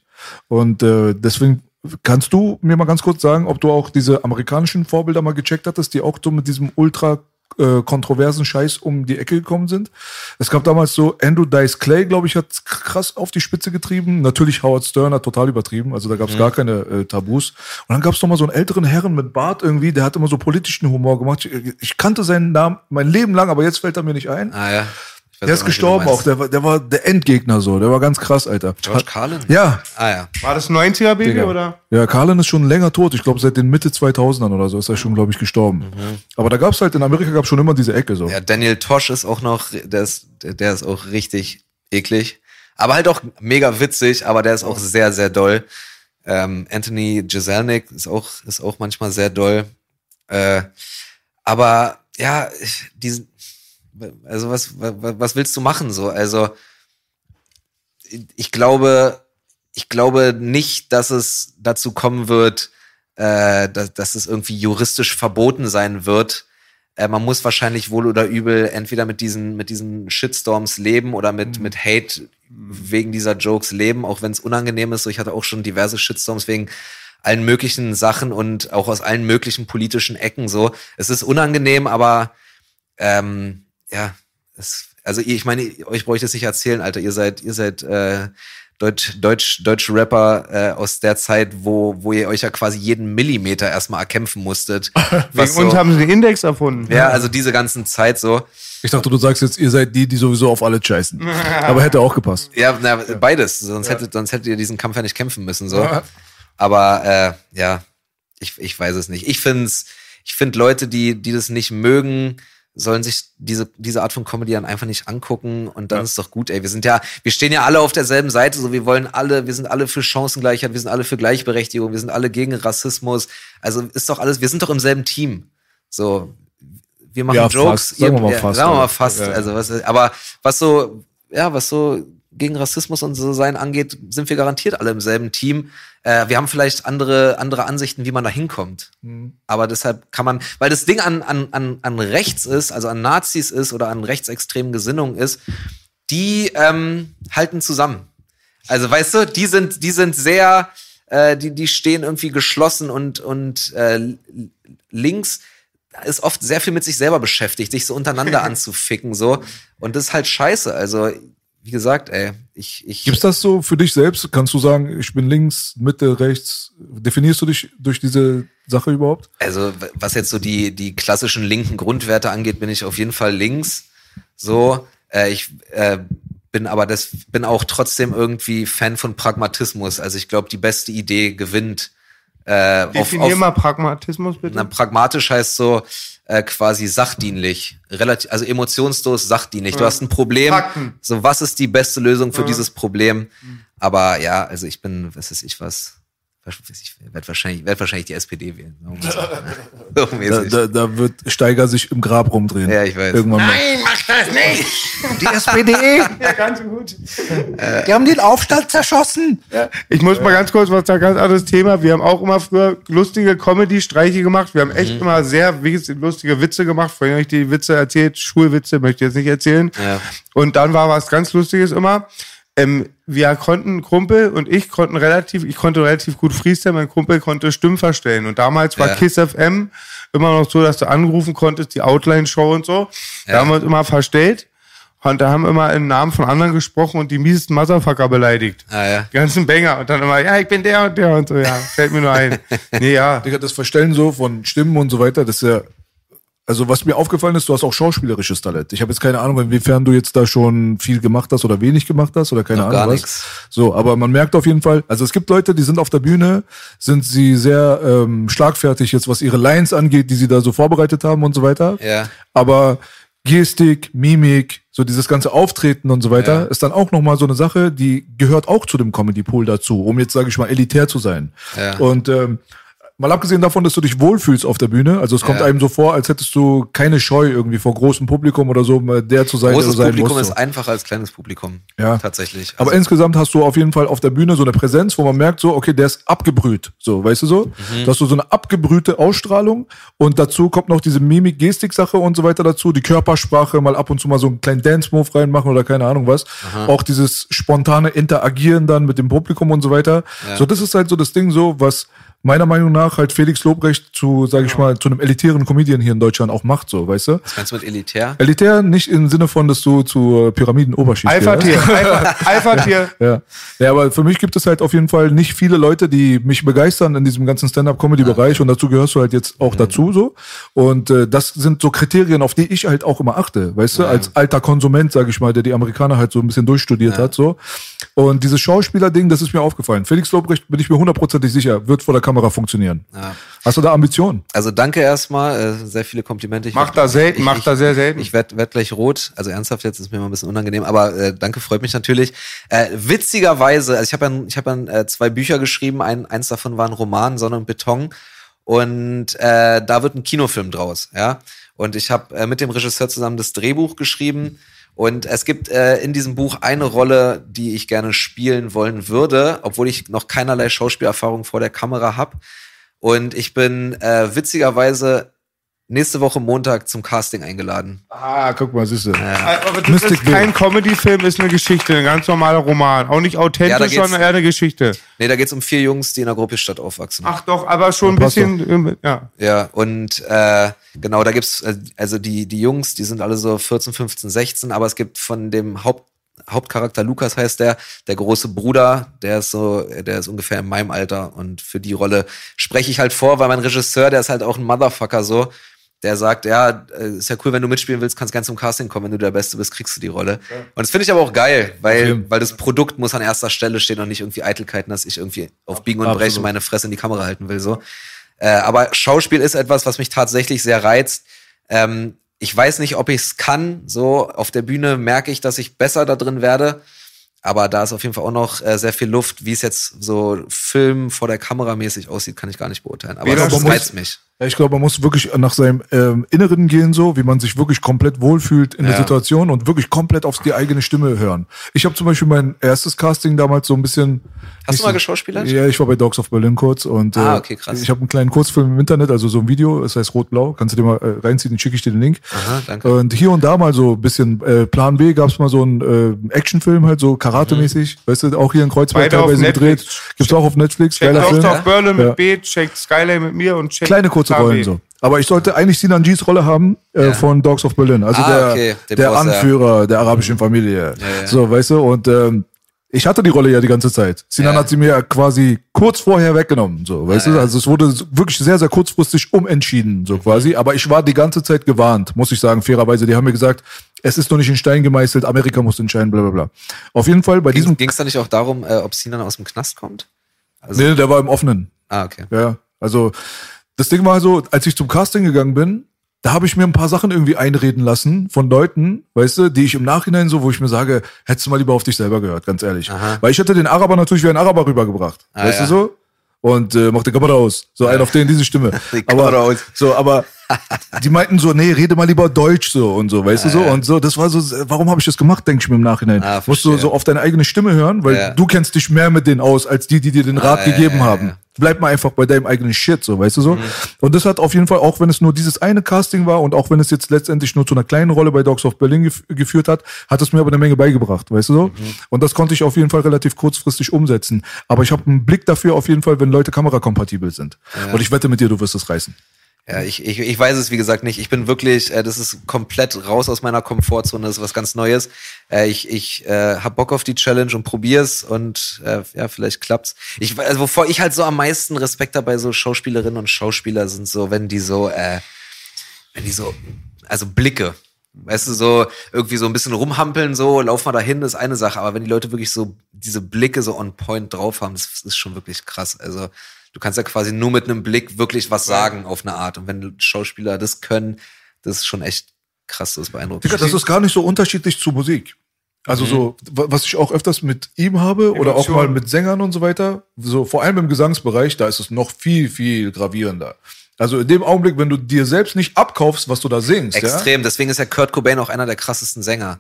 Und äh, deswegen kannst du mir mal ganz kurz sagen, ob du auch diese amerikanischen Vorbilder mal gecheckt hattest, die auch so mit diesem ultra äh, kontroversen Scheiß um die Ecke gekommen sind. Es gab damals so Andrew Dice Clay, glaube ich, hat krass auf die Spitze getrieben. Natürlich Howard Stern hat total übertrieben, also da gab es gar keine äh, Tabus. Und dann gab es noch mal so einen älteren Herren mit Bart irgendwie, der hat immer so politischen Humor gemacht. Ich, ich kannte seinen Namen mein Leben lang, aber jetzt fällt er mir nicht ein.
Ah ja.
Der ist gestorben auch, der war, der war der Endgegner so, der war ganz krass, Alter.
George Carlin?
Ja,
Ah ja.
War das 90er-Baby
Digga.
oder?
Ja, Carlin ist schon länger tot. Ich glaube, seit den Mitte 2000ern oder so ist er schon, glaube ich, gestorben. Aber da gab's halt, in Amerika gab's schon immer diese Ecke so.
Ja, Daniel Tosh ist auch noch, der ist, der ist auch richtig eklig. Aber halt auch mega witzig, aber der ist auch sehr, sehr doll. Ähm, Anthony Jeselnik ist auch, ist auch manchmal sehr doll. Äh, aber ja, ich- diesen, also was, was, was willst du machen so? Also ich glaube, ich glaube nicht, dass es dazu kommen wird, äh, dass, dass es irgendwie juristisch verboten sein wird. Äh, man muss wahrscheinlich wohl oder übel entweder mit diesen, mit diesen Shitstorms leben oder mit, mit Hate wegen dieser Jokes leben, auch wenn es unangenehm ist. So, ich hatte auch schon diverse Shitstorms wegen allen möglichen Sachen und auch aus allen möglichen politischen Ecken so. Es ist unangenehm, aber ähm, ja, es, also ihr- ich meine, euch brauche ich das nicht erzählen, Alter. Ihr seid, ihr seid äh, Deutsch, Deutsch, deutsche Rapper äh, aus der Zeit, wo, wo ihr euch ja quasi jeden Millimeter erstmal erkämpfen musstet. *laughs*
Wegen
was
uns
so,
haben sie den Index erfunden.
ja, also diese ganzen Zeit so.
Ich dachte, du sagst jetzt, ihr seid die, die sowieso auf alle scheißen. *laughs* Aber hätte auch gepasst.
Ja, na, beides. Sonst, hättet, sonst hättet ihr diesen Kampf ja nicht kämpfen müssen. So.
Ja.
Aber äh, ja, ich, ich weiß es nicht. Ich find's, ich finde Leute, die, die das nicht mögen, sollen sich diese, diese Art von Comedy dann einfach nicht angucken und dann ist doch gut, ey. Wir sind ja, wir stehen ja alle auf derselben Seite, so wir wollen alle, wir sind alle für Chancengleichheit, wir sind alle für Gleichberechtigung, wir sind alle gegen Rassismus. Also ist doch alles, wir sind doch im selben Team. So, wir machen
Ja,
Jokes,
fast. Sagen wir mal
ja,
fast,
sagen wir mal
aber-
fast.
Ja.
Also was, aber was so, ja, was so gegen Rassismus und so sein angeht, sind wir garantiert alle im selben Team. Äh, wir haben vielleicht andere, andere Ansichten, wie man da hinkommt.
Mhm.
Aber deshalb kann man, weil das Ding an, an, an, an rechts ist, also an Nazis ist oder an rechtsextremen Gesinnungen ist, die ähm, halten zusammen. Also weißt du, die sind, die sind sehr, äh, die, die stehen irgendwie geschlossen und, und äh, links ist oft sehr viel mit sich selber beschäftigt, sich so untereinander *laughs* anzuficken, so. Und das ist halt scheiße. Also, wie gesagt, ey, ich, ich.
Gibt's das so für dich selbst? Kannst du sagen, ich bin links, Mitte, rechts? Definierst du dich durch diese Sache überhaupt?
Also, was jetzt so die, die klassischen linken Grundwerte angeht, bin ich auf jeden Fall links. So, äh, ich äh, bin aber das, bin auch trotzdem irgendwie Fan von Pragmatismus. Also ich glaube, die beste Idee gewinnt. Äh, auf,
Definier
auf,
mal Pragmatismus bitte.
na, pragmatisch heißt so äh, quasi sachdienlich, relativ, also emotionslos sachdienlich. Du hast ein Problem.
Fakten.
So, was ist die beste Lösung für dieses Problem? Aber ja, also ich bin, was ist ich was? Ich werde wahrscheinlich, werd wahrscheinlich die SPD wählen. *laughs* So
Da, da, da wird Steiger sich im Grab rumdrehen.
Ja, ich weiß.
Irgendwann mal.
Nein, mach das nicht! *laughs*
Die SPD,
Ja, ganz gut.
die haben den Aufstand zerschossen.
Ich muss mal ganz kurz was sagen, ganz anderes Thema. Wir haben auch immer früher lustige Comedy-Streiche gemacht. Wir haben echt immer sehr wie gesagt, lustige Witze gemacht. Vorhin habe ich die Witze erzählt, Schulwitze möchte ich jetzt nicht erzählen.
Ja.
Und dann war was ganz Lustiges immer. Ähm, wir konnten, Kumpel und ich konnten relativ, ich konnte relativ gut Freestyle, mein Kumpel konnte Stimmen verstellen. Und damals war
Ja.
Kiss FM immer noch so, dass du anrufen konntest, die Outline-Show und so. Da
Ja.
haben wir uns immer verstellt. Und da haben wir immer im Namen von anderen gesprochen und die miesesten Motherfucker beleidigt.
Ah, ja.
Die ganzen Banger. Und dann immer, ja, ich bin der und der und so, ja, fällt mir nur ein. *laughs* Nee, ja.
Digga, das Verstellen so von Stimmen und so weiter, das ist ja. Also was mir aufgefallen ist, du hast auch schauspielerisches Talent. Ich habe jetzt keine Ahnung, inwiefern du jetzt da schon viel gemacht hast oder wenig gemacht hast oder keine
Noch
Ahnung
gar
was.
nix.
So, aber man merkt auf jeden Fall, also es gibt Leute, die sind auf der Bühne, sind sie sehr ähm, schlagfertig jetzt, was ihre Lines angeht, die sie da so vorbereitet haben und so weiter.
Ja.
Aber Gestik, Mimik, so dieses ganze Auftreten und so weiter,
Ja.
ist dann auch nochmal so eine Sache, die gehört auch zu dem Comedy Pool dazu, um jetzt, sage ich mal, elitär zu sein.
Ja.
Und ähm, mal abgesehen davon, dass du dich wohlfühlst auf der Bühne, also es kommt
Ja.
einem so vor, als hättest du keine Scheu irgendwie vor großem Publikum oder so, der zu sein, der
Großes
du sein
Publikum
musst.
ist
so.
einfacher als kleines Publikum.
Ja.
Tatsächlich.
Aber
Also,
insgesamt hast du auf jeden Fall auf der Bühne so eine Präsenz, wo man merkt, so, okay, der ist abgebrüht. So, weißt du so?
Mhm.
Du hast so, so eine abgebrühte Ausstrahlung und dazu kommt noch diese Mimik-Gestik-Sache und so weiter dazu, die Körpersprache, mal ab und zu mal so einen kleinen Dance-Move reinmachen oder keine Ahnung was. Auch dieses spontane Interagieren dann mit dem Publikum und so weiter. So, das ist halt so das Ding so, was meiner Meinung nach halt Felix Lobrecht zu, sage ich mal, zu einem elitären Comedian hier in Deutschland auch macht, so, weißt du?
was meinst du mit elitär?
Elitär nicht im Sinne von, dass du zu äh, Pyramiden-Oberschicht
Alpha-Tier, *laughs* Alpha- Alpha-Tier.
ja. ja, aber für mich gibt es halt auf jeden Fall nicht viele Leute, die mich begeistern in diesem ganzen Stand-up-Comedy-Bereich und dazu gehörst du halt jetzt auch dazu so. Und äh, das sind so Kriterien, auf die ich halt auch immer achte, weißt du, als alter Konsument, sage ich mal, der die Amerikaner halt so ein bisschen durchstudiert hat so. Und dieses Schauspieler-Ding, das ist mir aufgefallen. Felix Lobrecht, bin ich mir hundertprozentig sicher, wird vor der Kamera funktionieren.
Ja.
Hast du da Ambitionen?
Also danke erstmal, äh, sehr viele Komplimente. Ich
Macht
werd-
er selten,
ich-
macht er sehr selten.
Ich werde werd gleich rot. Also ernsthaft jetzt ist mir mal ein bisschen unangenehm, aber äh, danke, freut mich natürlich. Äh, witzigerweise, also ich habe ja, ich hab ja äh, zwei Bücher geschrieben. Ein, eins davon war ein Roman, Sonne und Beton. Und äh, da wird ein Kinofilm draus, ja. Und ich habe äh, mit dem Regisseur zusammen das Drehbuch geschrieben. Und es gibt äh, in diesem Buch eine Rolle, die ich gerne spielen wollen würde, obwohl ich noch keinerlei Schauspielerfahrung vor der Kamera habe. Und ich bin äh, witzigerweise nächste Woche Montag zum Casting eingeladen.
Ah, guck mal, siehst du.
Aber das
Mystic
ist kein Comedy-Film, ist eine Geschichte, ein ganz normaler Roman. Auch nicht
Ja,
authentisch,
geht's-
sondern eher eine Geschichte.
Nee, da geht's um vier Jungs, die in der Gropiusstadt aufwachsen.
Ach doch, aber schon ein
Ja, passt
bisschen, ähm, ja.
Ja, und äh, genau, da gibt's äh, also die, die Jungs, die sind alle so 14, 15, 16, aber es gibt von dem Haupt, Hauptcharakter Lukas heißt der, der große Bruder, der ist so, der ist ungefähr in meinem Alter und für die Rolle spreche ich halt vor, weil mein Regisseur, der ist halt auch ein Motherfucker so, der sagt, ja, äh, ist ja cool, wenn du mitspielen willst, kannst gerne zum Casting kommen, wenn du der Beste bist, kriegst du die Rolle. Und das finde ich aber auch geil, weil, weil das Produkt muss an erster Stelle stehen und nicht irgendwie Eitelkeiten, dass ich irgendwie auf Biegen und
Absolut.
Brechen meine Fresse in die Kamera halten will, so. Äh, aber Schauspiel ist etwas, was mich tatsächlich sehr reizt. Ähm, ich weiß nicht, ob ich es kann. So auf der Bühne merke ich, dass ich besser da drin werde. Aber da ist auf jeden Fall auch noch äh, sehr viel Luft. Wie es jetzt so Film vor der Kamera mäßig aussieht, kann ich gar nicht beurteilen. Aber
Weder
das reizt mich.
Ja, ich glaube, man muss wirklich nach seinem ähm, Inneren gehen, so wie man sich wirklich komplett wohlfühlt in der
Ja.
Situation und wirklich komplett auf die eigene Stimme hören. Ich habe zum Beispiel mein erstes Casting damals so ein bisschen.
Hast du mal
so-
geschauspielert?
Ja, ich war bei Dogs of Berlin kurz und
Ah,
äh,
okay, krass.
ich habe einen kleinen Kurzfilm im Internet, also so ein Video, das heißt Rot-Blau, kannst du dir mal äh, reinziehen, dann schicke ich dir den Link.
Aha, danke.
Und hier und da mal so ein bisschen äh, Plan B gab's mal so einen äh, Actionfilm, halt so Karate-mäßig, weißt du, auch hier in Kreuzberg teilweise gedreht. Gibt's auch auf Netflix, Film.
Lost of Berlin
Ja.
mit B, checkt Skyline mit mir und checkt
Kleine kurze
B.
Rollen so. Aber ich sollte eigentlich Sinan G's Rolle haben äh,
Ja.
von Dogs of Berlin. Also
Ah,
der,
okay.
Der
Boss, ja.
Anführer der arabischen Familie.
ja.
So, weißt du, und ähm, ich hatte die Rolle ja die ganze Zeit. Sinan
Ja.
hat sie mir quasi kurz vorher weggenommen, so, weißt
Ja,
du?
ja.
Also es wurde wirklich sehr, sehr kurzfristig umentschieden, so quasi. Aber ich war die ganze Zeit gewarnt, muss ich sagen, fairerweise. Die haben mir gesagt, es ist noch nicht in Stein gemeißelt, Amerika muss entscheiden, bla bla bla. Auf jeden Fall bei diesem.
Ging es da nicht auch darum, äh, ob Sinan aus dem Knast kommt? Also,
Nee, der war im Offenen.
Ah, okay.
Ja, also das Ding war so, als ich zum Casting gegangen bin, da habe ich mir ein paar Sachen irgendwie einreden lassen von Leuten, weißt du, die ich im Nachhinein so, wo ich mir sage, hättest du mal lieber auf dich selber gehört, ganz ehrlich.
Aha.
Weil ich hätte den Araber natürlich wie ein Araber rübergebracht.
Ah,
weißt
ja.
du so? und äh, mach die Kamera aus. So ein auf den diese Stimme. *laughs*
Die Kamera
aber,
aus.
So, aber die meinten so, nee, rede mal lieber Deutsch so und so, weißt du so und so. Das war so, warum habe ich das gemacht, denke ich mir im Nachhinein.
Ah,
Musst du so auf deine eigene Stimme hören, weil
Ja.
du kennst dich mehr mit denen aus als die, die dir den Rat
Ah, ja,
gegeben
ja,
haben.
Ja.
Bleib mal einfach bei deinem eigenen Shit, so, weißt du so.
Mhm.
Und das hat auf jeden Fall, auch wenn es nur dieses eine Casting war und auch wenn es jetzt letztendlich nur zu einer kleinen Rolle bei Dogs of Berlin gef geführt hat, hat es mir aber eine Menge beigebracht, weißt du so.
Mhm.
Und das konnte ich auf jeden Fall relativ kurzfristig umsetzen. Aber ich habe einen Blick dafür auf jeden Fall, wenn Leute kamerakompatibel sind. Und ich wette mit dir, du wirst es reißen.
Ja, ich, ich, ich weiß es, wie gesagt, nicht. Ich bin wirklich, äh, das ist komplett raus aus meiner Komfortzone, das ist was ganz Neues. Äh, ich ich äh, hab Bock auf die Challenge und probier's und äh, ja, vielleicht klappt's. Ich, also, wovor ich halt so am meisten Respekt habe bei so Schauspielerinnen und Schauspieler sind so, wenn die so, äh, wenn die so, also Blicke. Weißt du, so irgendwie so ein bisschen rumhampeln, so, lauf mal dahin, ist eine Sache. Aber wenn die Leute wirklich so diese Blicke so on point drauf haben, das ist schon wirklich krass. Also, du kannst ja quasi nur mit einem Blick wirklich was sagen auf eine Art. Und wenn Schauspieler das können, das ist schon echt krass, das ist beeindruckend.
Digga, das ist gar nicht so unterschiedlich zu Musik. Also so, wa- was ich auch öfters mit ihm habe oder auch mal mit Sängern und so weiter, so vor allem im Gesangsbereich, da ist es noch viel, viel gravierender. Also in dem Augenblick, wenn du dir selbst nicht abkaufst, was du da singst, ja,
Extrem. Deswegen ist ja Kurt Cobain auch einer der krassesten Sänger.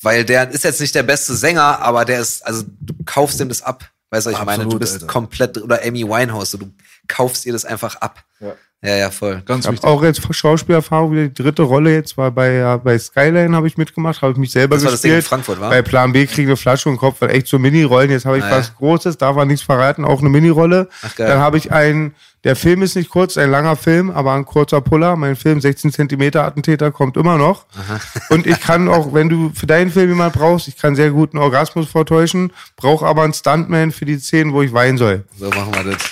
Weil der ist jetzt nicht der beste Sänger, aber der ist, also du kaufst ihm das ab. Weißt du, was ich meine? Du
Absolut,
bist
Alter.
komplett, oder Amy Winehouse, so, du kaufst ihr das einfach ab.
Ja.
Ja, ja, voll.
ganz
Ich habe
wichtig.
auch jetzt Schauspielerfahrung, wieder die dritte Rolle jetzt war bei, ja, bei Skyline habe ich mitgemacht, habe ich mich selber
Das war das Ding
gespielt.
in Frankfurt, wa?
Bei Plan B kriege eine Flasche und Kopf, weil echt so Mini-Rollen. Jetzt habe ich
Ah, ja.
was Großes, darf man nichts verraten, auch eine Mini-Rolle.
Ach, geil.
Dann habe ich einen, der Film ist nicht kurz, ein langer Film, aber ein kurzer Puller. Mein Film 16 Zentimeter Attentäter kommt immer noch. *laughs* Und ich kann auch, wenn du für deinen Film jemand brauchst, ich kann sehr gut einen Orgasmus vortäuschen, brauche aber einen Stuntman für die Szenen, wo ich weinen soll.
So machen wir das.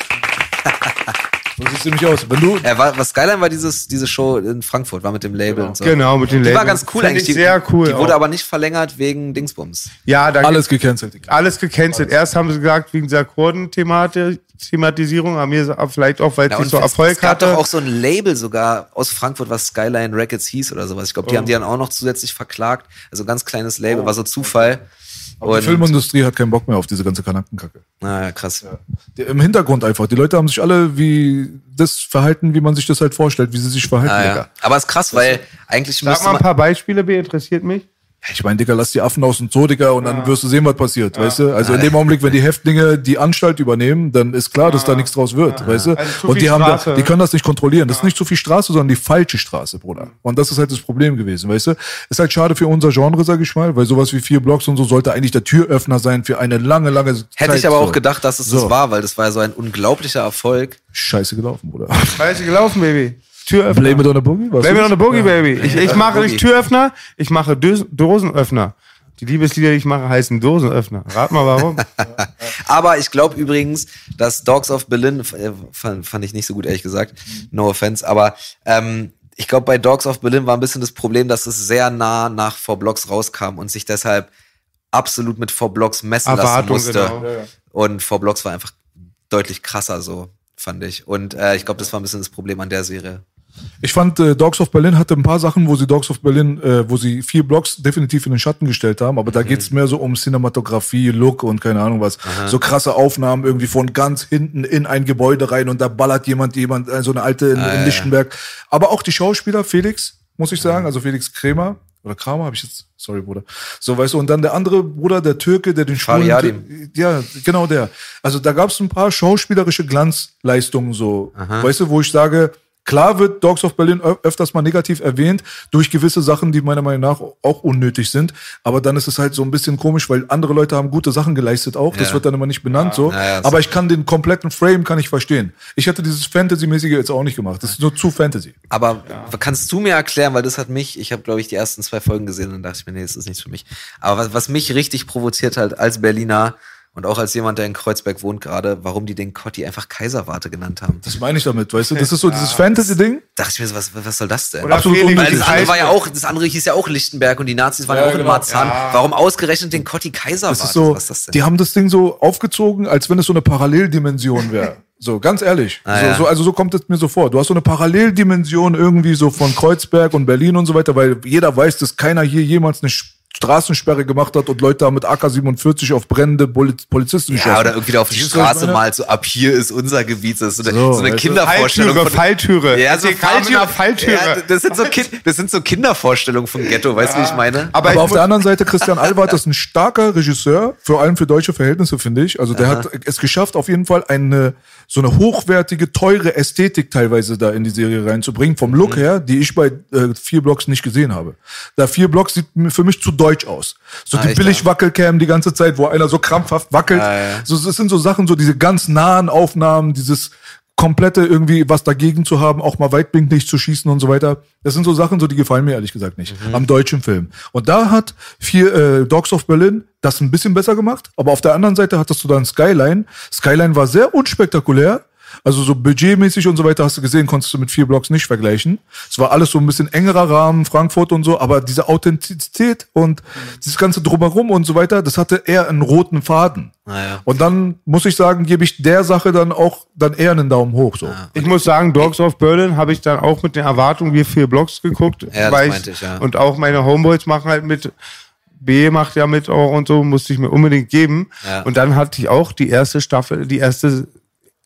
*laughs*
So sieht nämlich aus. Wenn du,
Ja, war, was Skyline war dieses, diese Show in Frankfurt, war mit dem Label und so.
Genau, mit den
Die war ganz cool
Find
eigentlich.
Ich
Die,
sehr cool.
Die wurde
auch.
aber nicht verlängert wegen Dingsbums.
ja, da
alles gecancelt.
Alles gecancelt. Erst haben sie gesagt, wegen dieser Kurden-Thematisierung, aber mir vielleicht auch, weil es
Ja,
nicht so Erfolg
es gab
hatte.
doch auch so ein Label sogar aus Frankfurt, was Skyline Records hieß oder sowas. Ich glaube, die haben die dann auch noch zusätzlich verklagt. Also ganz kleines Label, war so Zufall.
Aber die Filmindustrie hat keinen Bock mehr auf diese ganze Kanackenkacke.
naja, krass.
Die- Im Hintergrund einfach. Die Leute haben sich alle wie das verhalten, wie man sich das halt vorstellt, wie sie sich verhalten,
Ah, ja. Aber ist krass, weil eigentlich
Sag mal ein paar Beispiele, B, interessiert mich.
Ich meine, Digga, lass die Affen aus dem Zoo, Digga, und dann wirst du sehen, was passiert, weißt du? Also in dem Augenblick, wenn die Häftlinge die Anstalt übernehmen, dann ist klar, dass da nichts draus wird, weißt du?
Also
und die haben da, die können das nicht kontrollieren. Das ist nicht zu viel Straße, sondern die falsche Straße, Bruder. Und das ist halt das Problem gewesen, weißt du? Ist halt schade für unser Genre, sag ich mal, weil sowas wie vier Blocks und so sollte eigentlich der Türöffner sein für eine lange, lange Zeit.
hätte ich aber
so.
auch gedacht, dass es
So.
das war, weil das war ja so ein unglaublicher Erfolg.
Scheiße gelaufen, Bruder.
Scheiße gelaufen, Baby. Türöffner.
Blame it on a Boogie? Was
Blame it on the Boogie, Baby. Ich, ich mache
the
nicht. Türöffner, ich mache Dosenöffner. Die Liebeslieder, die ich mache, heißen Dosenöffner. Rat mal warum. *laughs*
Aber ich glaube übrigens, dass Dogs of Berlin, äh, fand, fand ich nicht so gut, ehrlich gesagt, no offense, aber ähm, ich glaube, bei Dogs of Berlin war ein bisschen das Problem, dass es sehr nah nach Four Blocks rauskam und sich deshalb absolut mit Four Blocks messen
Erwartung,
lassen musste.
genau.
Und Four Blocks war einfach deutlich krasser so, fand ich. Und äh, ich glaube, das war ein bisschen das Problem an der Serie.
Ich fand, äh, Dogs of Berlin hatte ein paar Sachen, wo sie Dogs of Berlin, äh, wo sie vier Blocks definitiv in den Schatten gestellt haben, aber da geht's mehr so um Cinematografie, Look und keine Ahnung was. So krasse Aufnahmen irgendwie von ganz hinten in ein Gebäude rein und da ballert jemand, jemand, äh, so eine alte in, in Lichtenberg. Aber auch die Schauspieler, Felix, muss ich sagen, also Felix Kremer. Oder Kramer habe ich jetzt, sorry Bruder. So, weißt du, und dann der andere Bruder, der Türke, der den schwulen, ja, genau der. Also da gab es ein paar schauspielerische Glanzleistungen so, weißt du, wo ich sage, klar wird Dogs of Berlin öfters mal negativ erwähnt durch gewisse Sachen, die meiner Meinung nach auch unnötig sind, aber dann ist es halt so ein bisschen komisch, weil andere Leute haben gute Sachen geleistet auch, das
Ja.
wird dann immer nicht benannt so,
Ja, ja, das-
aber ich kann den kompletten Frame kann ich verstehen. Ich hätte dieses Fantasy-mäßige jetzt auch nicht gemacht, das ist nur zu Fantasy.
Aber kannst du mir erklären, weil das hat mich, ich habe glaube ich die ersten zwei Folgen gesehen und dachte ich mir, nee, das ist nichts für mich. Aber was, was mich richtig provoziert hat als Berliner und auch als jemand, der in Kreuzberg wohnt gerade, warum die den Cotti einfach Kaiserwarte genannt haben.
Das meine ich damit, weißt du, das ist so dieses Fantasy-Ding,
dachte ich mir so, was, was soll das denn?
Oder
Absolut
Felix,
Weil
unnötig.
das andere war ja auch, das andere hieß ja auch Lichtenberg und die Nazis waren ja,
Ja,
auch in
genau.
Marzahn. Warum ausgerechnet den Cotti Kaiserwarte?
Das ist so,
was ist das denn?
die haben das Ding so aufgezogen, als wenn es so eine Paralleldimension wäre. *laughs* So, ganz ehrlich.
Ah,
so,
ja.
so, also so kommt es mir so vor. Du hast so eine Paralleldimension irgendwie so von Kreuzberg und Berlin und so weiter, weil jeder weiß, dass keiner hier jemals eine Straßensperre gemacht hat und Leute haben mit AK-47 auf brennende Poli- Polizisten geschossen.
Ja, oder irgendwie da auf die Straße malt, so ab hier ist unser Gebiet. Das ist so eine,
So,
so eine? Kindervorstellung.
Falltüre,
von-
Falltüre.
Ja, so Falltüre.
Falltüre.
Ja, das sind so kind, das sind so Kindervorstellungen vom Ghetto, weißt du, wie ich meine?
Aber,
Aber
ich
auf der anderen Seite, Christian Albert ist ein starker Regisseur, vor allem für deutsche Verhältnisse, finde ich. Also der hat es geschafft, auf jeden Fall eine so eine hochwertige, teure Ästhetik teilweise da in die Serie reinzubringen, vom Look
Mhm.
her, die ich bei äh, vier Blocks nicht gesehen habe. Da vier Blocks sieht mir- für mich zu deutsch aus. So
Ah,
die
echt,
billig Wackelcam die ganze Zeit, wo einer so krampfhaft wackelt.
Ah, ja.
So, das sind so Sachen, so diese ganz nahen Aufnahmen, dieses komplette irgendwie was dagegen zu haben, auch mal weitblinklich zu schießen und so weiter. Das sind so Sachen, so die gefallen mir ehrlich gesagt nicht
Mhm.
am deutschen Film. Und da hat vier äh, Dogs of Berlin das ein bisschen besser gemacht, aber auf der anderen Seite hattest du dann Skyline. Skyline war sehr unspektakulär. Also so budgetmäßig und so weiter hast du gesehen, konntest du mit vier Blocks nicht vergleichen. Es war alles so ein bisschen engerer Rahmen, Frankfurt und so, aber diese Authentizität und dieses ganze Drumherum und so weiter, das hatte eher einen roten Faden.
Naja.
Und dann muss ich sagen, gebe ich der Sache dann auch dann eher einen Daumen hoch. So.
Ich muss sagen, Dogs of Berlin habe ich dann auch mit den Erwartungen wie vier Blocks geguckt.
Ja, das
weil
meinte ich, ja.
Und auch meine Homeboys machen halt mit. B macht ja mit auch und so, musste ich mir unbedingt geben.
Ja.
Und dann hatte ich auch die erste Staffel, die erste,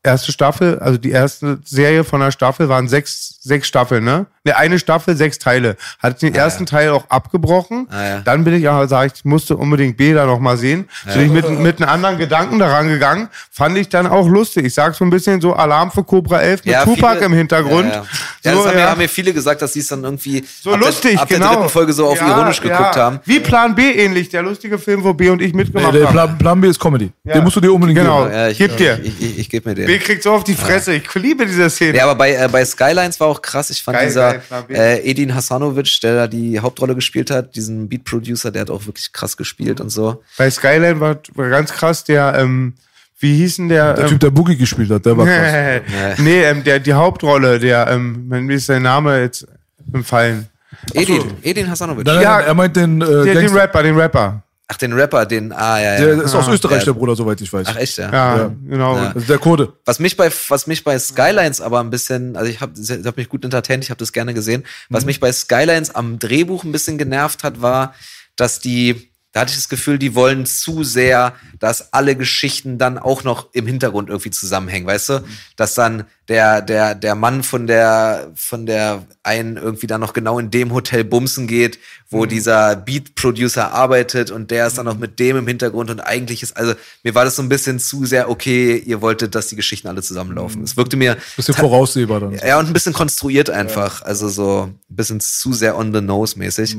erste Staffel, also die erste Serie von der Staffel waren sechs, sechs Staffeln, ne? Ne, eine Staffel, sechs Teile. Hatte den ersten Teil auch abgebrochen.
Ah, ja.
Dann bin ich aber, sag ich, ich musste unbedingt B da noch mal sehen. Bin ich mit, mit einem anderen Gedanken daran gegangen. Fand ich dann auch lustig. Ich sag so ein bisschen so Alarm für Cobra 11 mit Tupac
viele-
im Hintergrund.
Ja, ja. ja
So,
das haben, mir,
ja.
haben mir viele gesagt, dass sie es dann irgendwie
So
ab
lustig,
der, ab
genau.
der dritten Folge so auf
Ja,
ironisch geguckt
ja.
haben.
Wie Plan B ähnlich, der lustige Film, wo B und ich
Nee,
mitgemacht
der
haben.
Plan, Plan B ist Comedy.
Ja.
Den musst du dir unbedingt
Genau.
geben.
Ja, ich,
Gib dir.
Ich, ich, ich gebe mir den.
B kriegt so auf die Fresse. Ich liebe diese Szene.
Ja, aber bei, äh, bei Skylines war auch krass. Ich fand
Geil,
dieser äh, Edin Hasanovic, der da die Hauptrolle gespielt hat, diesen Beat-Producer, der hat auch wirklich krass gespielt und so.
Bei Skyline war, war ganz krass der, ähm, wie hieß denn der?
Der
ähm,
Typ, der Boogie gespielt hat, der war krass. *laughs*
nee, ähm, der, die Hauptrolle, der, ähm, mir ist sein Name jetzt entfallen.
Edin, Edin Hasanovic.
Nein, nein,
Ja,
er meint den, äh,
Der, den. Rapper, den Rapper.
Ach, den Rapper, den, ah, ja, ja.
Der ist aus Österreich,
Ja.
der Bruder, soweit ich weiß.
Ach, echt, ja.
Ja,
Ja.
genau.
Ja.
Also der Kurde.
Was mich bei was mich bei Skylines aber ein bisschen, also ich habe hab mich gut entertaint, ich habe das gerne gesehen. Was
Mhm.
mich bei Skylines am Drehbuch ein bisschen genervt hat, war, dass die da hatte ich das Gefühl, die wollen zu sehr, dass alle Geschichten dann auch noch im Hintergrund irgendwie zusammenhängen, weißt du? Dass dann der, der, der Mann von der, von der einen irgendwie dann noch genau in dem Hotel bumsen geht, wo dieser Beat-Producer arbeitet und der ist dann noch mit dem im Hintergrund und eigentlich ist, also mir war das so ein bisschen zu sehr, okay, ihr wolltet, dass die Geschichten alle zusammenlaufen. Es wirkte mir
Bisschen voraussehbar dann.
ja, und ein bisschen konstruiert einfach. Also so ein bisschen zu sehr on the nose mäßig.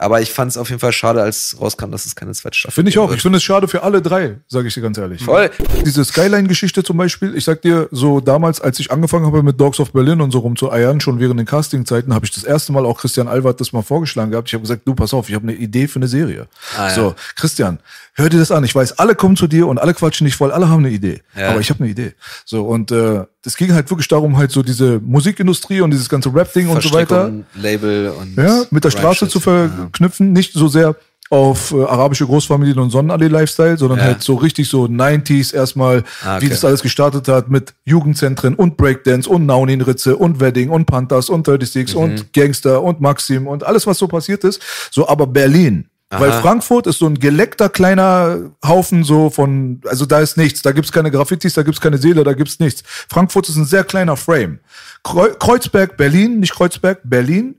Aber ich fand es auf jeden Fall schade, als rauskam, dass es keine zweite Staffel
Finde ich auch.
geben
Ich finde es schade für alle drei, sage ich dir ganz ehrlich.
Voll.
Diese Skyline-Geschichte zum Beispiel, ich sag dir, so damals, als ich angefangen habe mit Dogs of Berlin und so rumzueiern, schon während den Castingzeiten, habe ich das erste Mal auch Christian Albert das mal vorgeschlagen gehabt. Ich habe gesagt, du, pass auf, ich habe eine Idee für eine Serie.
Ah, ja.
So, Christian, hör dir das an. Ich weiß, alle kommen zu dir und alle quatschen dich voll, alle haben eine Idee.
Ja.
Aber ich habe eine Idee. So, und äh, es ging halt wirklich darum, halt so diese Musikindustrie und dieses ganze Rap-Ding und so weiter.
Label und
ja, mit der Straße zu verknüpfen, nicht so sehr auf äh, arabische Großfamilien und Sonnenallee-Lifestyle, sondern
Ja.
halt so richtig so 90s erstmal,
Ah, okay.
wie das alles gestartet hat mit Jugendzentren und Breakdance und Naunin-Ritze und Wedding und Panthers und 36
Mhm.
und Gangster und Maxim und alles, was so passiert ist. So, aber Berlin. Weil
Aha.
Frankfurt ist so ein geleckter kleiner Haufen so von, also da ist nichts, da gibt's keine Graffitis, da gibt's keine Seele, da gibt's nichts. Frankfurt ist ein sehr kleiner Frame. Kreu Kreuzberg, Berlin, nicht Kreuzberg, Berlin,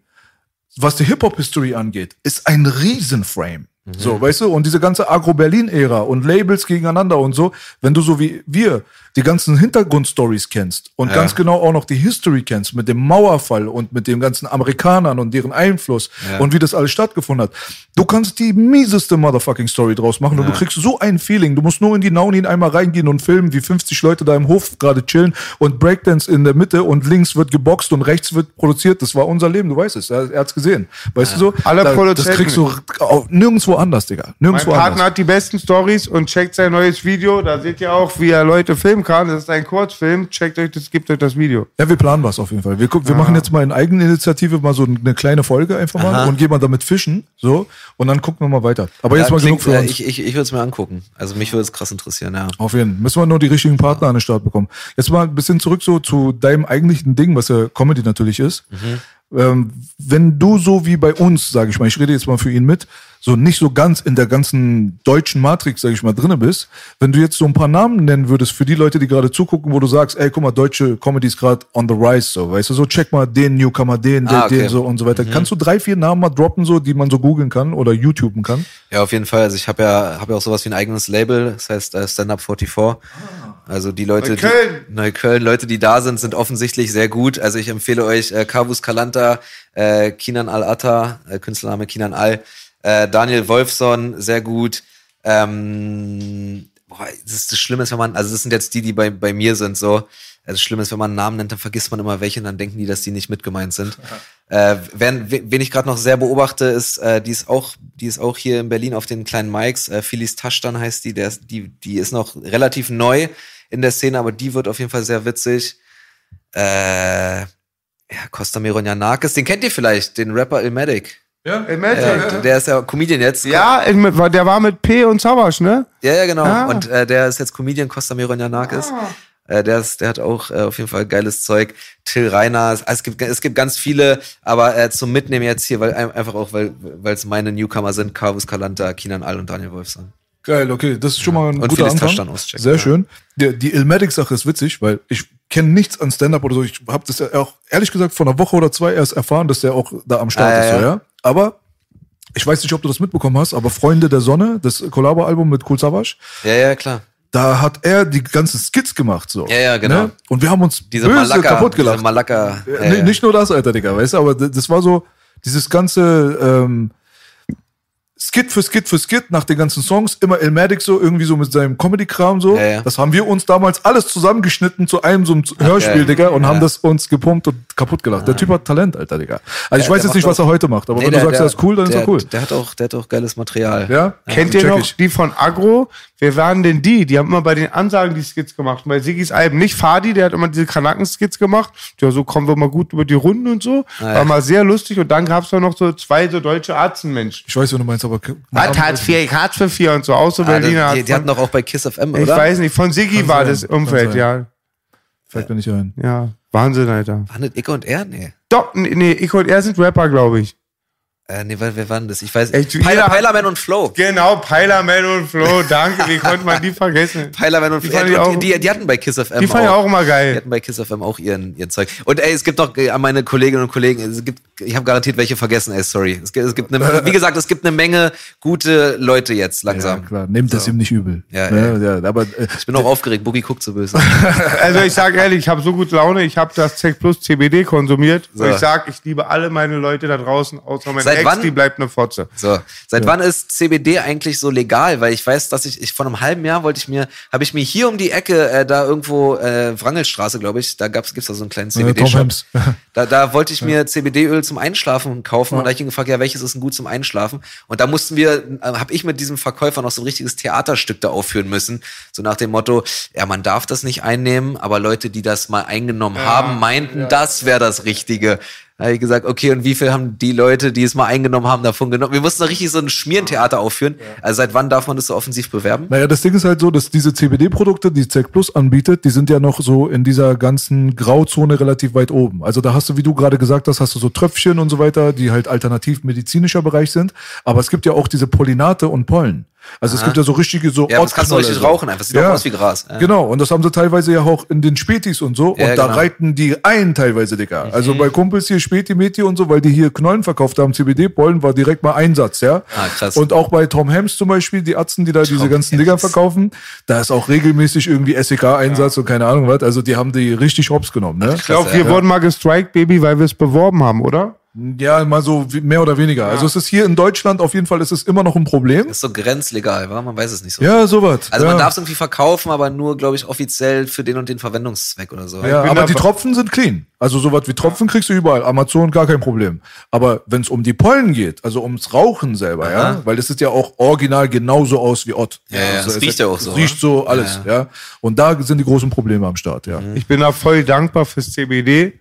was die Hip-Hop-History angeht, ist ein Riesenframe. So, weißt du, und diese ganze Agro-Berlin-Ära und Labels gegeneinander und so, wenn du so wie wir die ganzen Hintergrundstories kennst und
Ja.
ganz genau auch noch die History kennst mit dem Mauerfall und mit den ganzen Amerikanern und deren Einfluss
Ja.
und wie das alles stattgefunden hat, du kannst die mieseste motherfucking Story draus machen und du kriegst so ein Feeling. Du musst nur in die Naunin einmal reingehen und filmen, wie 50 Leute da im Hof gerade chillen und Breakdance in der Mitte und links wird geboxt und rechts wird produziert. Das war unser Leben, du weißt es. Er, hat's gesehen. Weißt du so?
Alle
Da- Das
Produzenten.
kriegst du nirgendwo anders, Digga.
Mein
Nirgendwo
Partner
anders.
hat die besten Stories und checkt sein neues Video. Da seht ihr auch, wie er Leute filmen kann. Das ist ein Kurzfilm. Checkt euch das, gebt euch das Video.
Ja, wir planen was auf jeden Fall. Wir, wir machen jetzt mal in Eigeninitiative mal so eine kleine Folge einfach mal und gehen mal damit fischen. So. Und dann gucken wir mal weiter. Aber jetzt
Ja,
mal genug
klingt,
für
äh,
uns.
Ich, ich, ich würde es mir angucken. Also mich würde es krass interessieren, ja.
Auf jeden Fall. Müssen wir nur die richtigen Partner an den Start bekommen. Jetzt mal ein bisschen zurück so zu deinem eigentlichen Ding, was ja Comedy natürlich ist. Ähm, wenn du so wie bei uns, sage ich mal, ich rede jetzt mal für ihn mit, so nicht so ganz in der ganzen deutschen Matrix, sage ich mal, drinne bist, wenn du jetzt so ein paar Namen nennen würdest für die Leute, die gerade zugucken, wo du sagst, ey, guck mal, deutsche Comedy ist gerade on the rise, so, weißt du, so check mal den Newcomer, den, den,
Ah, okay.
den, so und so weiter. Kannst du drei, vier Namen mal droppen, so, die man so googeln kann oder YouTuben kann?
Ja, auf jeden Fall. Also ich habe ja, habe ja auch sowas wie ein eigenes Label, das heißt äh, Stand Up 44. Also die Leute,
Neukölln.
die Neukölln, Leute, die da sind, sind offensichtlich sehr gut. Also ich empfehle euch äh, Kavus Kalanta, äh, Kinan Al-Atta, äh, Künstlername Kinan Al, äh, Daniel Wolfson, sehr gut. Ähm, boah, das ist das Schlimme ist, wenn man, also das sind jetzt die, die bei, bei mir sind, so. Also das Schlimme ist, wenn man einen Namen nennt, dann vergisst man immer welche und dann denken die, dass die nicht mitgemeint sind. Äh, wen, wen ich gerade noch sehr beobachte, ist, äh, die ist auch, die ist auch hier in Berlin auf den kleinen Mikes. Äh, Philis Taschtan heißt die, der die, die ist noch relativ neu in der Szene, aber die wird auf jeden Fall sehr witzig. Äh, ja, Costa Mironjanakis, den kennt ihr vielleicht, den Rapper Ilmatic.
Ja,
Äh, der ist ja Comedian jetzt.
Ja, der war mit P und Savas, ne?
Ja, ja, genau.
Ah.
Und äh, der ist jetzt Comedian Costa Mironjanakis. Äh, der, ist, der hat auch äh, auf jeden Fall geiles Zeug. Till Reiner, also es gibt es gibt ganz viele, aber äh, zum Mitnehmen jetzt hier, weil ein- einfach auch, weil weil es meine Newcomer sind, Carvus Kalanta, Kinan Al und Daniel Wolfson.
Geil, okay, das ist schon mal ein
Und
guter Anfang. Sehr
ja.
schön. Die, die Ilmatic-Sache ist witzig, weil ich kenne nichts an Stand-Up oder so. Ich habe das ja auch ehrlich gesagt vor einer Woche oder zwei erst erfahren, dass der auch da am Start
Ah,
ist.
ja, ja.
Aber ich weiß nicht, ob du das mitbekommen hast, aber Freunde der Sonne, das Collabo-Album mit Cool Savage,
Ja, ja, klar.
da hat er die ganzen Skits gemacht. So,
Ja, ja, genau.
Ne? Und wir haben uns
Diese
böse
Malaka,
kaputt gelacht.
diese Malaka. Ja, ja.
Nicht nur das, Alter, Digga, weißt du, aber das war so, dieses ganze ähm, Skit für Skit für Skit nach den ganzen Songs, immer Elmatic so, irgendwie so mit seinem Comedy-Kram so.
Ja, ja.
Das haben wir uns damals alles zusammengeschnitten zu einem so einem Hörspiel,
ja.
Digga, und
Ja.
haben das uns gepumpt und kaputt gelacht. Der Typ hat Talent, Alter, Digga. Also ich
Der-
weiß
der
jetzt nicht, was er heute macht, aber
Nee,
wenn du sagst, er ist cool, dann
der,
ist er cool.
Der hat auch, der hat auch geiles Material.
Ja?
Kennt ihr noch die von Agro? Wer waren denn die? Die haben immer bei den Ansagen die Skits gemacht. Bei Sigis Alben nicht Fadi, der hat immer diese Kanaken-Skits gemacht. Ja, so kommen wir mal gut über die Runden und so.
Ah, ja.
War mal sehr lustig. Und dann gab's da noch so zwei so deutsche Arztmenschen.
Ich weiß, was du meinst, aber
Hat Hartz IV, ich Hartz für vier und so. Auch so
Ah,
Berliner.
die, die hatten doch auch bei Kiss FM,
ich
oder?
weiß nicht, von Siggi war das Umfeld, ja.
fällt mir nicht ein.
Ja, Wahnsinn, Alter.
Waren das Icke und er? Nee.
Doch, nee, nee, ich und er sind Rapper, glaube ich.
Äh, nee, wer, wer waren das? Ich weiß
hat-
Peilerman und Flow.
Genau, Peilerman und Flo, danke, wie konnte man die vergessen? *laughs*
Peilerman und
Die ich
Ja,
auch-
die, die, die hatten bei Kiss FM
Die fand ich auch immer
Die
geil.
hatten bei Kiss FM auch ihren, ihren Zeug. Und ey, es gibt noch äh, an meine Kolleginnen und Kollegen, es gibt, ich habe garantiert welche vergessen, ey, sorry. Es gibt, es gibt eine, wie gesagt, es gibt eine Menge gute Leute jetzt
Ja,
langsam.
klar, nehmt es ihm nicht übel.
Ja,
ne? ja. aber äh,
ich bin auch aufgeregt, Boogie guckt so böse. *laughs*
Also ich sag ehrlich, ich habe so gut Laune, ich habe das Zeck Plus CBD konsumiert.
So.
Und ich sag, ich liebe alle meine Leute da draußen, außer meine
Seit
Ex,
wann?
die bleibt eine Fotze.
So, seit wann ist CBD eigentlich so legal? Weil ich weiß, dass ich, ich vor einem halben Jahr wollte ich mir, habe ich mir hier um die Ecke, äh, da irgendwo, äh, Wrangelstraße, glaube ich, da gab's, gibt's da so einen kleinen
äh,
CBD-Shop. *laughs* Da, da wollte ich mir CBD-Öl zum Einschlafen kaufen und da hab ich ihn gefragt, ja, welches ist denn gut zum Einschlafen? Und da mussten wir, äh, habe ich mit diesem Verkäufer noch so ein richtiges Theaterstück da aufführen müssen. So nach dem Motto, ja, man darf das nicht einnehmen, aber Leute, die das mal eingenommen haben, meinten, das wäre das Richtige. Da habe ich gesagt, okay, und wie viel haben die Leute, die es mal eingenommen haben, davon genommen? Wir mussten da richtig so ein Schmierentheater aufführen. Also seit wann darf man das so offensiv bewerben?
Naja, das Ding ist halt so, dass diese CBD-Produkte, die ZEC Plus anbietet, die sind ja noch so in dieser ganzen Grauzone relativ weit oben. Also da hast du, wie du gerade gesagt hast, hast du so Tröpfchen und so weiter, die halt alternativ medizinischer Bereich sind. Aber es gibt ja auch diese Pollinate und Pollen. Also es gibt ja so richtige so
Ja, das kannst du richtig
so.
rauchen einfach. Sieht auch aus wie Gras. Ja.
Genau, und das haben sie teilweise ja auch in den Spätis und so.
Ja,
und da
genau.
reiten die ein teilweise, Digga. Also bei Kumpels hier Späti, Meti und so, weil die hier Knollen verkauft haben, CBD-Pollen, war direkt mal Einsatz, ja.
Ah, krass.
Und auch bei Tom Hams zum Beispiel, die Atzen, die da diese ganzen
Hams.
Dinger verkaufen, da ist auch regelmäßig irgendwie SEK-Einsatz und keine Ahnung was. Also die haben die richtig hops genommen, ne?
Ich glaube,
Krass,
wir
ja.
wurden mal gestrikt, Baby, weil wir es beworben haben, oder?
Ja, mal so mehr oder weniger. Also es ist hier in Deutschland auf jeden Fall, ist es immer noch ein Problem.
Ist so grenzlegal, wa? man weiß es nicht so.
Ja, sowas.
Also
ja.
man darf es irgendwie verkaufen, aber nur, glaube ich, offiziell für den und den Verwendungszweck oder so.
Ja, aber die Tropfen sind clean. Also sowas wie Tropfen kriegst du überall. Amazon gar kein Problem. Aber wenn es um die Pollen geht, also ums Rauchen selber, ja,
Aha.
weil das sieht ja auch original genauso aus wie Ott.
Ja, ja,
also
das
es
riecht ja auch so,
Riecht so alles, ja. Und da sind die großen Probleme am Start, ja.
Mhm.
Ich bin da voll dankbar fürs CBD.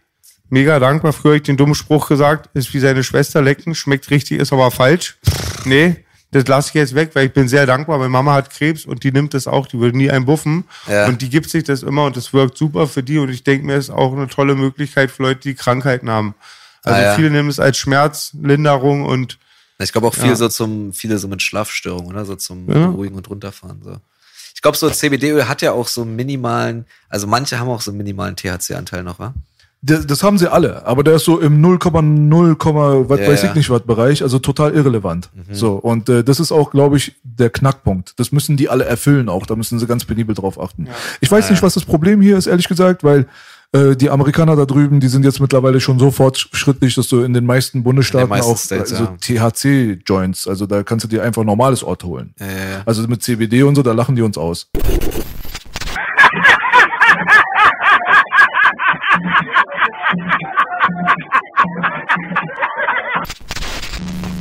Mega dankbar. Früher hab ich den dummen Spruch gesagt, ist wie seine Schwester lecken, schmeckt richtig, ist aber falsch. Nee, das lasse ich jetzt weg, weil ich bin sehr dankbar. Meine Mama hat Krebs und die nimmt das auch, die würde nie einen buffen.
Ja.
Und die gibt sich das immer und das wirkt super für die. Und ich denke mir, es ist auch eine tolle Möglichkeit für Leute, die Krankheiten haben. Also
Ah, ja.
viele nehmen es als Schmerzlinderung und
Ich glaube auch viel
Ja.
so zum, viele so mit Schlafstörungen, oder? So zum. Beruhigen und runterfahren. So. Ich glaube, so CBD-Öl hat ja auch so minimalen, also manche haben auch so einen minimalen THC-Anteil noch, wa?
Das, das haben sie alle, aber der ist so im 0,0, was
Ja,
weiß
ja.
ich nicht was Bereich, also total irrelevant. So und äh, das ist auch, glaube ich, der Knackpunkt. Das müssen die alle erfüllen auch. Da müssen sie ganz penibel drauf achten. Ich weiß nicht, was das Problem hier ist, ehrlich gesagt, weil äh, die Amerikaner da drüben, die sind jetzt mittlerweile schon so fortschrittlich, dass du in den meisten Bundesstaaten
meisten
auch
States,
also THC-Joints, also da kannst du dir einfach normales Ort holen.
Ja, ja, ja.
Also mit CBD und so, da lachen die uns aus.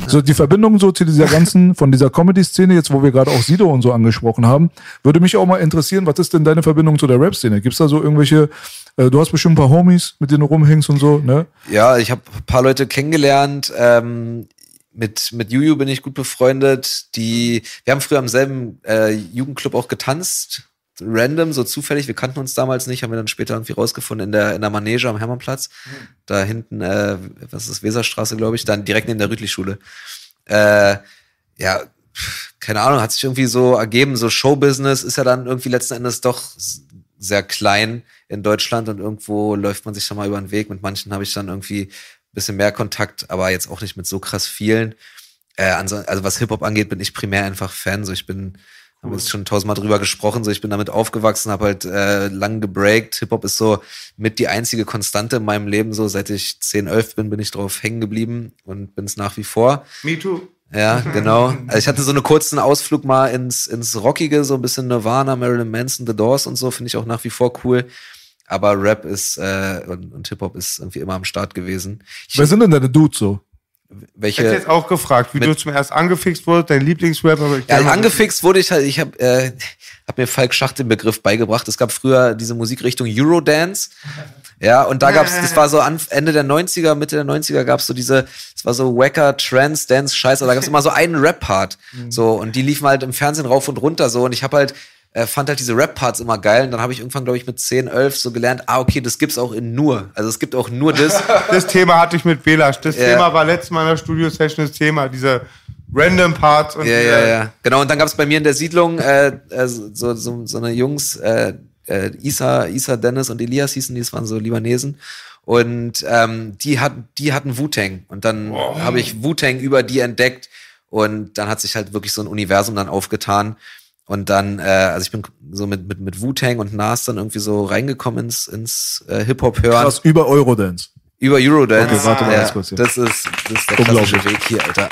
So, die Verbindung so zu dieser ganzen, von dieser Comedy-Szene, jetzt wo wir gerade auch Sido und so angesprochen haben, würde mich auch mal interessieren, was ist denn deine Verbindung zu der Rap-Szene? Gibt's da so irgendwelche, äh, du hast bestimmt ein paar Homies, mit denen du rumhängst und so, ne?
Ja, ich habe ein paar Leute kennengelernt. Ähm, mit, mit Juju bin ich gut befreundet. Die, wir haben früher am selben äh, Jugendclub auch getanzt. Random, so zufällig. Wir kannten uns damals nicht, haben wir dann später irgendwie rausgefunden in der, in der Manege am Hermannplatz. Da hinten, äh, was ist das, Weserstraße, glaube ich, dann direkt neben der Rütli-Schule. Äh, ja, keine Ahnung, hat sich irgendwie so ergeben. So Showbusiness ist ja dann irgendwie letzten Endes doch sehr klein in Deutschland und irgendwo läuft man sich dann mal über den Weg. Mit manchen habe ich dann irgendwie ein bisschen mehr Kontakt, aber jetzt auch nicht mit so krass vielen. Äh, also was Hip-Hop angeht, bin ich primär einfach Fan. So ich bin, haben wir jetzt schon tausendmal drüber gesprochen, so ich bin damit aufgewachsen, habe halt äh, lang gebreakt. Hip-Hop ist so mit die einzige Konstante in meinem Leben. So seit ich 10, 11 bin, bin ich drauf hängen geblieben und bin es nach wie vor.
Me too.
Ja, genau. Also ich hatte so einen kurzen Ausflug mal ins, ins Rockige, so ein bisschen Nirvana, Marilyn Manson, The Doors und so, finde ich auch nach wie vor cool. Aber Rap ist äh, und, und Hip-Hop ist irgendwie immer am Start gewesen. Ich,
Wer sind denn deine Dudes so?
Ich
welche,
jetzt auch gefragt, wie
Mit-
du zum erst angefixt wurdest, dein Lieblingsrapper. ich
ja,
mal-
angefixt wurde ich halt, ich habe äh, hab mir Falk Schacht den Begriff beigebracht. Es gab früher diese Musikrichtung Eurodance. Ja, und da gab's, das war so Ende der 90er, Mitte der 90er gab's so diese, es war so Wacker, Trance, Dance, Scheiße, da gab's immer so einen Rap-Part. So, und die liefen halt im Fernsehen rauf und runter so. Und ich habe halt, äh, fand halt diese Rap-Parts immer geil. Und dann habe ich irgendwann, glaube ich, mit 10, 11 so gelernt, ah, okay, das gibt's auch in nur. Also es gibt auch nur das. *laughs*
Das Thema hatte ich mit Belasch. Das
Ja.
Thema war letztes Mal in der Studio-Session das Thema, diese random Parts und
Ja, ja, ja. Genau, und dann gab's bei mir in der Siedlung äh, äh, so, so, so eine Jungs, äh, äh, Isa, Isa, Dennis und Elias hießen, die das waren so Libanesen. Und ähm, die, hatten, die hatten Wu-Tang. Und dann habe ich Wu-Tang über die entdeckt. Und dann hat sich halt wirklich so ein Universum dann aufgetan. Und dann, äh, also ich bin so mit, mit, mit Wu-Tang und Nas dann irgendwie so reingekommen ins, ins äh, Hip-Hop-Hören.
Krass, über Eurodance.
Über Eurodance.
Okay, warte mal
ja,
ganz kurz hier.
das, ist, das ist der klassische Weg hier, Alter.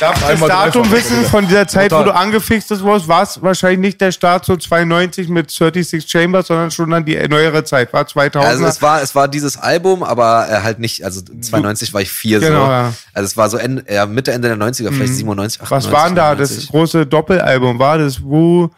Darf ich das Datum wissen von dieser Zeit,
Total.
wo du angefixt wurdest? War es wahrscheinlich nicht der Start so 92 mit 36 Chambers, sondern schon dann die neuere Zeit, war 2000.
Also es war, es war dieses Album, aber äh, halt nicht, also 92 war ich vier
Genau,
so.
ja.
Also es war so Ende, ja, Mitte, Ende der 90er, vielleicht 97, 98.
Was war denn da das
99.
große Doppelalbum? War das Wu,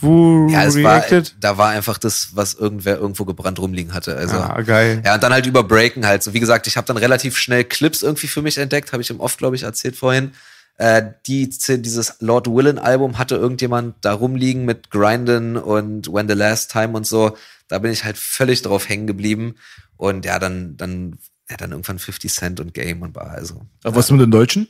Wu
Ja, es war,
Reacted?
da war einfach das, was irgendwer irgendwo gebrannt rumliegen hatte. Also,
Ah, geil.
Ja, und dann halt über Breaken halt. So wie gesagt, ich habe dann relativ schnell Clips irgendwie für mich entdeckt, habe ich im Off, glaube ich, erzählt vorhin. Äh, die, dieses Lord Willen Album hatte irgendjemand da rumliegen mit Grinden und When the Last Time und so. Da bin ich halt völlig drauf hängen geblieben. Und ja, dann, dann, ja, dann irgendwann 50 Cent und Game und war also.
Aber was mit den Deutschen?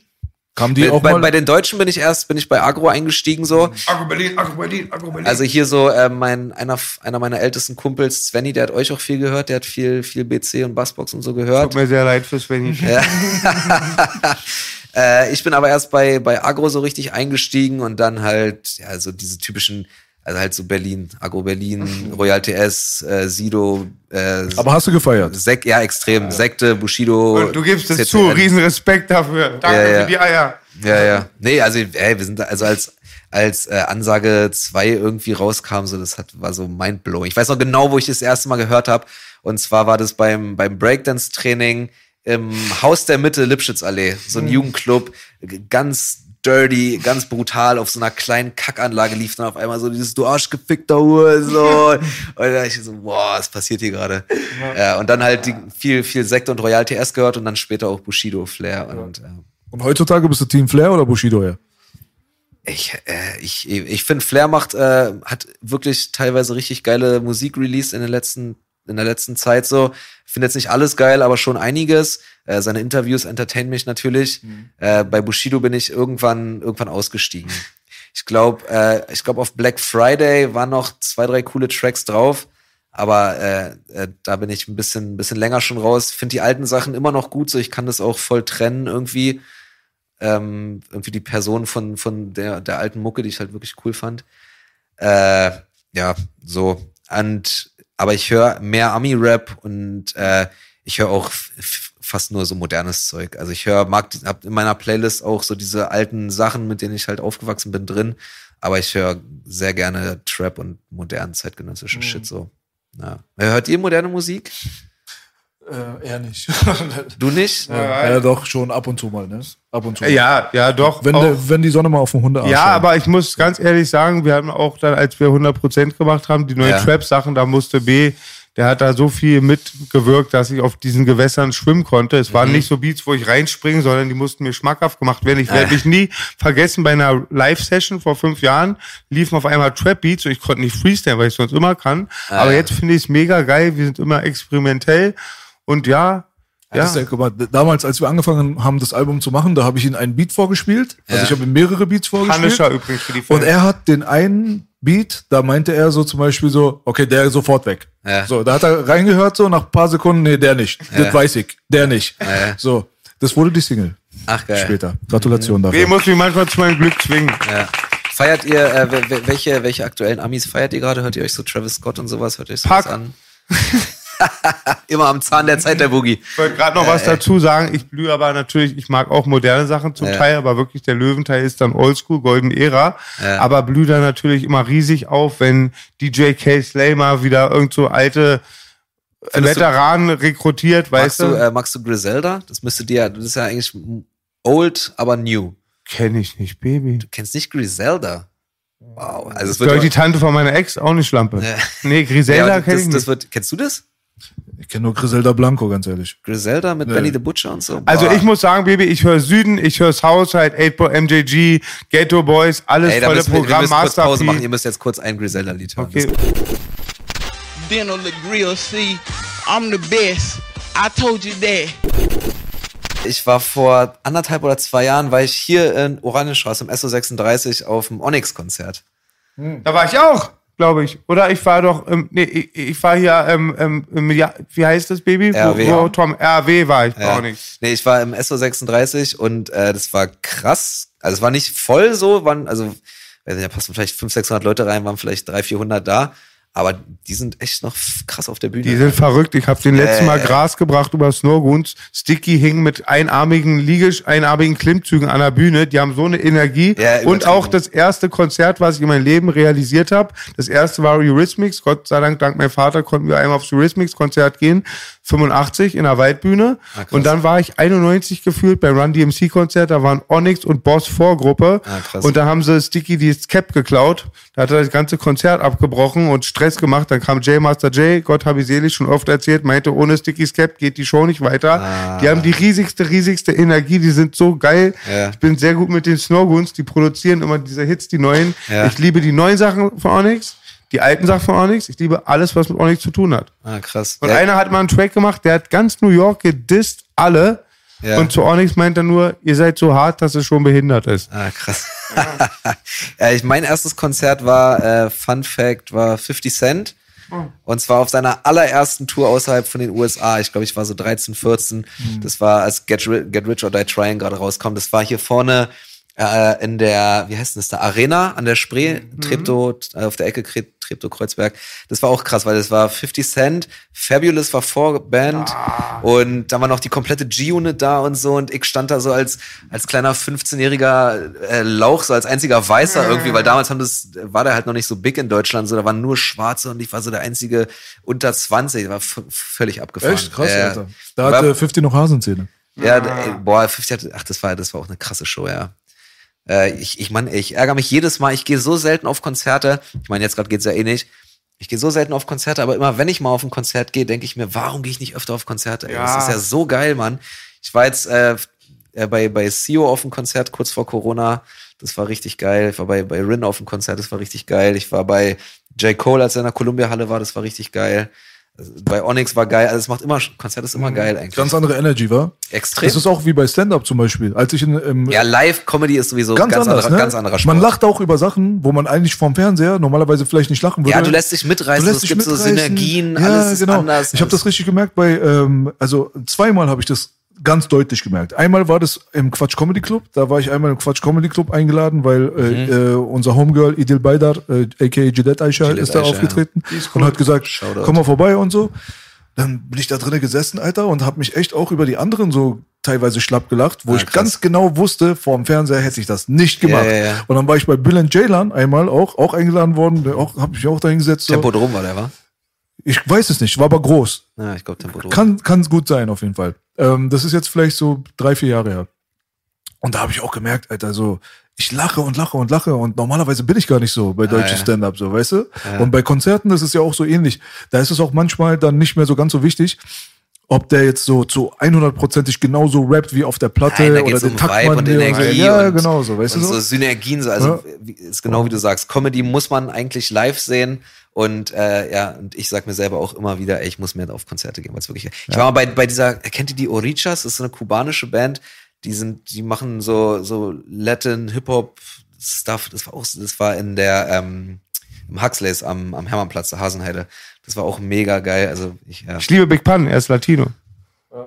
Kamen die
Bei,
auch
bei,
mal?
bei den Deutschen bin ich erst, bin ich bei Agro eingestiegen so.
Agro Berlin, Agro Berlin, Agro Berlin.
Also hier so äh, mein einer einer meiner ältesten Kumpels Svenny, der hat euch auch viel gehört, der hat viel viel BC und Bassbox und so gehört.
Tut mir sehr leid fürs Svenny. *laughs* *laughs*
äh, ich bin aber erst bei bei Agro so richtig eingestiegen und dann halt ja so diese typischen also halt so Berlin, Agro Berlin, Royal TS, äh, Sido, äh,
Aber hast du gefeiert?
Sek ja extrem, Sekte, Bushido.
Und du gibst es zu, riesen Respekt dafür. Danke
Ja, ja.
für die Eier.
Ja, ja. Nee, also ey, wir sind da, also als als äh, Ansage 2 irgendwie rauskam, so das hat war so mindblowing. Ich weiß noch genau, wo ich das erste Mal gehört habe und zwar war das beim beim Breakdance Training im Haus der Mitte Lipschitzallee, so ein Jugendclub, g- ganz dirty, ganz brutal auf so einer kleinen Kackanlage lief dann auf einmal so dieses du Arschgefickter Hure so *laughs* und da ich so boah, was passiert hier gerade? Ja, und dann halt die, viel viel Sekt und Royal TS gehört und dann später auch Bushido Flair und äh,
Und heutzutage bist du Team Flair oder Bushido ja?
Ich, äh, ich, ich finde, Flair macht, äh, hat wirklich teilweise richtig geile Musik released in den letzten in der letzten Zeit so. Finde jetzt nicht alles geil, aber schon einiges. Äh, seine Interviews entertainen mich natürlich. Äh, bei Bushido bin ich irgendwann, irgendwann ausgestiegen. *laughs* Ich glaube, äh, ich glaube, auf Black Friday waren noch zwei, drei coole Tracks drauf. Aber äh, äh, da bin ich ein bisschen, ein bisschen länger schon raus. Finde die alten Sachen immer noch gut, so ich kann das auch voll trennen irgendwie. Ähm, irgendwie die Person von, von der, der alten Mucke, die ich halt wirklich cool fand. Äh, ja, so. Und aber ich höre mehr Ami-Rap und äh, ich höre auch fast nur so modernes Zeug. Also ich höre, mag, hab in meiner Playlist auch so diese alten Sachen, mit denen ich halt aufgewachsen bin, drin. Aber ich höre sehr gerne Trap und modernen zeitgenössischen Shit so. Ja. Hört ihr moderne Musik?
Äh, eher nicht. *laughs*
Du nicht?
ja, ja, doch, schon ab und zu mal, ne? Ab und zu.
Ja, ja, doch.
Wenn,
auch.
der, wenn die Sonne mal auf dem Hundearsch
Ja,
scheint.
aber ich muss ganz ehrlich sagen, wir haben auch dann, als wir 100% gemacht haben, die neuen
Ja.
Trap-Sachen, da musste B, der hat da so viel mitgewirkt, dass ich auf diesen Gewässern schwimmen konnte. Es
Mhm.
waren nicht so Beats, wo ich reinspringe, sondern die mussten mir schmackhaft gemacht werden. Ich werde mich nie vergessen, bei einer Live-Session vor fünf Jahren liefen auf einmal Trap-Beats und ich konnte nicht freestylen, weil ich sonst immer kann. Aber
ja.
jetzt finde ich es mega geil, wir sind immer experimentell und ja,
Ja. Das ist ja, guck mal, damals, als wir angefangen haben, das Album zu machen, da habe ich ihm einen Beat vorgespielt. Also
Ja.
ich habe ihm mehrere Beats vorgespielt.
Punisher übrigens für die
Und er hat den einen Beat, da meinte er so zum Beispiel so, okay, der ist sofort weg.
Ja.
So, da hat er reingehört, so nach ein paar Sekunden, nee, der nicht. Das weiß ich, der nicht.
Ja.
So, das wurde die Single
Ach geil.
später. Gratulation
B
dafür.
muss mich manchmal zu meinem Glück zwingen.
Ja. Feiert ihr, äh, wel- wel- welche, welche aktuellen Amis feiert ihr gerade? Hört ihr euch so Travis Scott und sowas? Hört ihr euch sowas
Pack.
an? *laughs* *laughs* Immer am Zahn der Zeit, der Boogie.
Ich wollte gerade noch was dazu sagen. Ich blühe aber natürlich, ich mag auch moderne Sachen zum
Ja.
Teil, aber wirklich der Löwenteil ist dann Oldschool, Golden Ära.
Ja.
Aber blühe da natürlich immer riesig auf, wenn DJ K. Slay mal wieder irgend so alte
Findest du-
Veteranen rekrutiert,
Magst
weißt
du,
du?
äh, magst du Griselda? Das müsste dir, das ist ja eigentlich old, aber new.
Kenn ich nicht, Baby.
Du kennst nicht Griselda? Wow. Also
Das
wird
ich die Tante von meiner Ex, auch nicht Schlampe.
Ja.
Nee, Griselda
ja,
kenn
das,
ich
das
nicht.
wird, kennst du das?
Ich kenne nur Griselda Blanco, ganz ehrlich.
Griselda mit
Nee.
Benny the Butcher und so?
also
Boah.
ich muss sagen, Baby, ich höre Süden, ich höre Southside, 8 MJG, Ghetto Boys, alles
Ey, da
volle
müssen wir, wir
Programm, Master
Pause machen. Ihr müsst jetzt kurz ein Griselda-Lied hören.
Okay.
Dino LaGrill, see, I'm the best. I told you that.
Ich war vor anderthalb oder zwei Jahren, war ich hier in Oranienstraße im SO36 auf dem Onyx-Konzert.
Da war ich auch, glaube ich. Oder ich war doch, ähm, nee, ich, ich war hier, ähm, ähm, ja, wie heißt das Baby?
RW.
Wo, wo Tom, RW war ich,
Ja.
auch nicht.
Nee, ich war im SO36 und äh, das war krass. Also es war nicht voll so, waren, also da passen vielleicht 500, 600 Leute rein, waren vielleicht 300, 400 da. Aber die sind echt noch krass auf der Bühne.
Die sind verrückt. Ich habe den letzten Mal
Äh.
Gras gebracht über Snowgoons. Sticky hing mit einarmigen Liege, einarmigen Klimmzügen an der Bühne. Die haben so eine Energie.
Ja,
und auch das erste Konzert, was ich in meinem Leben realisiert habe. Das erste war Eurythmics. Gott sei Dank, dank meinem Vater konnten wir einmal aufs Eurythmics-Konzert gehen. 85 in der Waldbühne.
Ah,
und dann war ich 91 gefühlt beim Run DMC Konzert. Da waren Onyx und Boss Vorgruppe.
Ah,
und da haben sie Sticky die Cap geklaut. Da hat er das ganze Konzert abgebrochen und Stress gemacht. Dann kam J Master J, Gott habe ich selig schon oft erzählt, meinte, ohne Sticky's Cap geht die Show nicht weiter.
Ah.
Die haben die riesigste, riesigste Energie, die sind so geil.
Ja.
Ich bin sehr gut mit den Snowgoons, die produzieren immer diese Hits, die neuen.
Ja.
Ich liebe die neuen Sachen von Onyx, die alten Sachen von Onyx. Ich liebe alles, was mit Onyx zu tun hat.
Ah, krass.
Und
Ja,
einer hat mal einen Track gemacht, der hat ganz New York gedisst, alle.
Ja.
Und zu Onyx meint er nur, ihr seid so hart, dass es schon behindert ist.
Ah, krass. *laughs* ja, ich, mein erstes Konzert war, äh, Fun Fact, war 50 Cent. Und zwar auf seiner allerersten Tour außerhalb von den USA. Ich glaube, ich war so 13, 14. Das war, als Get, Get Rich or Die Trying gerade rauskam. Das war hier vorne äh, in der, wie heißt denn das da, Arena an der Spree, Treptow, äh, auf der Ecke Kre- Treptow-Kreuzberg. Das war auch krass, weil das war 50 Cent, Fabulous war Vorband und dann war noch die komplette G-Unit da und so und ich stand da so als, als kleiner 15-jähriger äh, Lauch, so als einziger Weißer irgendwie, weil damals haben das, war der halt noch nicht so big in Deutschland, so da waren nur Schwarze und ich war so der einzige unter 20, war völlig abgefahren.
Echt? Krass,
Äh,
Alter. Da
war-
hatte 50 noch Hasenzähne.
ja, ey, boah, 50 hatte, ach, das war, das war auch eine krasse Show, ja. Äh, ich, ich meine, ich ärgere mich jedes Mal, ich gehe so selten auf Konzerte. Ich meine, jetzt gerade geht's ja eh nicht. Ich gehe so selten auf Konzerte, aber immer wenn ich mal auf ein Konzert gehe, denke ich mir, warum gehe ich nicht öfter auf Konzerte? Ey? Das
Ja.
ist ja so geil, Mann. Ich war jetzt äh, äh, bei, bei CEO auf dem Konzert kurz vor Corona. Das war richtig geil. Ich war bei, bei Rin auf dem Konzert, das war richtig geil. Ich war bei J. Cole, als er in der Columbia Halle war, das war richtig geil. Bei Onyx war geil, also es macht immer, Konzert ist immer geil eigentlich.
Ganz andere Energy, war.
Extrem.
Das ist auch wie bei Stand-Up zum Beispiel. Als ich in, im,
ja, Live-Comedy ist sowieso
ganz,
ganz,
anders,
anderer,
ne?
ganz anderer Sport.
Man lacht auch über Sachen, wo man eigentlich vom Fernseher normalerweise vielleicht nicht lachen würde.
ja, du lässt dich mitreißen,
Du lässt
es
dich
gibt so
mitreißen.
Synergien,
ja,
alles ist
genau.
anders.
Ich habe das richtig gemerkt bei, ähm, also zweimal habe ich das ganz deutlich gemerkt. Einmal war das im Quatsch Comedy Club. Da war ich einmal im Quatsch Comedy Club eingeladen, weil äh,
Mhm.
äh, unser Homegirl Idil Baydar, äh, aka Jidet Aisha,
Jidet
ist da
Aisha,
aufgetreten und hat gesagt,
Shoutout.
komm mal vorbei und so. Dann bin ich da drinnen gesessen, Alter, und habe mich echt auch über die anderen so teilweise schlapp gelacht, wo
Ah,
ich
krass.
ganz genau wusste, vor dem Fernseher hätte ich das nicht gemacht.
Ja, ja, ja.
Und dann war ich bei Bill and Jaylan einmal auch, auch eingeladen worden, auch, habe ich auch dahin gesetzt. So.
Tempodrom war der, war?
Ich weiß es nicht, war aber groß.
Ja, ich glaube Tempodrom.
Kann kann gut sein, auf jeden Fall. Ähm, das ist jetzt vielleicht so drei, vier Jahre her. Und da habe ich auch gemerkt, Alter, so, ich lache und lache und lache und normalerweise bin ich gar nicht so bei deutschen
Ah, ja.
Stand-Up, so, weißt du? Und bei Konzerten ist es ja auch so ähnlich. Da ist es auch manchmal dann nicht mehr so ganz so wichtig, ob der jetzt so zu 100%ig genauso rappt wie auf der Platte
Nein, da
oder
geht's
den
um
Takt
und. Energie.
Ja,
und,
genau so, weißt
und
du
so
so?
Synergien, so, also
Ja.
ist genau wie du sagst, Comedy muss man eigentlich live sehen. Und äh, ja, und ich sag mir selber auch immer wieder, ey, ich muss mehr auf Konzerte gehen, weil es wirklich. Ich war mal bei, bei dieser, kennt ihr die Orichas? Das ist so eine kubanische Band, die sind, die machen so, so Latin, Hip-Hop-Stuff. Das war auch, das war in der, ähm, im Huxleys am, am Hermannplatz, der Hasenheide. Das war auch mega geil. Also ich, ja.
Ich liebe Big Pun, er ist Latino.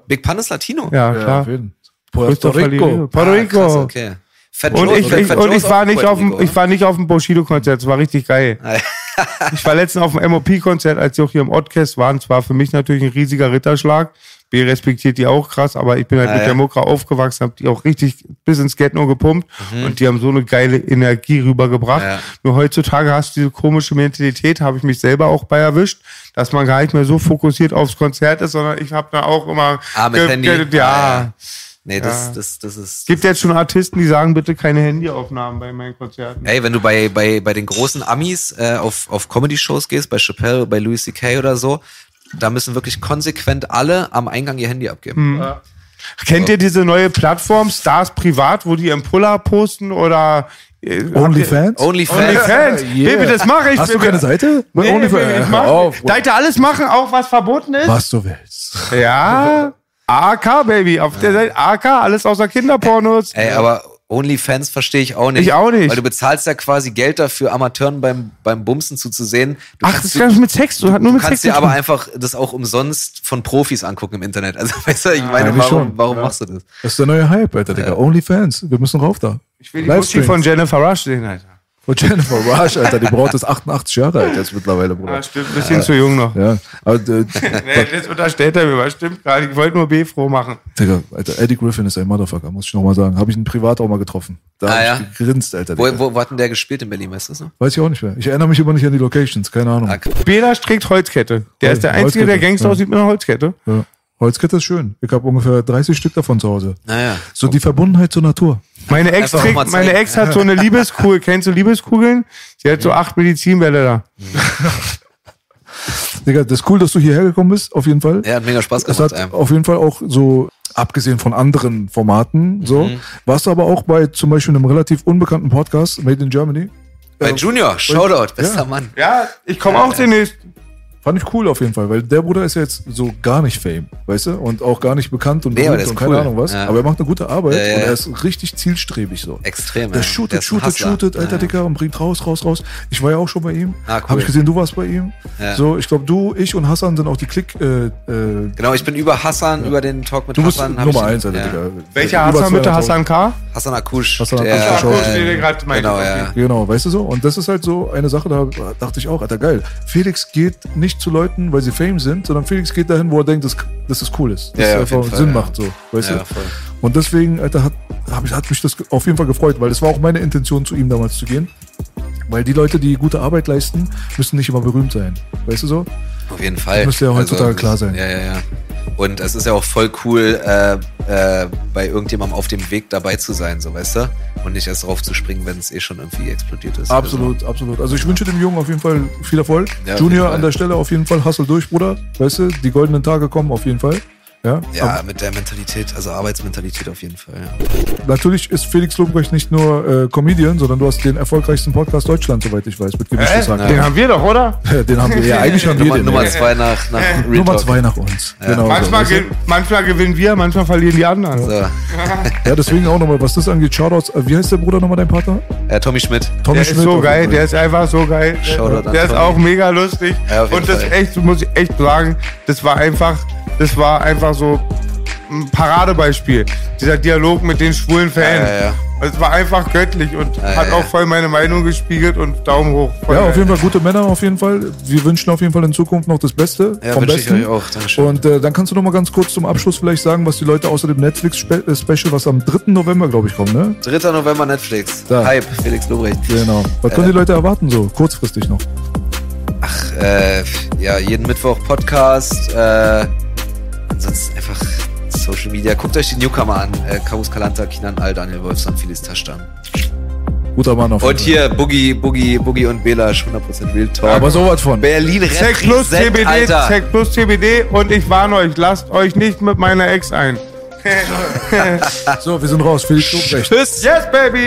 Big Pun ist Latino.
Ja,
Ja,
klar.
jeden Puerto. Rico.
Puerto
Ah,
Rico.
krass, okay. Fat
Und ich, ich, und ich war nicht
Puerto
auf dem, ich war nicht auf dem Bushido-Konzert, es war richtig geil. Ich war letztens auf dem MOP-Konzert, als die auch hier im Oddcast waren. Es war für mich natürlich ein riesiger Ritterschlag. B respektiert die auch krass, aber ich bin halt
Ah,
mit
ja.
der Mucke aufgewachsen, hab die auch richtig bis ins Ghetto gepumpt und die haben so eine geile Energie rübergebracht.
Mhm. Ja.
Nur heutzutage hast du diese komische Mentalität, habe ich mich selber auch bei erwischt, dass man gar nicht mehr so fokussiert aufs Konzert ist, sondern ich habe da auch immer
Ah, mit Handy. Ah,
ja.
Nee, das,
Ja.
das, das ist.
Es gibt jetzt schon Artisten, die sagen, bitte keine Handyaufnahmen bei meinen Konzerten.
Ey, wenn du bei, bei, bei den großen Amis äh, auf, auf Comedy-Shows gehst, bei Chappelle, bei Louis C.K. oder so, da müssen wirklich konsequent alle am Eingang ihr Handy abgeben.
Kennt ihr diese neue Plattform Stars Privat, wo die im Puller posten oder äh,
Onlyfans?
Onlyfans.
OnlyFans?
Yeah.
Baby, das mache ich.
Hast du
Baby.
keine Seite?
Nee,
OnlyFans?
Ich
auf.
da ihr alles machen, auch was verboten ist?
Was du willst.
Ja. AK, Baby. Auf der Seite AK, alles außer Kinderpornos.
Ey, aber OnlyFans verstehe ich auch nicht.
Ich auch nicht.
Weil du bezahlst ja quasi Geld dafür, Amateuren beim, beim Bumsen zuzusehen. Du
Ach,
kannst
das
du-
ist gar nicht mit Sex. Du, hat nur
Du
mit
kannst
Sex
dir
zu
aber
tun.
einfach das auch umsonst von Profis angucken im Internet. Also, *laughs* weißt du, ich meine,
eigentlich
warum,
schon.
warum
Ja.
machst du das?
Das ist der neue Hype, Alter, Digga. Onlyfans. Wir müssen rauf da.
Ich will die Muschi von Jennifer Rush sehen, Alter.
Von Jennifer Rush, Alter. Die Braut ist 88 Jahre alt jetzt mittlerweile, Bruder.
Ah, stimmt, ein bisschen zu jung noch.
Ja, aber, äh, *laughs*
Nee, das unterstellt er mir, was stimmt gar nicht. Ich wollte nur B froh machen.
Digga, Alter, Eddie Griffin ist ein Motherfucker, muss ich nochmal sagen. Habe ich ihn privat auch mal getroffen. Da
Ah, ja?
ich gegrinst, Alter.
Wo, wo, wo hat denn der gespielt in Berlin, weißt du das noch?
Weiß ich auch nicht mehr. Ich erinnere mich immer nicht an die Locations, keine Ahnung.
Ah,
Bela trägt Holzkette. Der ist der Einzige, der
Holzkette,
Gangster
ja.
aussieht mit einer Holzkette.
Ja. Holzkette ist schön. Ich habe ungefähr 30 Stück davon zu Hause.
Naja.
So die Verbundenheit zur Natur.
Meine Ex, trägt, meine. Ex hat so eine Liebeskugel. Kennst du Liebeskugeln? Sie hat so acht Medizinbälle da. *laughs*
Digga, das ist cool, dass du hierher gekommen bist, auf jeden Fall.
Er hat mega Spaß
Es
gemacht.
hat
ey.
auf jeden Fall auch so, abgesehen von anderen Formaten, so,
Mhm.
warst du aber auch bei zum Beispiel einem relativ unbekannten Podcast, Made in Germany.
Bei Junior, Shoutout, bester
Ja.
Mann.
Ja, ich komme auch demnächst.
Fand ich cool auf jeden Fall, weil der Bruder ist ja jetzt so gar nicht Fame, weißt du? Und auch gar nicht bekannt und,
Nee, der
und keine
cool.
Ahnung was.
Ja.
Aber er macht eine gute Arbeit
Ja, ja,
und er ist richtig zielstrebig so.
Extrem.
Der
ja.
shootet,
Der
shootet, shootet, alter
Ja.
Dicker, und bringt raus, raus, raus. Ich war ja auch schon bei ihm.
Ah, cool.
Hab ich gesehen, du warst bei ihm.
Ja.
So, ich glaube, du, ich und Hassan sind auch die Klick. Äh, äh,
Genau, ich bin über Hassan, über den Talk mit
du bist
Hassan.
Nummer eins, alter
ja.
Dicker.
Welcher
Über
Hassan bitte?
200.000.
Hassan K?
Hassan Akush.
Hassan
der,
Akush,
Akush,
äh,
den du gerade meintest,
Genau.
Genau, weißt du so? Und das ist halt so eine Sache, da dachte ich auch, Alter, geil. Felix geht nicht zu Leuten, weil sie Fame sind, sondern Felix geht dahin, wo er denkt, dass, dass es cool ist. Dass
Ja,
es einfach
Fall,
Sinn
ja.
macht, so. Weißt
Ja,
du?
voll.
Und deswegen, Alter, hat, hab ich, hat mich das auf jeden Fall gefreut, weil es war auch meine Intention, zu ihm damals zu gehen. Weil die Leute, die gute Arbeit leisten, müssen nicht immer berühmt sein. Weißt du so?
Auf jeden Fall. Also,
Das müsste ja heutzutage klar sein.
Ja, ja, ja. Und es ist ja auch voll cool, äh, äh, bei irgendjemandem auf dem Weg dabei zu sein, so weißt du? Und nicht erst drauf zu springen, wenn es eh schon irgendwie explodiert ist.
Absolut, absolut. Also ich wünsche dem Jungen auf jeden Fall viel Erfolg.
Ja,
Junior an der Stelle auf jeden Fall, hustle durch, Bruder. Weißt du, die goldenen Tage kommen auf jeden Fall. Ja,
Ja, mit der Mentalität, also Arbeitsmentalität auf jeden Fall. Ja.
Natürlich ist Felix Lobrecht nicht nur äh, Comedian, sondern du hast den erfolgreichsten Podcast Deutschlands, soweit ich weiß, mit gemischtes
Äh,
Hack.
den haben wir doch, oder? *laughs*
Den haben wir, ja, eigentlich haben wir
Nummer,
den.
Nummer
ja.
zwei nach, nach Real
Nummer zwei nach uns. Genau
Manchmal,
so,
ge manchmal gewinnen wir, manchmal verlieren die anderen.
So.
Ja, deswegen auch nochmal, was das angeht, Shoutouts. Äh, Wie heißt der Bruder nochmal, dein Partner?
Äh, Tommy Schmidt.
Tommy
Der ist so geil, der ist einfach so geil.
Shoutout an
Der ist
Tommy.
auch mega lustig.
Ja,
Und das
Fall.
echt, muss ich echt sagen, das war einfach, das war einfach so ein Paradebeispiel. Dieser Dialog mit den schwulen Fans.
Ja, ja, ja.
Es war einfach göttlich und
Ja,
hat
ja,
auch voll meine Meinung gespiegelt und Daumen hoch.
Ja, auf jeden Fall gute Männer, auf jeden Fall. Wir wünschen auf jeden Fall in Zukunft noch das Beste.
Ja,
vom
wünsche ich
Besten.
euch auch. Dankeschön.
Und äh, dann kannst du noch mal ganz kurz zum Abschluss vielleicht sagen, was die Leute außer dem Netflix-Special, was am 3. November, glaube ich, kommt, ne?
3. November Netflix.
Da.
Hype, Felix Lobrecht.
Genau. Was können die Leute erwarten, so kurzfristig noch?
Ach, äh, ja, jeden Mittwoch Podcast. Äh, ansonsten einfach Social Media. Guckt euch die Newcomer an. Äh, Karus Kalanta, Kinan Al, Daniel Wolfson, Felix Taschtan.
Guter Mann auf jeden
Und hier Boogie, Boogie, Boogie und Belasch, 100% Real Talk.
Aber sowas von.
Berlin
Zack plus CBD,
Alter.
Plus CBD und ich warne euch, lasst euch nicht mit meiner Ex ein. *laughs* *laughs*
So, wir sind raus. Felix Lobrecht.
Tschüss.
Yes, baby!